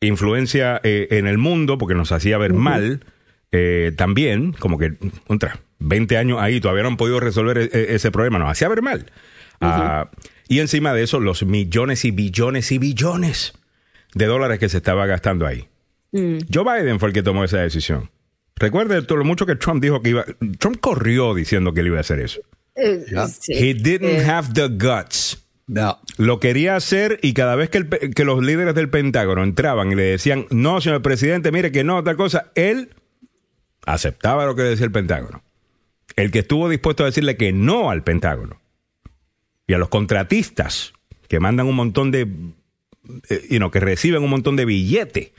influencia eh, en el mundo, porque nos hacía ver mal eh, también, como que, contra, 20 años ahí, todavía no han podido resolver e, e, ese problema, nos hacía ver mal. Ah, y encima de eso, los millones y billones y billones de dólares que se estaba gastando ahí. Mm. Joe Biden fue el que tomó esa decisión. Recuerde todo lo mucho que Trump dijo que iba. Trump corrió diciendo que él iba a hacer eso. Eh, He didn't eh. have the guts. No. Lo quería hacer y cada vez que, que, los líderes del Pentágono entraban y le decían, no, señor presidente, mire que no, tal cosa, él aceptaba lo que decía el Pentágono. El que estuvo dispuesto a decirle que no al Pentágono y a los contratistas que mandan un montón de, eh, que reciben un montón de billetes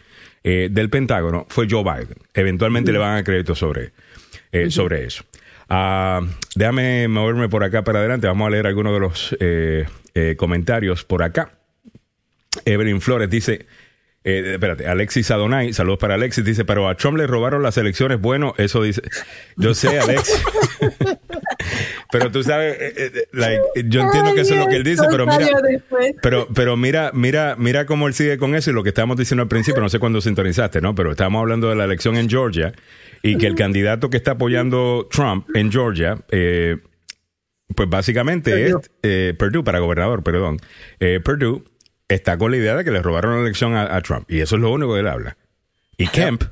eh, del Pentágono fue Joe Biden. Eventualmente le van a crédito sobre, eh, sobre eso. Uh, déjame moverme por acá para adelante. Vamos a leer algunos de los comentarios por acá. Evelyn Flores dice, eh, espérate, Alexis Adonai, saludos para Alexis, dice, pero a Trump le robaron las elecciones. Bueno, eso dice, yo sé, Alexis. pero tú sabes, eh, eh, yo entiendo que eso es lo que él dice, pero mira, pero, pero mira, mira, mira cómo él sigue con eso y lo que estábamos diciendo al principio, no sé cuándo sintonizaste, ¿no? Pero estábamos hablando de la elección en Georgia y que el candidato que está apoyando Trump en Georgia, pues básicamente es Purdue para gobernador, perdón, Purdue está con la idea de que le robaron la elección a, Trump. Y eso es lo único que él habla. Y Kemp,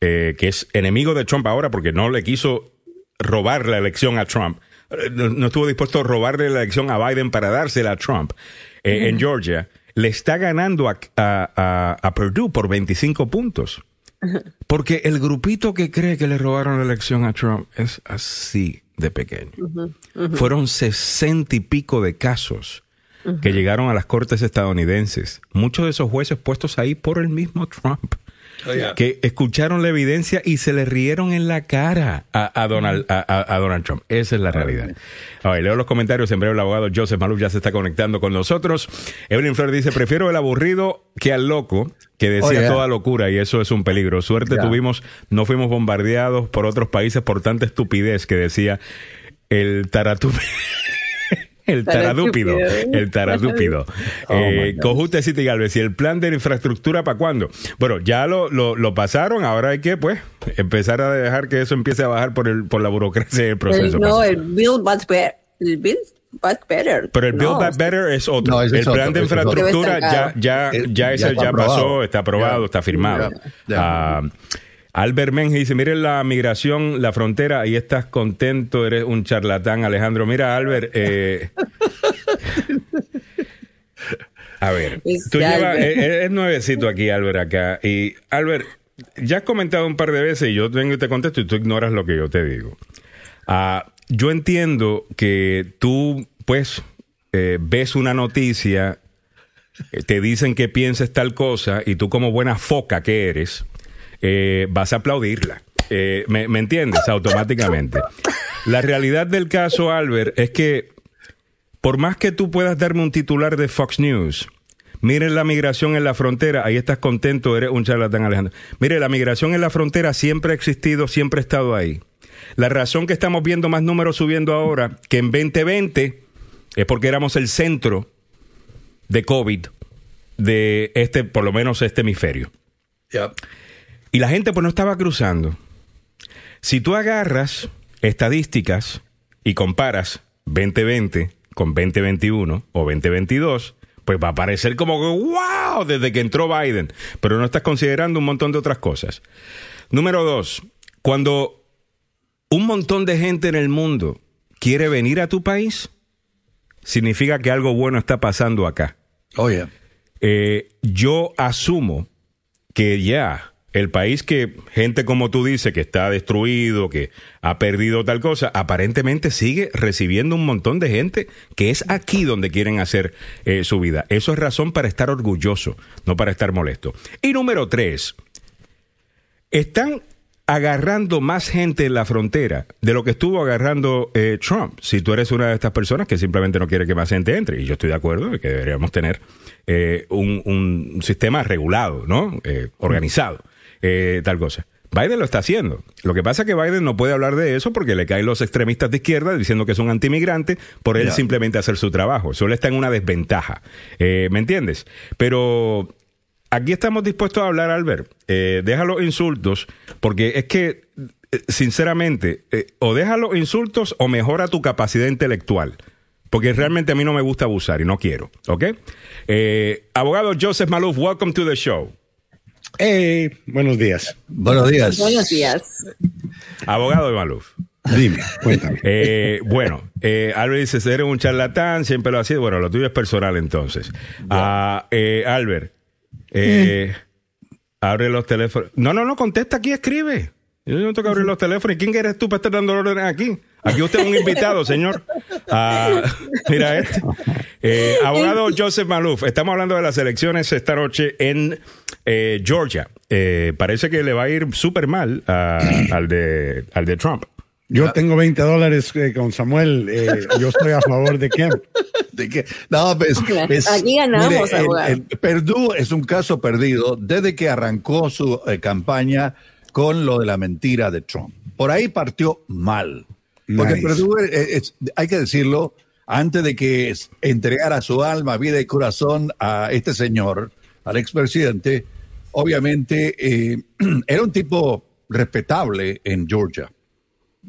eh, que es enemigo de Trump ahora porque no le quiso robar la elección a Trump, eh, no, estuvo dispuesto a robarle la elección a Biden para dársela a Trump eh, en Georgia, le está ganando a, a, Purdue por 25 puntos. Porque el grupito que cree que le robaron la elección a Trump es así de pequeño. Fueron sesenta y pico de casos que llegaron a las cortes estadounidenses. Muchos de esos jueces puestos ahí por el mismo Trump. Oh, que escucharon la evidencia y se le rieron en la cara a, Donald, a, Donald Trump. Esa es la realidad. leo los comentarios. En breve el abogado Joseph Maluf ya se está conectando con nosotros. Evelyn Flores dice, prefiero el aburrido que al loco que decía oh, toda locura y eso es un peligro. Suerte tuvimos, no fuimos bombardeados por otros países por tanta estupidez que decía el taratú. El taradúpido. El taradúpido. Oh eh, Cojute City Galvez. ¿Y el plan de infraestructura para cuándo? Bueno, ya lo, lo, pasaron. Ahora hay que, pues, empezar a dejar que eso empiece a bajar por, el, por la burocracia del proceso. no, el Build Back Better. El Build Back Better. Pero el Build Back Better es otro. el plan de infraestructura ya, ya, ya, ya, ya pasó, está aprobado, está firmado. Ah, Albert Menge dice, mire la migración, la frontera, ahí estás contento, eres un charlatán, Alejandro. Mira, Albert, eh, a ver, tú llevas, es, nuevecito aquí, Albert, acá. Y, Albert, ya has comentado un par de veces y yo vengo y te contesto y tú ignoras lo que yo te digo. Ah, yo entiendo que tú, pues, eh, ves una noticia, eh, te dicen que pienses tal cosa y tú como buena foca que eres eh, vas a aplaudirla. Eh, ¿me, entiendes? Automáticamente. La realidad del caso, Albert, es que por más que tú puedas darme un titular de Fox News, miren la migración en la frontera, ahí estás contento, eres un charlatán, Alejandro. Mire, la migración en la frontera siempre ha existido, siempre ha estado ahí. La razón que estamos viendo más números subiendo ahora que en 2020 es porque éramos el centro de COVID de este, por lo menos este hemisferio. Y la gente pues no estaba cruzando. Si tú agarras estadísticas y comparas 2020 con 2021 o 2022, pues va a parecer como que wow desde que entró Biden, pero no estás considerando un montón de otras cosas. Número dos, cuando un montón de gente en el mundo quiere venir a tu país, significa que algo bueno está pasando acá. Oye. Eh, yo asumo que ya el país que gente como tú dices que está destruido, que ha perdido tal cosa, aparentemente sigue recibiendo un montón de gente que es aquí donde quieren hacer eh, su vida. Eso es razón para estar orgulloso, no para estar molesto. Y número tres, están agarrando más gente en la frontera de lo que estuvo agarrando eh, Trump. Si tú eres una de estas personas que simplemente no quiere que más gente entre, y yo estoy de acuerdo de que deberíamos tener eh, un, un, sistema regulado, ¿no? Eh, tal cosa. Biden lo está haciendo. Lo que pasa es que Biden no puede hablar de eso porque le caen los extremistas de izquierda diciendo que es un antimigrante por él simplemente hacer su trabajo. Solo está en una desventaja. ¿Me entiendes? Pero aquí estamos dispuestos a hablar, Albert. Eh, deja los insultos, porque es que, eh, sinceramente, eh, o deja los insultos o mejora tu capacidad intelectual. Porque realmente a mí no me gusta abusar y no quiero. ¿Ok? Eh, abogado Joseph Maluf, welcome to the show. Hey, buenos días. Buenos días. Buenos días. Abogado de Maluf. Dime, cuéntame. Eh, bueno, eh, Albert dice, eres un charlatán, siempre lo ha sido. Bueno, lo tuyo es personal entonces. Ah, eh, Albert, eh, abre los teléfonos. No, no, no, contesta aquí, escribe. Yo no tengo que abrir los teléfonos. ¿Y quién eres tú para estar dando órdenes aquí? Aquí usted es un invitado, señor. Ah, mira este. Eh, abogado Joseph Maluf, estamos hablando de las elecciones esta noche en eh, Georgia. Eh, parece que le va a ir súper mal al, de, al de Trump. Yo tengo 20 dólares eh, con Samuel. Eh, yo estoy a favor de Kemp. ¿De qué? No, pues, pues Aquí ganamos, Perdue es un caso perdido desde que arrancó su eh, campaña con lo de la mentira de Trump. Por ahí partió mal. Porque Perdue, hay que decirlo, antes de que entregara su alma, vida y corazón a este señor, al expresidente, obviamente era un tipo respetable en Georgia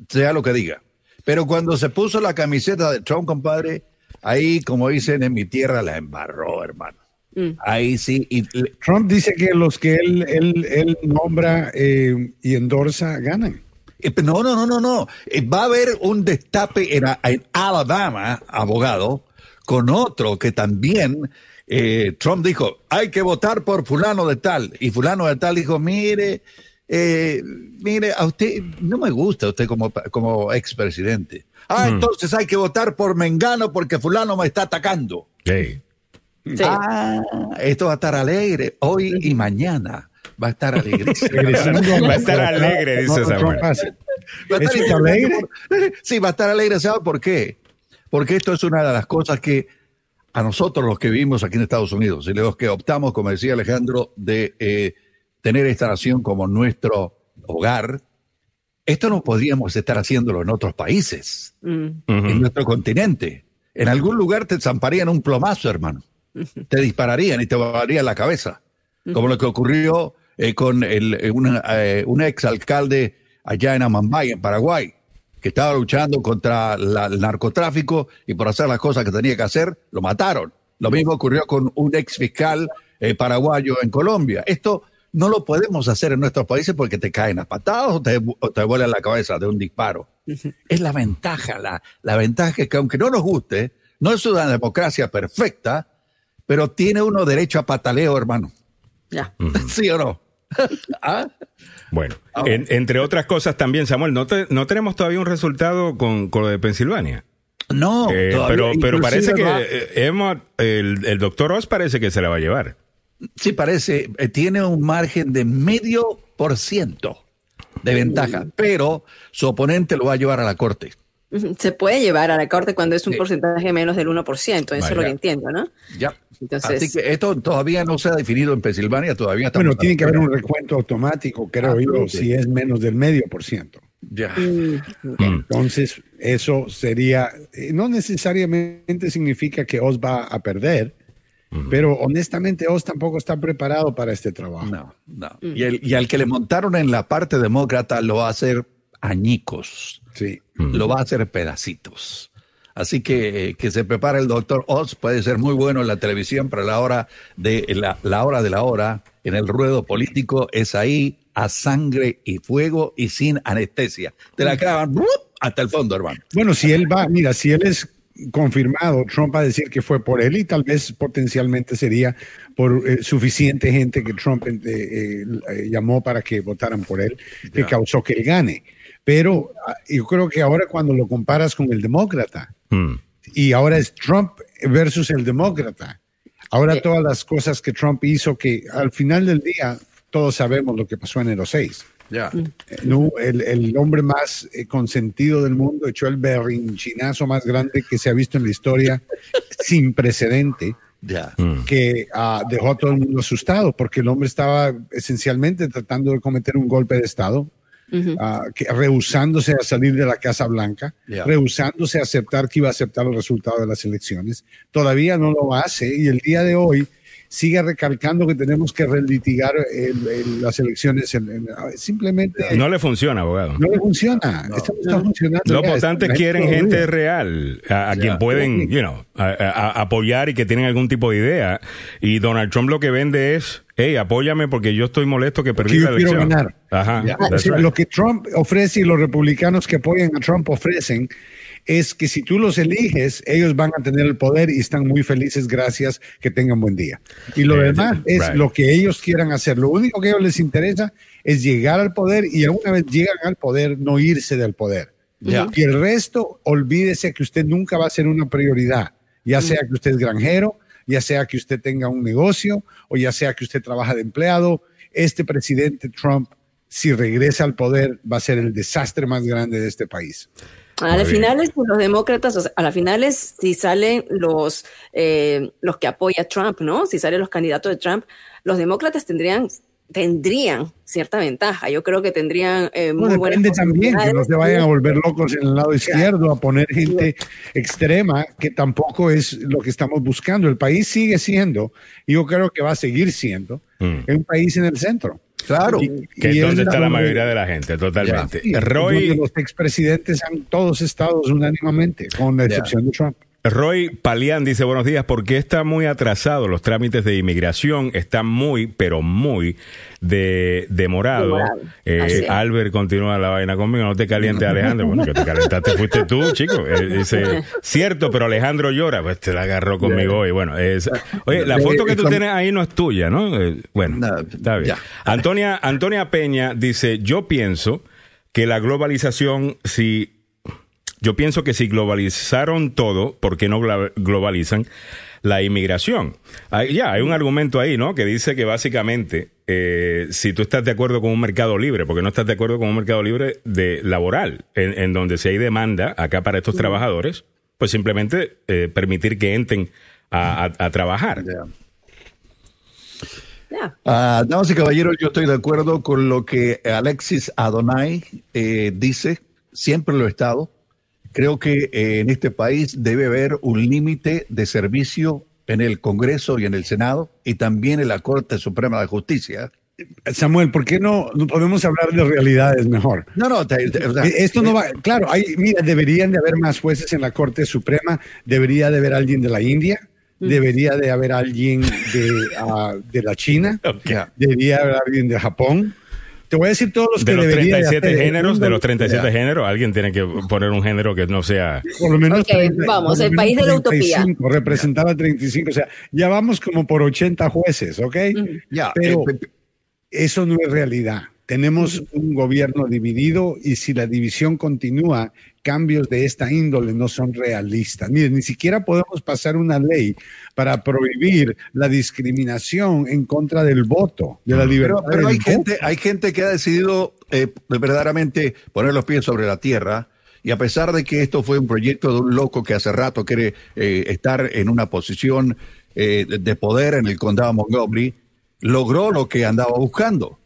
sea lo que diga. Pero cuando se puso la camiseta de Trump, compadre, ahí, como dicen en mi tierra, la embarró, hermano. Mm. Ahí sí. Y, Trump dice que los que él, él, nombra eh, y endorsa ganan. Eh, no, no, no, no, no. Eh, va a haber un destape en, Alabama, abogado, con otro que también Trump dijo, hay que votar por fulano de tal. Y fulano de tal dijo, mire, eh, mire, a usted no me gusta usted como, como expresidente. Ah, mm. entonces hay que votar por Mengano porque fulano me está atacando. Sí. Ah, esto va a estar alegre hoy y mañana. Va a estar alegre. va a estar alegre, dice Samuel. Va a estar alegre. Sí, va a estar alegre. ¿Sabe por qué? Porque esto es una de las cosas que a nosotros los que vivimos aquí en Estados Unidos y los que optamos, como decía Alejandro, de eh, tener esta nación como nuestro hogar, esto no podríamos estar haciéndolo en otros países, mm. en nuestro continente. En algún lugar te zamparían un plomazo, hermano. Te dispararían y te volarían la cabeza. Como lo que ocurrió eh, con el, eh, eh, un ex alcalde allá en Amambay, en Paraguay, que estaba luchando contra el narcotráfico y por hacer las cosas que tenía que hacer, lo mataron. Lo mismo ocurrió con un ex fiscal paraguayo en Colombia. Esto no lo podemos hacer en nuestros países porque te caen a patadas o te, o vuelan la cabeza de un disparo. Es la ventaja, la, la ventaja es que aunque no nos guste, no es una democracia perfecta, pero tiene uno derecho a pataleo, hermano. Ya. ¿Sí o no? ¿Ah? Bueno, ah, entre otras cosas también, Samuel, ¿no, no tenemos todavía un resultado con, con lo de Pensilvania? No, eh, pero, pero parece que eh, el, el doctor Oz parece que se la va a llevar. Sí, parece, eh, tiene un margen de medio por ciento de ventaja, pero su oponente lo va a llevar a la corte. Se puede llevar a la corte cuando es un porcentaje menos del 1%, eso es lo que entiendo, ¿no? Ya. Así que esto todavía no se ha definido en Pensilvania, todavía está. Bueno, tiene que haber un recuento automático, creo yo, si es menos del medio por ciento. Ya. Mm, Entonces, eso sería, eh, no necesariamente significa que os va a perder, pero honestamente, Oz tampoco está preparado para este trabajo. No, no. Y, y, al que le montaron en la parte demócrata lo va a hacer añicos. Sí. Lo va a hacer pedacitos. Así que que se prepare el doctor Oz, puede ser muy bueno en la televisión, pero la hora de la, la hora de la hora en el ruedo político es ahí a sangre y fuego y sin anestesia. Te la clavan hasta el fondo, hermano. Bueno, si él va, mira, si él es confirmado, Trump va a decir que fue por él y tal vez potencialmente sería por eh, suficiente gente que Trump eh, eh, llamó para que votaran por él, que causó que él gane. Pero ah, yo creo que ahora cuando lo comparas con el demócrata, hmm. y ahora es Trump versus el demócrata, ahora todas las cosas que Trump hizo, que al final del día todos sabemos lo que pasó en el 6. No, el, el, hombre más eh, consentido del mundo echó el berrinchinazo más grande que se ha visto en la historia, sin precedente. Mm. que uh, dejó a todo el mundo asustado porque el hombre estaba esencialmente tratando de cometer un golpe de Estado, uh, que, rehusándose a salir de la Casa Blanca, Yeah. rehusándose a aceptar que iba a aceptar los resultados de las elecciones. Todavía no lo hace y el día de hoy sigue recalcando que tenemos que relitigar el- el- las elecciones. en- en- simplemente No le funciona, abogado. no le funciona. Esto no está funcionando. Los ya. votantes quieren gente real, a, a quien pueden, you know, a- apoyar y que tienen algún tipo de idea. Y Donald Trump lo que vende es, hey, apóyame porque yo estoy molesto que perdí que yo la quiero elección. ganar. Ajá. Right. Lo que Trump ofrece y los republicanos que apoyan a Trump ofrecen es que si tú los eliges, ellos van a tener el poder y están muy felices gracias que tengan buen día. Y lo demás es right. lo que ellos quieran hacer. Lo único que a ellos les interesa es llegar al poder y una vez llegan al poder, no irse del poder. Y el resto, olvídese que usted nunca va a ser una prioridad, ya sea que usted es granjero, ya sea que usted tenga un negocio o ya sea que usted trabaja de empleado. Este presidente Trump, si regresa al poder, va a ser el desastre más grande de este país. A las finales, pues, los demócratas, o sea, a las finales, si salen los, eh, los que apoya Trump, ¿no? Si salen los candidatos de Trump, los demócratas tendrían, tendrían cierta ventaja. Yo creo que tendrían eh, muy No, buenas depende también que no se vayan a volver locos en el lado izquierdo, a poner gente extrema, que tampoco es lo que estamos buscando. El país sigue siendo, y yo creo que va a seguir siendo, Mm. un país en el centro. Claro. Y- Que es donde es está la mayoría de la gente, totalmente. Sí, Roy, los expresidentes han todos estado unánimamente, con la excepción de Trump. Roy Palián dice buenos días, ¿por qué está muy atrasado los trámites de inmigración? Están muy, pero muy de, demorado. Eh. Albert continúa la vaina conmigo, no te calientes Alejandro. Bueno, que te calentaste fuiste tú, chico. Eh, dice, cierto, pero Alejandro llora, pues te la agarró conmigo hoy. Bueno, es, oye, la foto que tú tienes ahí no es tuya, ¿no? Eh, bueno, No, está bien. Antonia, Antonia Peña dice, yo pienso que la globalización, si yo pienso que si globalizaron todo, ¿por qué no globalizan la inmigración? Hay- ya, hay un argumento ahí, ¿no? Que dice que básicamente, eh, si tú estás de acuerdo con un mercado libre, porque no estás de acuerdo con un mercado libre de laboral, en, en donde si hay demanda acá para estos trabajadores, pues simplemente eh, permitir que entren a, a- a trabajar. Ya. Ya. Ah, damas y caballeros, yo estoy de acuerdo con lo que Alexis Adonai eh, dice, siempre lo he estado. Creo que eh, en este país debe haber un límite de servicio en el Congreso y en el Senado y también en la Corte Suprema de Justicia. Samuel, ¿por qué no, no podemos hablar de realidades mejor? No, no, te- te- o sea, Eh, Esto no va, claro, hay, mira, deberían de haber más jueces en la Corte Suprema, debería de haber alguien de la India, debería de haber alguien de, ah, de la China, Ya. debería haber alguien de Japón. Te voy a decir todos los De que los debería de 37 hacer. El géneros, de los 37 Ya. géneros, alguien tiene que poner un género que no sea... Por lo menos Ok, 30, vamos, el menos país de la utopía. 35, Representar a 35, o sea, ya vamos como por 80 jueces, ¿ok? ya, Pero eh, eso no es realidad. Tenemos un gobierno dividido y si la división continúa, cambios de esta índole no son realistas. Miren, ni siquiera podemos pasar una ley para prohibir la discriminación en contra del voto, de la libertad. Pero, hay voto. gente, hay gente que ha decidido eh, verdaderamente poner los pies sobre la tierra. Y a pesar de que esto fue un proyecto de un loco que hace rato quiere eh, estar en una posición eh, de- de poder en el condado de Montgomery, logró lo que andaba buscando.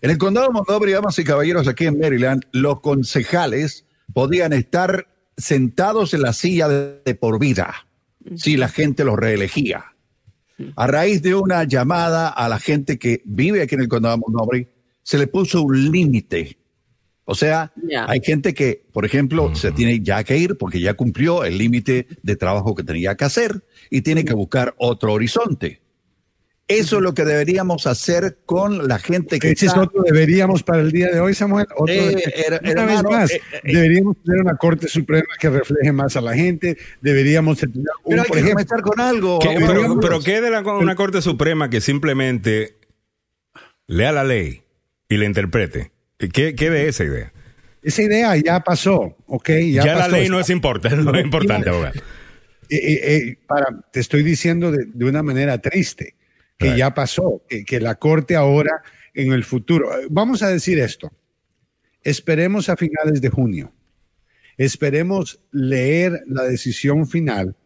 En el condado de Montgomery, damas y caballeros, aquí en Maryland, los concejales podían estar sentados en la silla de, de por vida si la gente los reelegía. A raíz de una llamada a la gente que vive aquí en el condado de Montgomery, se le puso un límite. O sea, hay gente que, por ejemplo, se tiene ya que ir porque ya cumplió el límite de trabajo que tenía que hacer y tiene que buscar otro horizonte. Eso es lo que deberíamos hacer con la gente que Ese es está- otro deberíamos para el día de hoy, Samuel. Otro Eh, era- una vez más, eh, eh, deberíamos tener una Corte Suprema que refleje más a la gente. Deberíamos tener un, Pero hay por que ejemplo, comenzar con algo. ¿Qué- pero, pero ¿qué de la, una Corte Suprema que simplemente lea la ley y la interprete? ¿Qué, qué de esa idea? esa idea ya pasó, ¿ok? Ya, Ya, la ley no es importante, no es importante, abogado. Eh, eh, eh, para, te estoy diciendo de, de una manera triste que Right. ya pasó, que, que la Corte ahora en el futuro, vamos a decir esto, esperemos a finales de junio. Esperemos leer la decisión final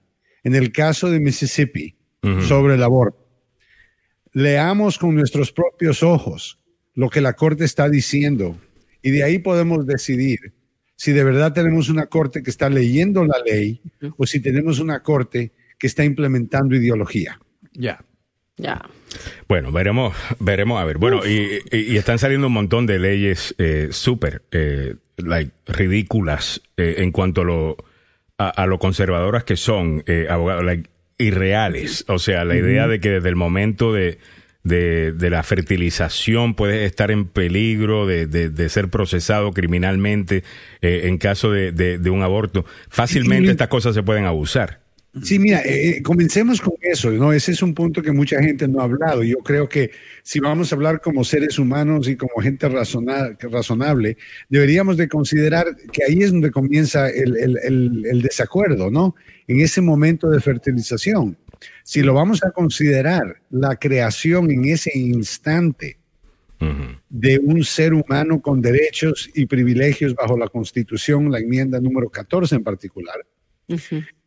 en el caso de Mississippi sobre el aborto. Leamos con nuestros propios ojos lo que la Corte está diciendo y de ahí podemos decidir si de verdad tenemos una Corte que está leyendo la ley o si tenemos una Corte que está implementando ideología. Ya. Ya. Bueno, veremos, veremos a ver. Bueno, y, y, están saliendo un montón de leyes eh, súper eh, like, ridículas eh, en cuanto a lo, a, lo conservadoras que son, eh, abogados, like, irreales. O sea, la idea de que desde el momento de, de, de la fertilización puedes estar en peligro de, de ser procesado criminalmente eh, en caso de, un aborto. Fácilmente estas cosas se pueden abusar. Sí, mira, eh, eh, comencemos con eso, ¿no? Ese es un punto que mucha gente no ha hablado. Yo creo que si vamos a hablar como seres humanos y como gente razonable, deberíamos de considerar que ahí es donde comienza el, desacuerdo, ¿no? En ese momento de fertilización. Si lo vamos a considerar la creación en ese instante de un ser humano con derechos y privilegios bajo la Constitución, la enmienda número 14 en particular,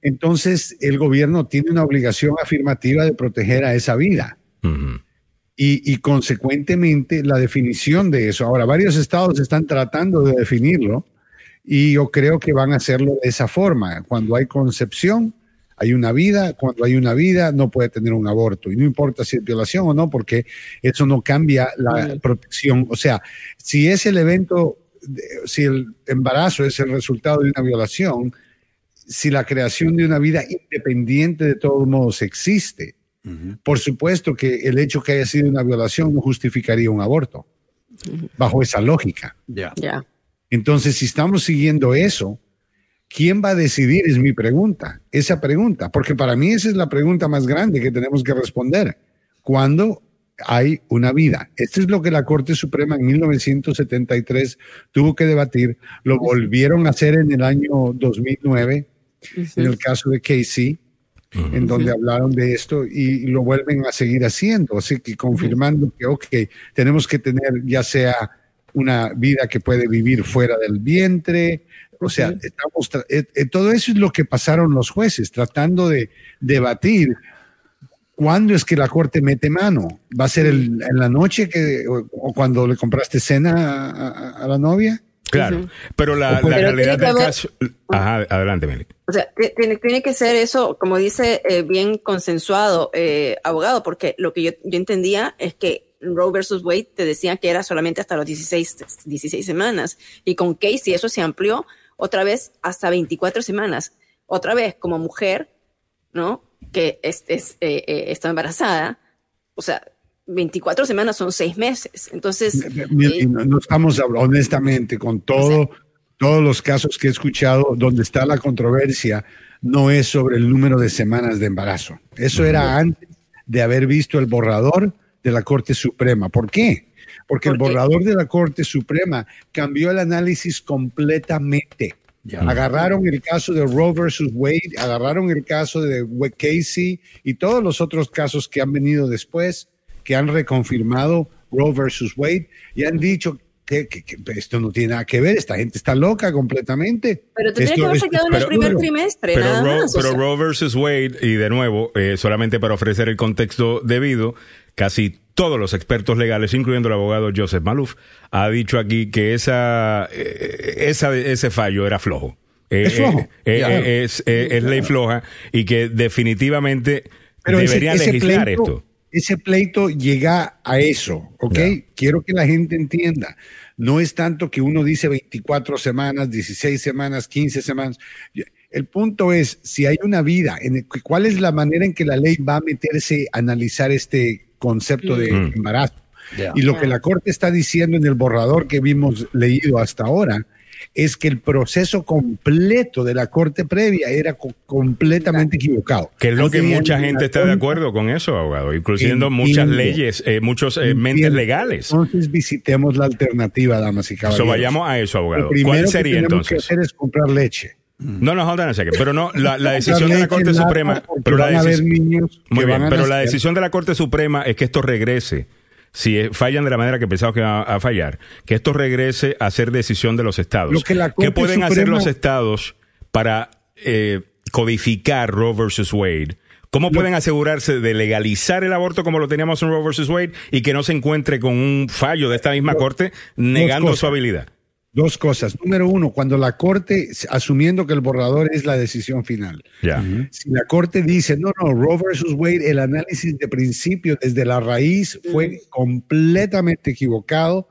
entonces el gobierno tiene una obligación afirmativa de proteger a esa vida. y, consecuentemente la definición de eso. Ahora, varios estados están tratando de definirlo y yo creo que van a hacerlo de esa forma. Cuando hay concepción, hay una vida, cuando hay una vida no puede tener un aborto y no importa si es violación o no, porque eso no cambia la protección. O sea, si es el evento, si el embarazo es el resultado de una violación, si la creación de una vida independiente de todos modos existe. Por supuesto que el hecho que haya sido una violación no justificaría un aborto, bajo esa lógica. Ya. Entonces, si estamos siguiendo eso, ¿quién va a decidir? Es mi pregunta, esa pregunta, porque para mí esa es la pregunta más grande que tenemos que responder. ¿Cuándo hay una vida? Esto es lo que la Corte Suprema en 1973 tuvo que debatir, lo volvieron a hacer en el año 2009 en el caso de Casey, en donde hablaron de esto y, lo vuelven a seguir haciendo, así que confirmando que, ok, tenemos que tener ya sea una vida que puede vivir fuera del vientre, o sea, estamos eh, eh, todo eso es lo que pasaron los jueces, tratando de debatir cuándo es que la corte mete mano. ¿Va a ser en la noche que, o, cuando le compraste cena a la novia? Claro, pero la, realidad del caso... Ajá, adelante, Meli. O sea, tiene, tiene, que ser eso, como dice, eh, bien consensuado, eh, abogado, porque lo que yo, yo, entendía es que Roe versus Wade te decía que era solamente hasta los 16, 16 semanas, y con Casey eso se amplió otra vez hasta 24 semanas. Otra vez, como mujer, ¿no? Que es, es eh, está embarazada, o sea, 24 semanas son seis meses. Entonces. Eh, no, estamos honestamente con todo, todos los casos que he escuchado donde está la controversia, no es sobre el número de semanas de embarazo. Eso era antes de haber visto el borrador de la Corte Suprema. ¿Por qué? Porque el borrador de la Corte Suprema cambió el análisis completamente. Agarraron el caso de Roe versus Wade, agarraron el caso de Casey y todos los otros casos que han venido después que han reconfirmado Roe versus Wade y han dicho que, esto no tiene nada que ver, esta gente está loca completamente. Pero tendría que haberse quedado en el primer trimestre. Pero, Roe, pero Roe versus Wade, y de nuevo, eh, solamente para ofrecer el contexto debido, casi todos los expertos legales, incluyendo el abogado Joseph Malouf, ha dicho aquí que esa, eh, esa ese fallo era flojo. Eh, es flojo. es, ley floja y que definitivamente debería legislar esto ese pleito llega a eso, ¿ok? Quiero que la gente entienda. No es tanto que uno dice 24 semanas, 16 semanas, 15 semanas. El punto es, si hay una vida, en ¿cuál es la manera en que la ley va a meterse a analizar este concepto de mm. embarazo? Y lo que la Corte está diciendo en el borrador que vimos leído hasta ahora es que el proceso completo de la corte previa era completamente equivocado. Que es lo que mucha gente está de acuerdo con eso, abogado, incluyendo muchas leyes, eh, muchos eh, mentes legales. Entonces visitemos la alternativa, damas y caballeros. vayamos a eso, abogado. ¿Cuál sería que entonces? Que hacer es comprar leche. No, no, hold Pero no, la, decisión de la Corte Suprema. Pero la, decisión, muy bien, pero la decisión de la Corte Suprema es que esto regrese si eh, fallan de la manera que pensamos que va a fallar, que esto regrese a ser decisión de los estados. ¿Qué pueden hacer los estados para eh, codificar Roe versus Wade? ¿Cómo pueden asegurarse de legalizar el aborto como lo teníamos en Roe versus Wade y que no se encuentre con un fallo de esta misma corte negando su habilidad? Dos cosas. Número uno, cuando la Corte, asumiendo que el borrador es la decisión final, si la Corte dice, no, no, Roe versus Wade, el análisis de principio desde la raíz fue completamente equivocado,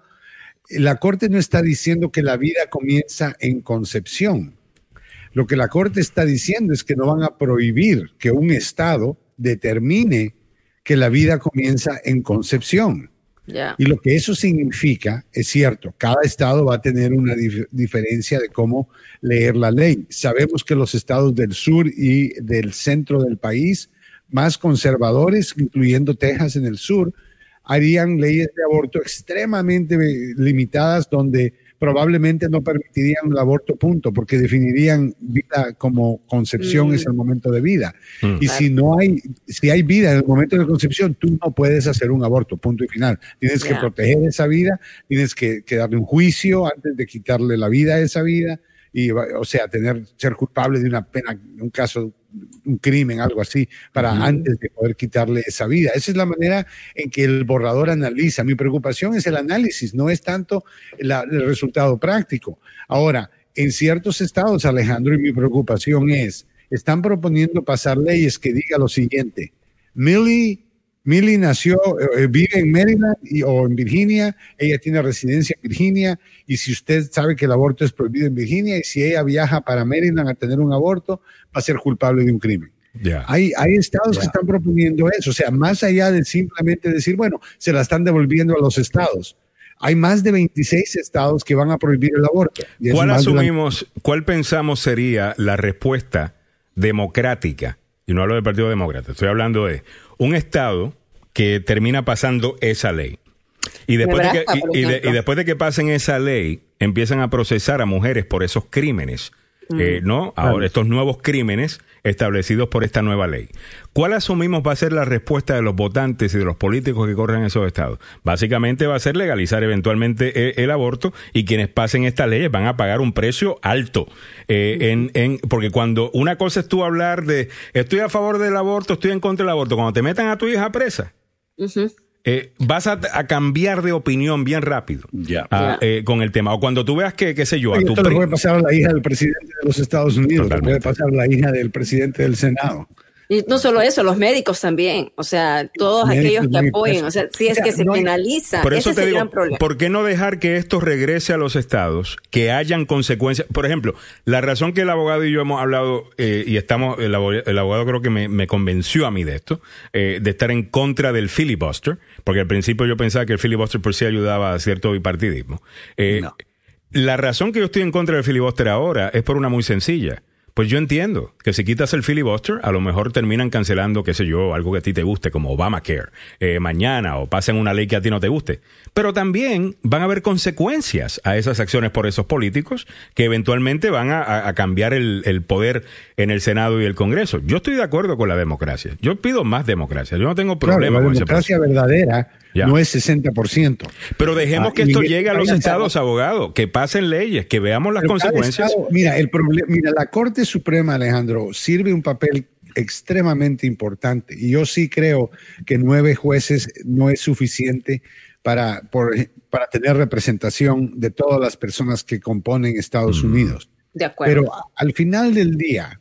la Corte no está diciendo que la vida comienza en concepción. Lo que la Corte está diciendo es que no van a prohibir que un Estado determine que la vida comienza en concepción. Y lo que eso significa, es cierto, cada estado va a tener una diferencia de cómo leer la ley. Sabemos que los estados del sur y del centro del país, más conservadores, incluyendo Texas en el sur, harían leyes de aborto extremadamente limitadas donde probablemente no permitirían el aborto, punto, porque definirían vida como concepción es el momento de vida. Mm. Y si no hay, si hay vida en el momento de concepción, tú no puedes hacer un aborto, punto y final. Tienes que proteger esa vida, tienes que, que darle un juicio antes de quitarle la vida a esa vida y, o sea, tener, ser culpable de una pena, un caso, un crimen, algo así, para antes de poder quitarle esa vida. Esa es la manera en que el borrador analiza. Mi preocupación es el análisis, no es tanto el resultado práctico. Ahora, en ciertos estados, Alejandro, y mi preocupación es, están proponiendo pasar leyes que diga lo siguiente, Millie Millie nació, eh, vive en Maryland o en Virginia, ella tiene residencia en Virginia y si usted sabe que el aborto es prohibido en Virginia y si ella viaja para Maryland a tener un aborto, va a ser culpable de un crimen. Hay, hay estados que están proponiendo eso, o sea, más allá de simplemente decir, bueno, se la están devolviendo a los estados. Hay más de 26 estados que van a prohibir el aborto. ¿Cuál asumimos, cuál pensamos sería la respuesta democrática? Y no hablo del Partido Demócrata, estoy hablando de un estado que termina pasando esa ley. Y después, de que, y, después de que pasen esa ley, empiezan a procesar a mujeres por esos crímenes, mm. eh, ¿no? Ahora, estos nuevos crímenes establecidos por esta nueva ley. ¿Cuál asumimos va a ser la respuesta de los votantes y de los políticos que corren en esos estados? Básicamente va a ser legalizar eventualmente el, aborto y quienes pasen estas leyes van a pagar un precio alto. Eh, en, en, porque cuando una cosa es tú hablar de estoy a favor del aborto, estoy en contra del aborto, cuando te metan a tu hija presa, eh, vas a, cambiar de opinión bien rápido. Ah, eh, con el tema. O cuando tú veas que, qué sé yo, a tu esto le puede pasar a la hija del presidente de los Estados Unidos, le puede pasar a la hija del presidente del Senado. Y no solo eso, los médicos también, o sea, todos aquellos que apoyen, o sea, si es que se penaliza, por eso ese te es el gran problema. ¿Por qué no dejar que esto regrese a los estados, que hayan consecuencias? Por ejemplo, la razón que el abogado y yo hemos hablado, eh, y estamos, el abogado, creo que me, convenció a mí de esto, eh, de estar en contra del filibuster, porque al principio yo pensaba que el filibuster por sí ayudaba a cierto bipartidismo. Eh, la razón que yo estoy en contra del filibuster ahora es por una muy sencilla pues yo entiendo que si quitas el filibuster, a lo mejor terminan cancelando, qué sé yo, algo que a ti te guste, como Obamacare, eh, mañana, o pasen una ley que a ti no te guste. Pero también van a haber consecuencias a esas acciones por esos políticos que eventualmente van a, cambiar el, poder en el Senado y el Congreso. Yo estoy de acuerdo con la democracia. Yo pido más democracia. Yo no tengo problema con La democracia verdadera no es 60%. Pero dejemos ah, que esto llegue a los estados, abogados, que pasen leyes, que veamos las consecuencias. mira, el problema, mira, la Corte Suprema, Alejandro, sirve un papel extremadamente importante. Y yo sí creo que nueve jueces no es suficiente para, para tener representación de todas las personas que componen Estados mm. Unidos. De acuerdo. Pero al final del día,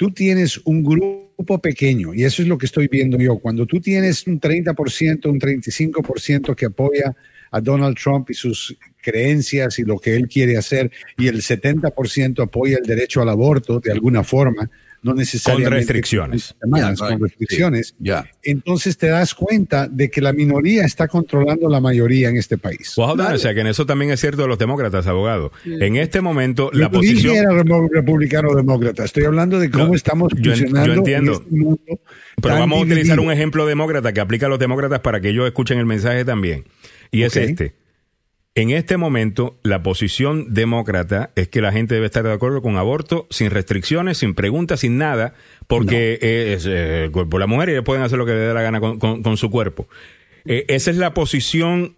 tú tienes un grupo pequeño, y eso es lo que estoy viendo yo, cuando tú tienes un 30%, un 35% que apoya a Donald Trump y sus creencias y lo que él quiere hacer, y el 70% apoya el derecho al aborto de alguna forma, no necesariamente con restricciones. con restricciones. Entonces te das cuenta de que la minoría está controlando la mayoría en este país. o sea que en eso también es cierto de los demócratas, abogado. En este momento la posición era republicano o demócrata. Estoy hablando de cómo estamos funcionando. Yo entiendo. Este Pero vamos a utilizar un ejemplo demócrata que aplica a los demócratas para que ellos escuchen el mensaje también. Y es este. En este momento, la posición demócrata es que la gente debe estar de acuerdo con aborto sin restricciones, sin preguntas, sin nada, porque es eh, el cuerpo de la mujer y ellos pueden hacer lo que les dé la gana con, su cuerpo. Eh, esa es la posición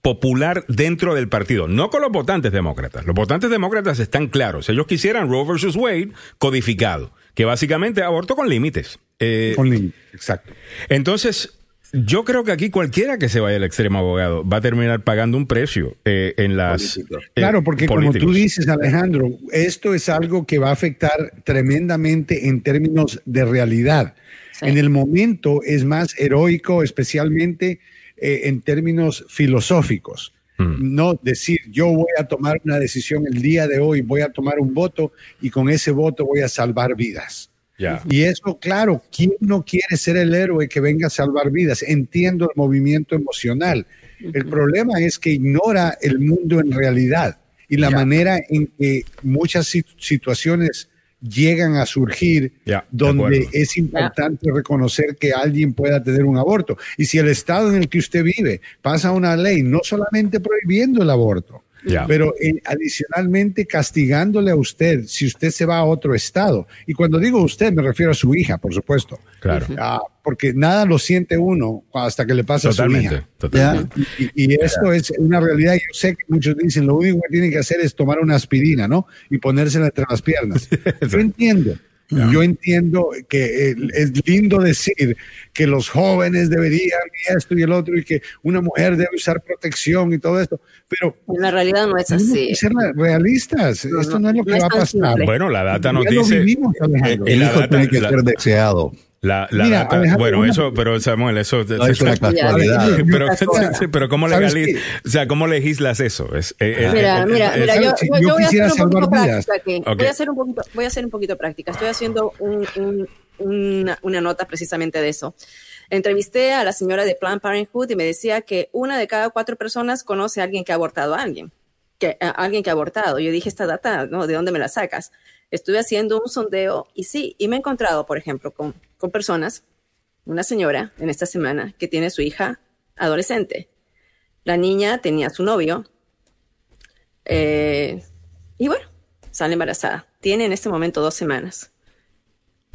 popular dentro del partido, no con los votantes demócratas. Los votantes demócratas están claros. Ellos quisieran Roe versus Wade codificado, que básicamente aborto con límites. Eh, con límites, exacto. Entonces, yo creo que aquí cualquiera que se vaya al extremo abogado va a terminar pagando un precio eh, en las. Eh, claro, porque como tú dices, Alejandro, esto es algo que va a afectar tremendamente en términos de realidad. En el momento es más heroico, especialmente eh, en términos filosóficos. Hmm. No decir, yo voy a tomar una decisión el día de hoy, voy a tomar un voto y con ese voto voy a salvar vidas. Y eso, claro, ¿quién no quiere ser el héroe que venga a salvar vidas? Entiendo el movimiento emocional. El problema es que ignora el mundo en realidad y la manera en que muchas situaciones llegan a surgir donde es importante reconocer que alguien pueda tener un aborto. Y si el estado en el que usted vive pasa una ley no solamente prohibiendo el aborto, pero eh, adicionalmente castigándole a usted si usted se va a otro estado. Y cuando digo usted, me refiero a su hija, por supuesto. Claro. Ah, porque nada lo siente uno hasta que le pasa a su hija. Totalmente. Y, esto es una realidad. Yo sé que muchos dicen lo único que tiene que hacer es tomar una aspirina, ¿no? Y ponérsela entre las piernas. Yo entiendo. Yo entiendo que es lindo decir que los jóvenes deberían y esto y el otro y que una mujer debe usar protección y todo esto, pero en la realidad no es así. Que ser realistas, esto no, es lo que va a pasar. Bueno, la data nos dice el hijo tiene que ser deseado. La, la data, bueno, eso, pero Samuel, eso, no, es una pero, pero ¿cómo legalizas, o sea, cómo legislas eso? Es, eh, eh, mira, mira, mira, yo, yo, voy a hacer un poquito práctica aquí. Voy a hacer un poquito, voy a hacer un poquito práctica. Estoy haciendo un, un, una, una nota precisamente de eso. Entrevisté a la señora de Planned Parenthood y me decía que una de cada cuatro personas conoce a alguien que ha abortado a alguien, que a alguien que ha abortado. Yo dije, esta data, ¿no? ¿De dónde me la sacas? Estuve haciendo un sondeo y sí, y me he encontrado, por ejemplo, con con personas, una señora en esta semana que tiene su hija adolescente. La niña tenía su novio eh, y bueno, sale embarazada. Tiene en este momento dos semanas.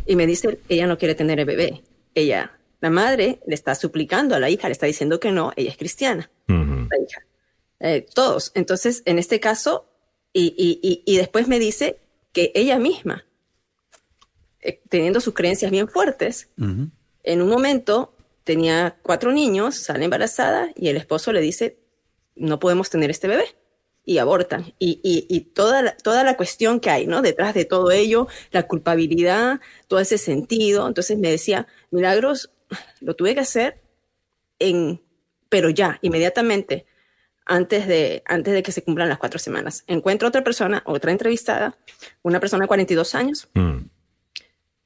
Y me dice, ella no quiere tener el bebé. Ella, la madre, le está suplicando a la hija, le está diciendo que no, ella es cristiana. La hija. Eh, todos. Entonces, en este caso, y, y después me dice que ella misma eh, teniendo sus creencias bien fuertes, en un momento tenía cuatro niños, sale embarazada y el esposo le dice, no podemos tener este bebé. Y abortan. Y, y, toda, la, toda la cuestión que hay, ¿no? Detrás de todo ello, la culpabilidad, todo ese sentido. Entonces me decía, Milagros, lo tuve que hacer en, pero ya, inmediatamente, antes de, antes de que se cumplan las cuatro semanas. Encuentro otra persona, otra entrevistada, una persona de 42 años, mm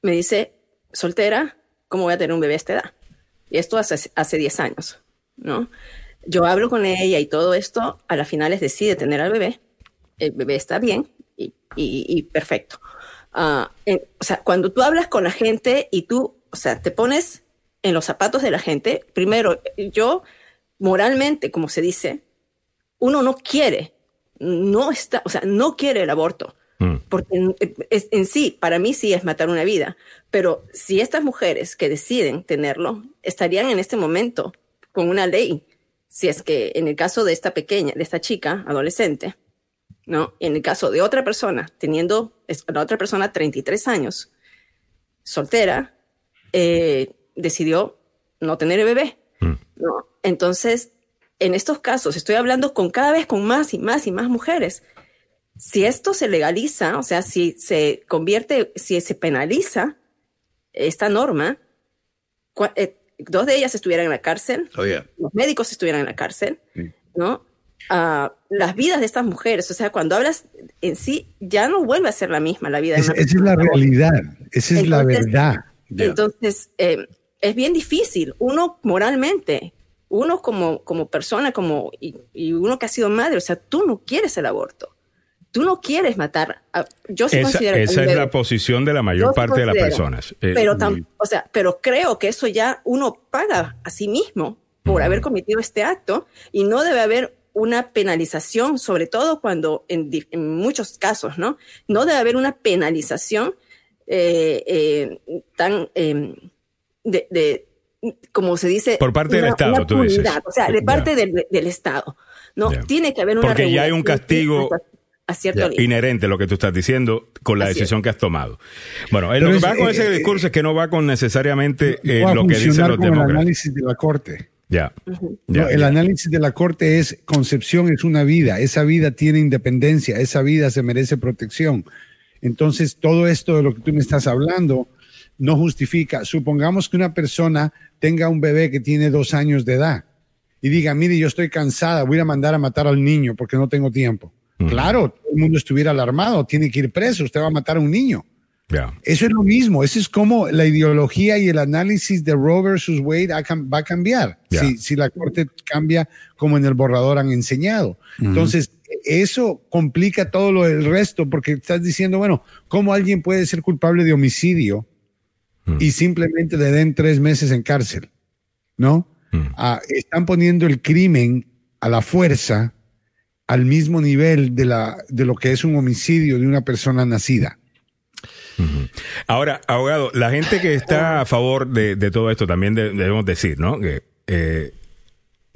me dice, soltera, ¿cómo voy a tener un bebé a esta edad? Y esto hace, hace 10 años, ¿no? Yo hablo con ella y todo esto, a las finales decide tener al bebé, el bebé está bien y, perfecto. Ah, o sea, cuando tú hablas con la gente y tú, o sea, te pones en los zapatos de la gente, primero, yo moralmente, como se dice, uno no quiere, no está, o sea, no quiere el aborto. Mm. Porque en, sí, para mí sí es matar una vida, pero si estas mujeres que deciden tenerlo estarían en este momento con una ley, si es que en el caso de esta pequeña, de esta chica adolescente, ¿no? En el caso de otra persona, teniendo la otra persona 33 años, soltera, eh, decidió no tener el bebé, mm. ¿no? Entonces, en estos casos, estoy hablando con cada vez con más y más y más mujeres si esto se legaliza, o sea, si se convierte, si se penaliza esta norma, eh, dos de ellas estuvieran en la cárcel, oh, los médicos estuvieran en la cárcel, ¿no? Ah, las vidas de estas mujeres, o sea, cuando hablas en sí, ya no vuelve a ser la misma la vida. esa es la realidad, esa es la verdad. Entonces, eh, es bien difícil, uno moralmente, uno como, como persona, como, y, y, uno que ha sido madre, o sea, tú no quieres el aborto tú no quieres matar. yo sí esa, esa es la posición de la mayor parte de las personas. Eh, pero, o sea, pero creo que eso ya uno paga a sí mismo por haber cometido este acto y no debe haber una penalización, sobre todo cuando en, muchos casos, ¿no? No debe haber una penalización eh, eh, tan em, de, como se dice, por parte del Estado, tú dices. O sea, de parte del, del, Estado. No, tiene que haber una Porque ya hay un castigo inherente lo que tú estás diciendo con la decisión que has tomado. Bueno, lo que va con ese discurso es que no va con necesariamente lo que dicen los demócratas. El análisis de la Corte. Ya. el análisis de la Corte es concepción es una vida, esa vida tiene independencia, esa vida se merece protección. Entonces, todo esto de lo que tú me estás hablando no justifica. Supongamos que una persona tenga un bebé que tiene dos años de edad y diga, mire, yo estoy cansada, voy a mandar a matar al niño porque no tengo tiempo. Claro, todo el mundo estuviera alarmado, tiene que ir preso, usted va a matar a un niño. Eso es lo mismo, eso es como la ideología y el análisis de Roe versus Wade va a cambiar si, si, la corte cambia como en el borrador han enseñado. Entonces, eso complica todo lo del resto porque estás diciendo, bueno, ¿cómo alguien puede ser culpable de homicidio y simplemente le den tres meses en cárcel? ¿No? Ah, están poniendo el crimen a la fuerza al mismo nivel de, la, de lo que es un homicidio de una persona nacida. Ahora, abogado, la gente que está a favor de, todo esto también debemos decir, ¿no? Que, eh,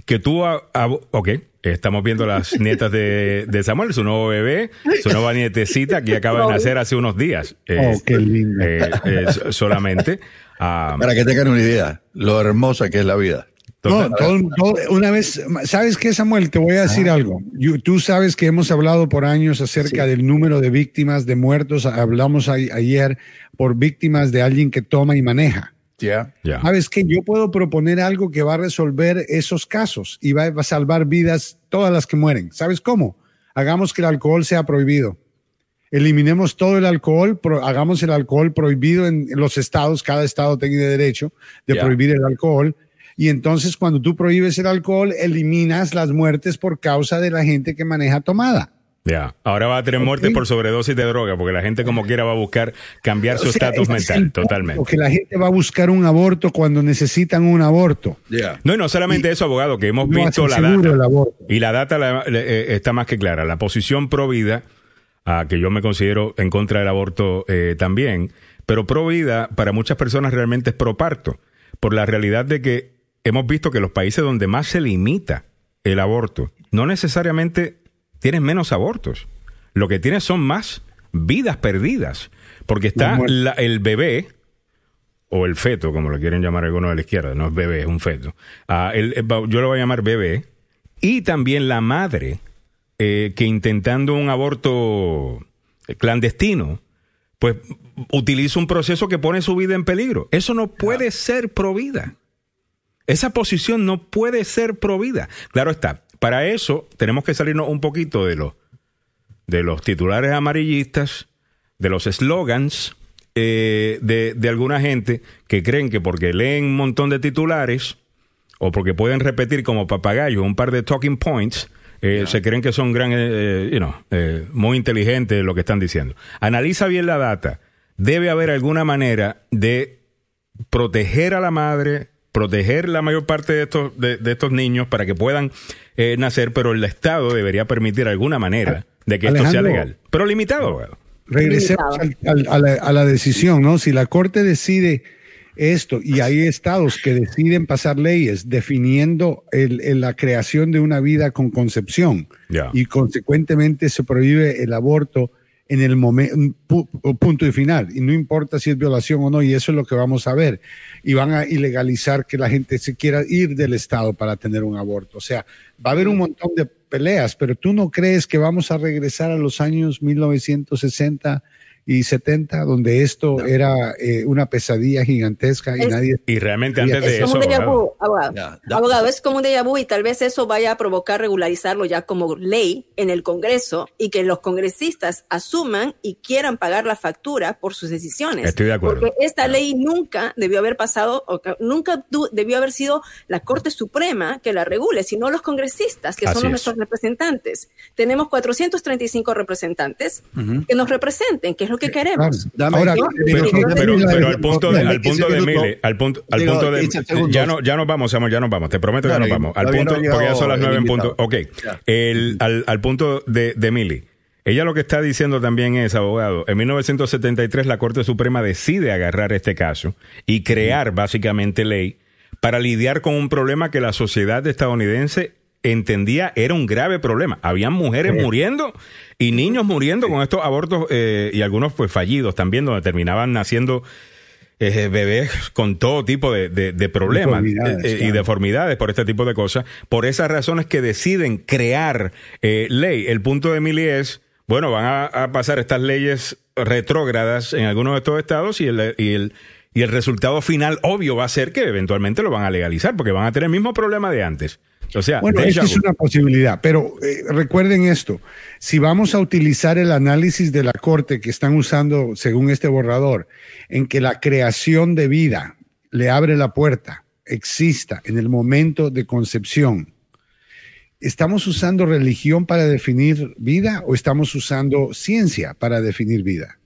que tú, ok, estamos viendo las nietas de, Samuel, su nuevo bebé, su nueva nietecita que acaba de nacer hace unos días. oh, qué lindo. Eh, solamente. Ah, Para que tengan una idea, lo hermosa que es la vida. No, una vez, ¿sabes qué, Samuel? Te voy a decir algo. tú sabes que hemos hablado por años acerca del número de víctimas, de muertos. Hablamos ayer por víctimas de alguien que toma y maneja. ¿Sabes que Yo puedo proponer algo que va a resolver esos casos y va, a salvar vidas, todas las que mueren. ¿Sabes cómo? Hagamos que el alcohol sea prohibido. Eliminemos todo el alcohol, hagamos el alcohol prohibido en los estados, cada estado tiene derecho de prohibir el alcohol y entonces cuando tú prohíbes el alcohol, eliminas las muertes por causa de la gente que maneja tomada. Ya, ahora va a tener muertes por sobredosis de droga, porque la gente como quiera va a buscar cambiar su estatus mental, totalmente. Porque la gente va a buscar un aborto cuando necesitan un aborto. No, y no solamente eso, abogado, que hemos visto la data. Y la data eh, está más que clara. La posición pro vida, que yo me considero en contra del aborto eh, también, pero pro vida para muchas personas realmente es pro parto, por la realidad de que hemos visto que los países donde más se limita el aborto no necesariamente tienen menos abortos. Lo que tienen son más vidas perdidas. Porque está el bebé, o el feto, como lo quieren llamar algunos de la izquierda, no es bebé, es un feto. Ah, yo lo voy a llamar bebé. Y también la madre, eh, que intentando un aborto clandestino, pues utiliza un proceso que pone su vida en peligro. Eso no puede ser pro vida. Esa posición no puede ser provida. Claro está. Para eso tenemos que salirnos un poquito de, lo, de los titulares amarillistas, de los slogans eh, de, de, alguna gente que creen que porque leen un montón de titulares o porque pueden repetir como papagayos un par de talking points, eh, se creen que son gran, eh, you know, muy inteligentes lo que están diciendo. Analiza bien la data. Debe haber alguna manera de proteger a la madre, proteger la mayor parte de estos, de, estos niños para que puedan eh, nacer, pero el Estado debería permitir alguna manera de que esto sea legal. Pero limitado, Regresemos a, la, decisión, ¿no? Si la Corte decide esto y hay estados que deciden pasar leyes definiendo el, la creación de una vida con concepción y consecuentemente se prohíbe el aborto en el momento, punto y final. Y no importa si es violación o no, y eso es lo que vamos a ver. Y van a ilegalizar que la gente se quiera ir del Estado para tener un aborto. O sea, va a haber un montón de peleas, pero tú no crees que vamos a regresar a los años 1960 y 70, donde esto era eh, una pesadilla gigantesca y nadie... Y realmente antes de eso... abogado, es como un déjà vu y tal vez eso vaya a provocar regularizarlo ya como ley en el Congreso y que los congresistas asuman y quieran pagar la factura por sus decisiones. Estoy de acuerdo. Porque esta ley nunca debió haber pasado, o nunca debió haber sido la Corte Suprema que la regule, sino los congresistas, que son nuestros representantes. Tenemos 435 representantes que nos representen, que es lo que queremos. pero, al punto de, al punto de Mile, al punto, al punto de, ya no, ya nos vamos, Samuel, ya nos vamos, te prometo que ya nos vamos. Al punto, porque ya son las nueve en punto. Ok, el, al, al punto de, de Mili. Ella lo que está diciendo también es, abogado, en 1973 la Corte Suprema decide agarrar este caso y crear básicamente ley para lidiar con un problema que la sociedad estadounidense entendía era un grave problema. Habían mujeres muriendo y niños muriendo con estos abortos eh, y algunos pues fallidos también, donde terminaban naciendo eh, bebés con todo tipo de, problemas eh, y deformidades por este tipo de cosas. Por esas razones que deciden crear ley. El punto de Emily es, bueno, van a, pasar estas leyes retrógradas en algunos de estos estados y el, y el y el resultado final obvio va a ser que eventualmente lo van a legalizar porque van a tener el mismo problema de antes. O sea, bueno, esa es una posibilidad, pero eh, recuerden esto, si vamos a utilizar el análisis de la Corte que están usando según este borrador, en que la creación de vida le abre la puerta, exista en el momento de concepción, ¿estamos usando religión para definir vida o estamos usando ciencia para definir vida?